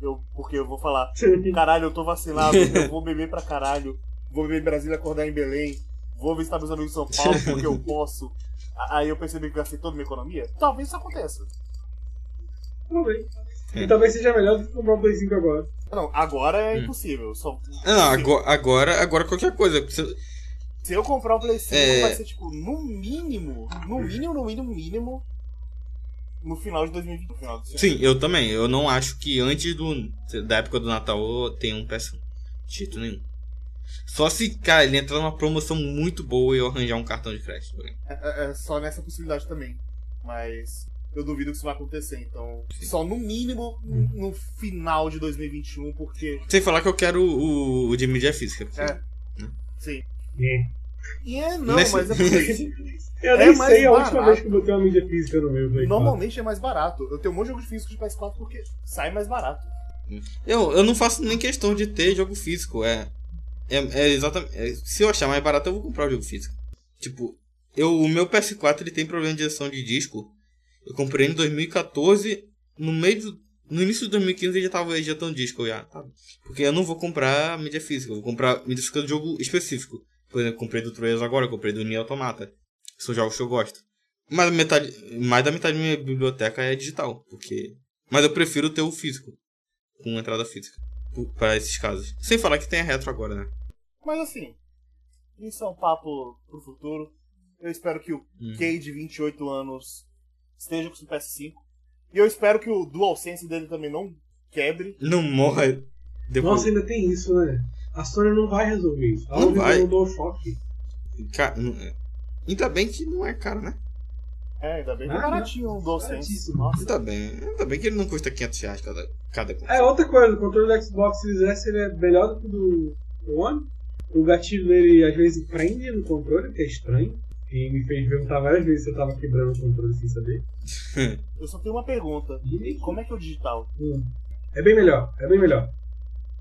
eu, porque eu vou falar, [laughs] caralho, eu tô vacinado, [laughs] eu vou beber pra caralho, vou beber em Brasília, acordar em Belém, vou visitar meus amigos em São Paulo [laughs] porque eu posso. Aí eu percebi que gastei toda a minha economia. Talvez isso aconteça. Talvez. É. E talvez seja melhor do que comprar um Play 5 agora. Não, agora é Hum. impossível. Só, Não, agora, agora, agora qualquer coisa. Você- se eu comprar o Play 5, É. vai ser tipo, no mínimo, no mínimo, no mínimo, mínimo, no final de 2020. No final ano. Sim, eu também. Eu não acho que antes do, da época do Natal tenha um PS1. De jeito nenhum. Só se, cara, ele entrar numa promoção muito boa e eu arranjar um cartão de crédito. É, é- é só nessa possibilidade também. Mas eu duvido que isso vai acontecer. Então, só no mínimo Hum. no final de 2021, porque. Sem falar que eu quero o, o de mídia física. porque- É. Sim. É. E é não, Nesse- mas é porque. [laughs] [laughs] Eu É nem mais sei a última vez que eu botei uma mídia física no meu Play 4. Normalmente é mais barato. Eu tenho um monte de jogo de físico de PS4 porque sai mais barato. Eu, eu não faço nem questão de ter jogo físico. É, é, é exatamente. é, se eu achar mais barato, eu vou comprar o jogo físico. Tipo, eu, o meu PS4 ele tem problema de injeção de disco. Eu comprei em 2014. No meio do, No início de 2015 ele já tava injetando disco já. tá? Porque eu não vou comprar mídia física, eu vou comprar mídia física de jogo específico. Por exemplo, comprei do Trails agora, comprei do Nier Automata. São jogos que eu gosto. Mas metade, mais da metade da minha biblioteca é digital. Porque. Mas eu prefiro ter o físico com entrada física. Para esses casos. Sem falar que tem a retro agora, né? Mas assim, isso é um papo pro futuro. Eu espero que o Hum. Kay de 28 anos esteja com o PS5. E eu espero que o DualSense dele também não quebre. Não morre depois. Nossa, ainda tem isso, né? A Sony não vai resolver isso. Ela Não vai. não DualShock. Ca- é. Ainda bem que não é caro, né? É, ainda bem que é Ah, baratinho um DualSense. Nossa. Ainda bem. Ainda bem que ele não custa 500 reais cada, cada console. É, outra coisa, o controle do Xbox Series S ele é melhor do que o do do One. O gatilho dele às vezes prende no controle, que é estranho. E me fez perguntar várias vezes se eu tava quebrando o controle sem saber. [laughs] Eu só tenho uma pergunta. E Como é que é o digital? Hum. É bem melhor, é bem melhor.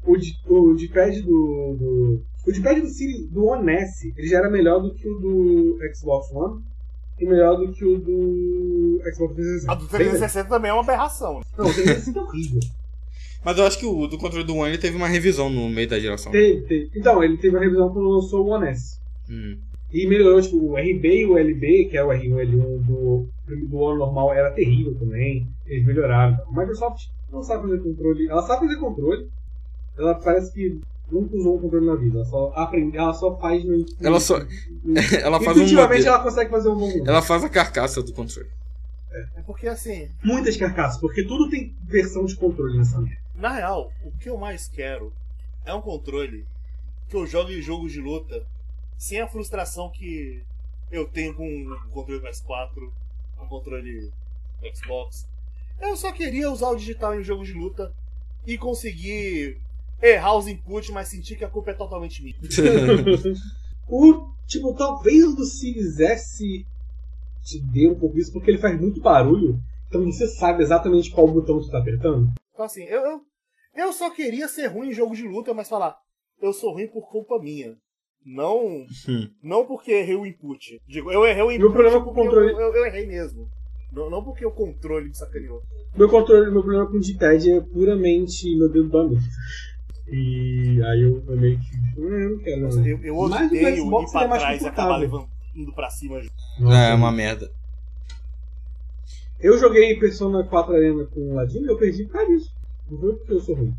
O, o D-pad do, do. O D-pad do, Siri- do One S ele já era melhor do que o do Xbox One e melhor do que o do Xbox 360. A do Bem melhor. 360 também é uma aberração. né? Não, o 360 é horrível. [laughs] Mas eu acho que o do controle do One ele teve uma revisão no meio da geração. Teve, teve. Então, ele teve uma revisão quando lançou o One S. Hum. E melhorou, tipo, o RB e o LB, que é o R1 e o L1 do, do One normal, era terrível também. Eles melhoraram. A Microsoft não sabe fazer controle. Ela sabe fazer controle. Ela parece que nunca usou um controle na vida. Ela só aprende, ela só faz no. Ela só- no- [laughs] Ela faz um modelo. ela consegue fazer um bom. Ela faz a carcaça do controle. É porque assim, Muitas carcaças, porque tudo tem versão de controle nessa merda. na real, o que eu mais quero é um controle que eu jogue jogos de luta sem a frustração que eu tenho com o controle PS4, com o controle do Xbox. Eu só queria usar o digital em jogos de luta e conseguir errar os inputs, mas sentir que a culpa é totalmente minha. [laughs] O, tipo, talvez o do Series S te dê um pouco isso, porque ele faz muito barulho. Então você sabe exatamente qual botão tu tá apertando. Então assim, eu, eu, eu só queria ser ruim em jogo de luta, mas falar, eu sou ruim por culpa minha. Não, Hum. não porque errei o input. Digo, eu errei o input Meu problema com o controle- eu, eu, eu errei mesmo. Não, não porque o controle me sacaneou. Meu controle, meu problema com o D-pad é puramente meu dedo muito. E aí eu, eu meio que. "Ah, Eu não quero. Nossa, não." eu, eu odeio ir pra ele é mais trás e acabar confortável. levando, indo pra cima. Nossa, É uma merda. Eu joguei Persona 4 Arena com o Ladino e eu perdi por causa disso. Não foi porque eu sou ruim.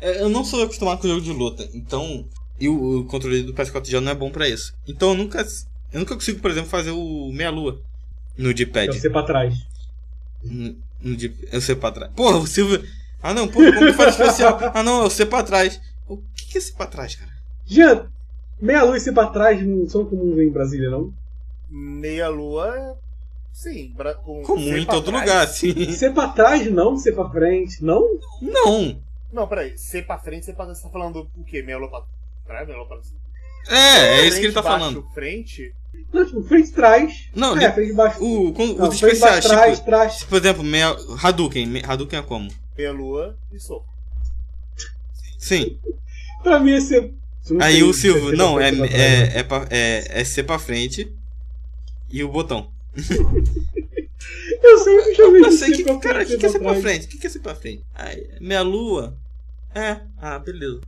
É, Eu não sou acostumado com jogo de luta, então. E o, o controle do PS4 já não é bom pra isso. Então eu nunca. Eu nunca consigo, por exemplo, fazer o meia-lua no Eu D-pad. ser pra trás. No, no D- eu sei pra trás. Porra, o Silvio. Ah não, porra, como que faz especial? [laughs] Ah não, eu sei pra trás. O que, que é ser pra trás, cara? Jean, meia luz e ser pra trás não são comuns em Brasília, não? Meia lua é. Sim, com Comum em todo trás. lugar, assim. Ser pra trás não, ser pra frente, não? Não! Não, peraí. Ser pra frente, ser pra trás. Você tá falando o quê? Meia lua pra trás, meia lua pra cima? É, é isso que ele tá Frente, falando. baixo, Frente, Não, tipo, frente trás. Não, é, de- frente e baixo. O, com, Não, os frente e baixo, especiais, trás, tipo, trás. por exemplo, meia, Hadouken. Me- Hadouken é como? meia lua e soco. Sim. Pra mim, é- se não Aí o Silvio, é não, é, né? é, é, pra- é, é C pra frente e o botão. [laughs] Eu sempre chamei Eu de sei ser que, cara, o frente que, que é C pra frente? O que, que é C pra frente? Meia lua? É, ah, beleza.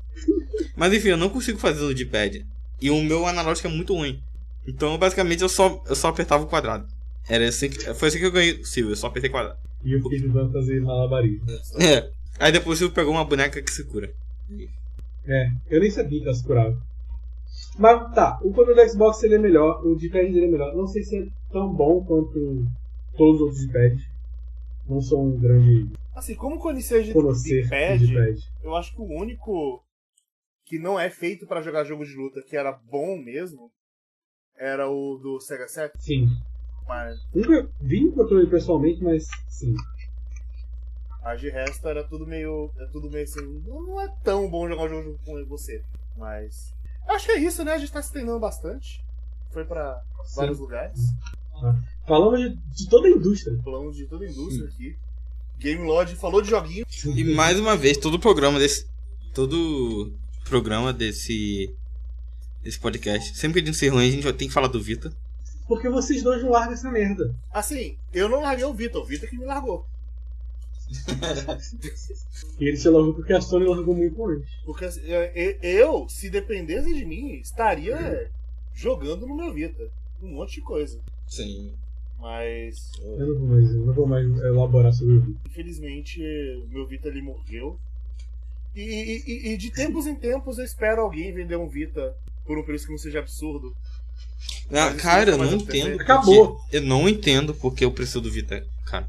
Mas enfim, eu não consigo fazer o D-pad. E o meu analógico é muito ruim. Então, basicamente, eu só, eu só apertava o quadrado. Era assim que, foi assim que eu ganhei o Silvio, eu só apertei quadrado. E eu fiquei tentando fazer malabarismo. É. Aí depois o Silvio pegou uma boneca que se cura. É, eu nem sabia que ela se curava. Mas tá, o controle do Xbox ele é melhor, o D-pad dele é melhor. Não sei se é tão bom quanto todos os outros D-pads. Não sou um grande Assim, como conhecer de conhecer D-pad. eu acho que o único que não é feito pra jogar jogo de luta, que era bom mesmo, era o do Sega Saturn. Sim. Mas, Nunca vi o controle pessoalmente, mas sim. mas de resto era tudo meio. É tudo meio assim. Não é tão bom jogar um jogo com você. Mas. Acho que é isso, né? A gente tá se treinando bastante. Foi pra vários lugares. Falamos de, de toda a indústria. Falamos de toda a indústria aqui. Game Lodge falou de joguinho. E mais uma vez, todo programa desse. Todo programa desse. Desse podcast. Sempre que a gente se reúne, a gente tem que falar do Vita. Porque vocês dois não largam essa merda. Assim, eu não larguei o Vitor, o Vitor que me largou. [laughs] E ele se largou porque a Sony largou muito antes. Porque assim, eu, eu, se dependesse de mim, estaria jogando no meu Vita. Um monte de coisa. Sim. Mas, Eu não vou mais, eu não vou mais elaborar sobre o vídeo. infelizmente, o meu Vita ele morreu. E, e- e- de tempos em tempos eu espero alguém vender um Vita por um preço que não seja absurdo. Ah, cara, eu não entendo. Acabou. Eu não entendo porque o preço do Vita é caro.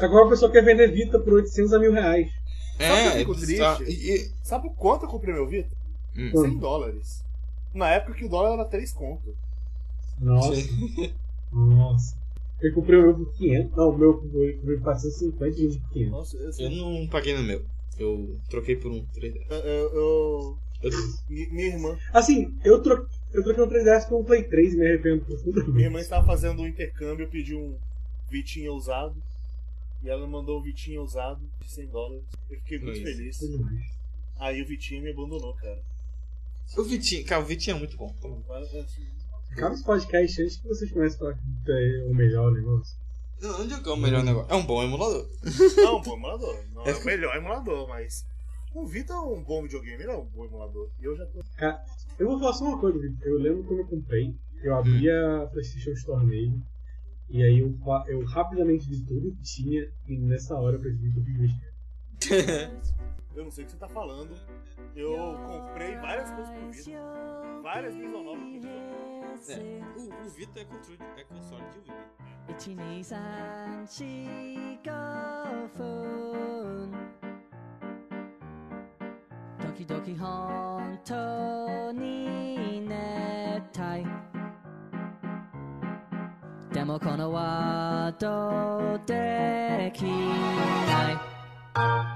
Agora a pessoa quer vender Vita por 800 a mil reais. Sabe É, fico é e- Sabe quanto eu comprei meu Vita? Hum. 100 dólares. Na época que o dólar era 3 conto. Nossa. Nossa. Eu comprei o meu por 500. Não, o meu eu comprei por 450 e o por 500. Nossa, eu, Eu não paguei no meu. Eu troquei por um 3D. eu, eu- Eu- mi- minha irmã Assim, eu, tro... eu troquei um 3DS por um Play 3 e me arrependo Minha profundamente. irmã estava fazendo um intercâmbio, pediu um Vitinha usado. E ela mandou um Vitinha usado de 100 dólares. Eu fiquei muito Isso. feliz. Foi. Aí o Vitinha me abandonou, cara. O Vitinho, cara, o Vitinho é muito bom. Esse podcast antes que vocês comecem a falar que é o melhor negócio. Onde é que é o melhor negócio? É um bom emulador. Não, um bom emulador. Não é o melhor emulador, mas. O Vita é um bom videogame, ele é um bom emulador. E eu já tô. Eu vou falar só uma coisa, Vitor. Eu lembro quando eu comprei, eu abri a PlayStation Store nele. E aí eu, eu rapidamente vi tudo que tinha. E nessa hora eu percebi que eu fiz besteira. [laughs] Eu não sei o que você tá falando. Eu comprei várias coisas pro Vita. Várias Visual Novas pro Vita. 是我我 V 带 control 带 control 就 V。一起你三起高峰。Doki Doki 本当に熱帯。でもこのワードできない。